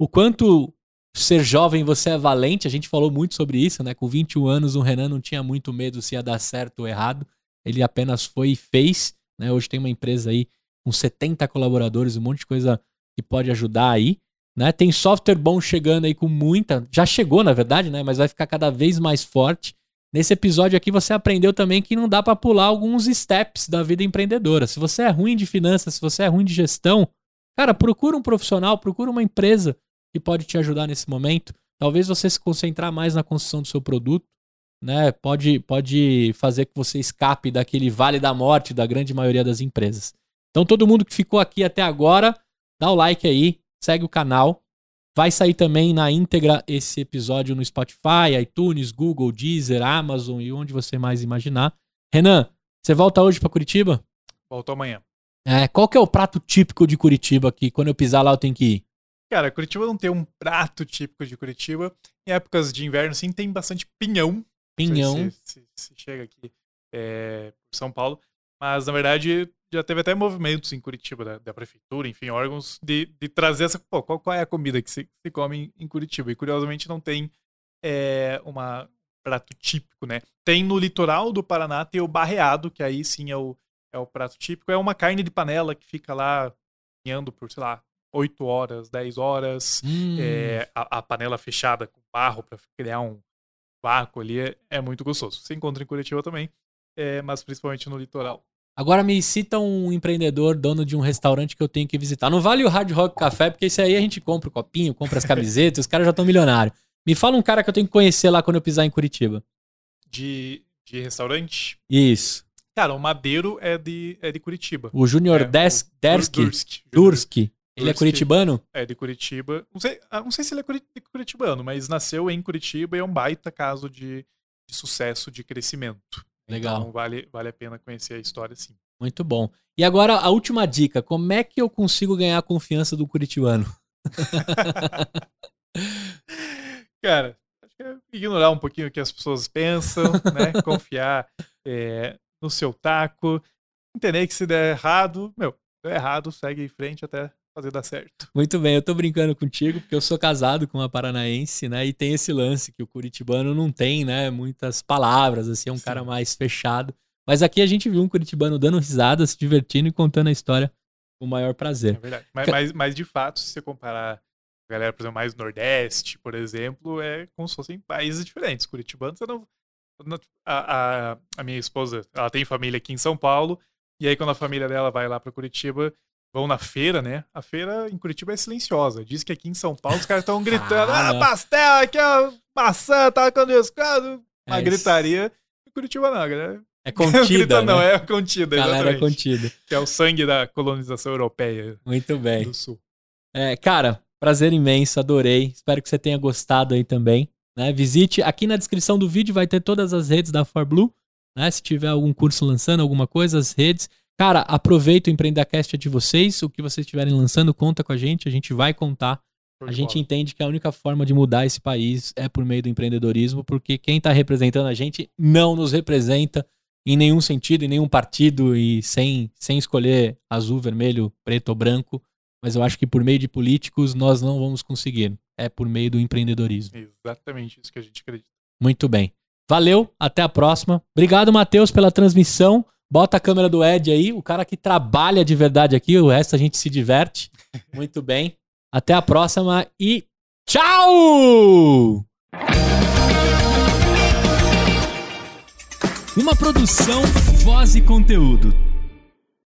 o quanto ser jovem você é valente. A gente falou muito sobre isso, né? Com 21 anos, o Renan não tinha muito medo se ia dar certo ou errado. Ele apenas foi e fez. Né? Hoje tem uma empresa aí com 70 colaboradores, um monte de coisa que pode ajudar aí. Né? Tem software bom chegando aí com muita. Já chegou, na verdade, né? Mas vai ficar cada vez mais forte. Nesse episódio aqui você aprendeu também que não dá para pular alguns steps da vida empreendedora. Se você é ruim de finanças, se você é ruim de gestão, cara, procura um profissional, procura uma empresa que pode te ajudar nesse momento. Talvez você se concentrar mais na construção do seu produto, né? Pode, pode fazer que você escape daquele vale da morte da grande maioria das empresas. Então, todo mundo que ficou aqui até agora, dá o like aí, segue o canal. Vai sair também na íntegra esse episódio no Spotify, iTunes, Google, Deezer, Amazon e onde você mais imaginar. Renan, você volta hoje para Curitiba? Voltou amanhã. É, qual que é o prato típico de Curitiba que quando eu pisar lá eu tenho que ir? Cara, Curitiba não tem um prato típico de Curitiba. Em épocas de inverno, sim, tem bastante pinhão. Pinhão. Se, se- se chega aqui é, São Paulo. Mas, na verdade, já teve até movimentos em Curitiba, da, da prefeitura, enfim, órgãos, de, de trazer essa. Pô, qual, qual é a comida que se, se come em, em Curitiba? E curiosamente não tem é, uma prato típico, né? Tem no litoral do Paraná, tem o barreado, que aí sim é o, é o prato típico. É uma carne de panela que fica lá cozinhando por, sei lá, 8 horas, 10 horas Hum, é, a, a panela fechada com barro para criar um vácuo ali é, é muito gostoso. Você encontra em Curitiba também, é, mas principalmente no litoral. Agora me cita um empreendedor, dono de um restaurante que eu tenho que visitar. Não vale o Hard Rock Café, porque isso aí a gente compra o copinho, compra as camisetas, os caras já estão milionários. Me fala um cara que eu tenho que conhecer lá quando eu pisar em Curitiba. De, de restaurante, Isso. cara, o Madeiro é de, é de Curitiba. O Júnior É, Des- o Dersky. Durski. Durski. Ele é curitibano? É de Curitiba. Não sei, ah, não sei se ele é curi- curitibano, mas nasceu em Curitiba e é um baita caso de, de sucesso, de crescimento. Legal. Então vale, vale a pena conhecer a história, sim. Muito bom. E agora a última dica. Como é que eu consigo ganhar a confiança do curitibano? Cara, acho que é ignorar um pouquinho o que as pessoas pensam, né? Confiar é, no seu taco. Entender que se der errado, meu, deu errado, segue em frente até fazer dar certo. Muito bem, eu tô brincando contigo, porque eu sou casado com uma paranaense, né? E tem esse lance que o curitibano não tem, né? Muitas palavras, assim, é um Sim. cara mais fechado. Mas aqui a gente viu um curitibano dando risada, se divertindo e contando a história com o maior É prazer. verdade. Mas, mas, mas, de fato, se você comparar a galera, por exemplo, mais Nordeste, por exemplo, é como se fossem países diferentes. Curitibano, você não. A, a, a minha esposa, ela tem família aqui em São Paulo, e aí quando a família dela vai lá pra Curitiba, vão na feira, né? A feira em Curitiba é silenciosa. Diz que aqui em São Paulo os caras estão gritando: Ah, ah, pastel, aqui ó, maçã, tá com escado. Uma É isso. gritaria. Em Curitiba não, galera. É contida, Grita, né? não, é contida, Galera é exatamente. contida. Que é o sangue da colonização europeia Muito bem. do sul. É, cara, prazer imenso, adorei. Espero que você tenha gostado aí também. Né? Visite aqui na descrição do vídeo, vai ter todas as redes da ForBlue. Né? Se tiver algum curso lançando, alguma coisa, as redes. Cara, aproveita o Empreendacast é de vocês. O que vocês estiverem lançando, conta com a gente. A gente vai contar. A gente entende que a única forma de mudar esse país é por meio do empreendedorismo, porque quem está representando a gente não nos representa em nenhum sentido, em nenhum partido e sem, sem escolher azul, vermelho, preto ou branco. Mas eu acho que por meio de políticos nós não vamos conseguir. É por meio do empreendedorismo. Exatamente isso que a gente acredita. Muito bem. Valeu, até a próxima. Obrigado, Matheus, pela transmissão. Bota a câmera do Ed aí, o cara que trabalha de verdade aqui, o resto a gente se diverte. Muito bem. Até a próxima e tchau! Uma produção, voz e conteúdo.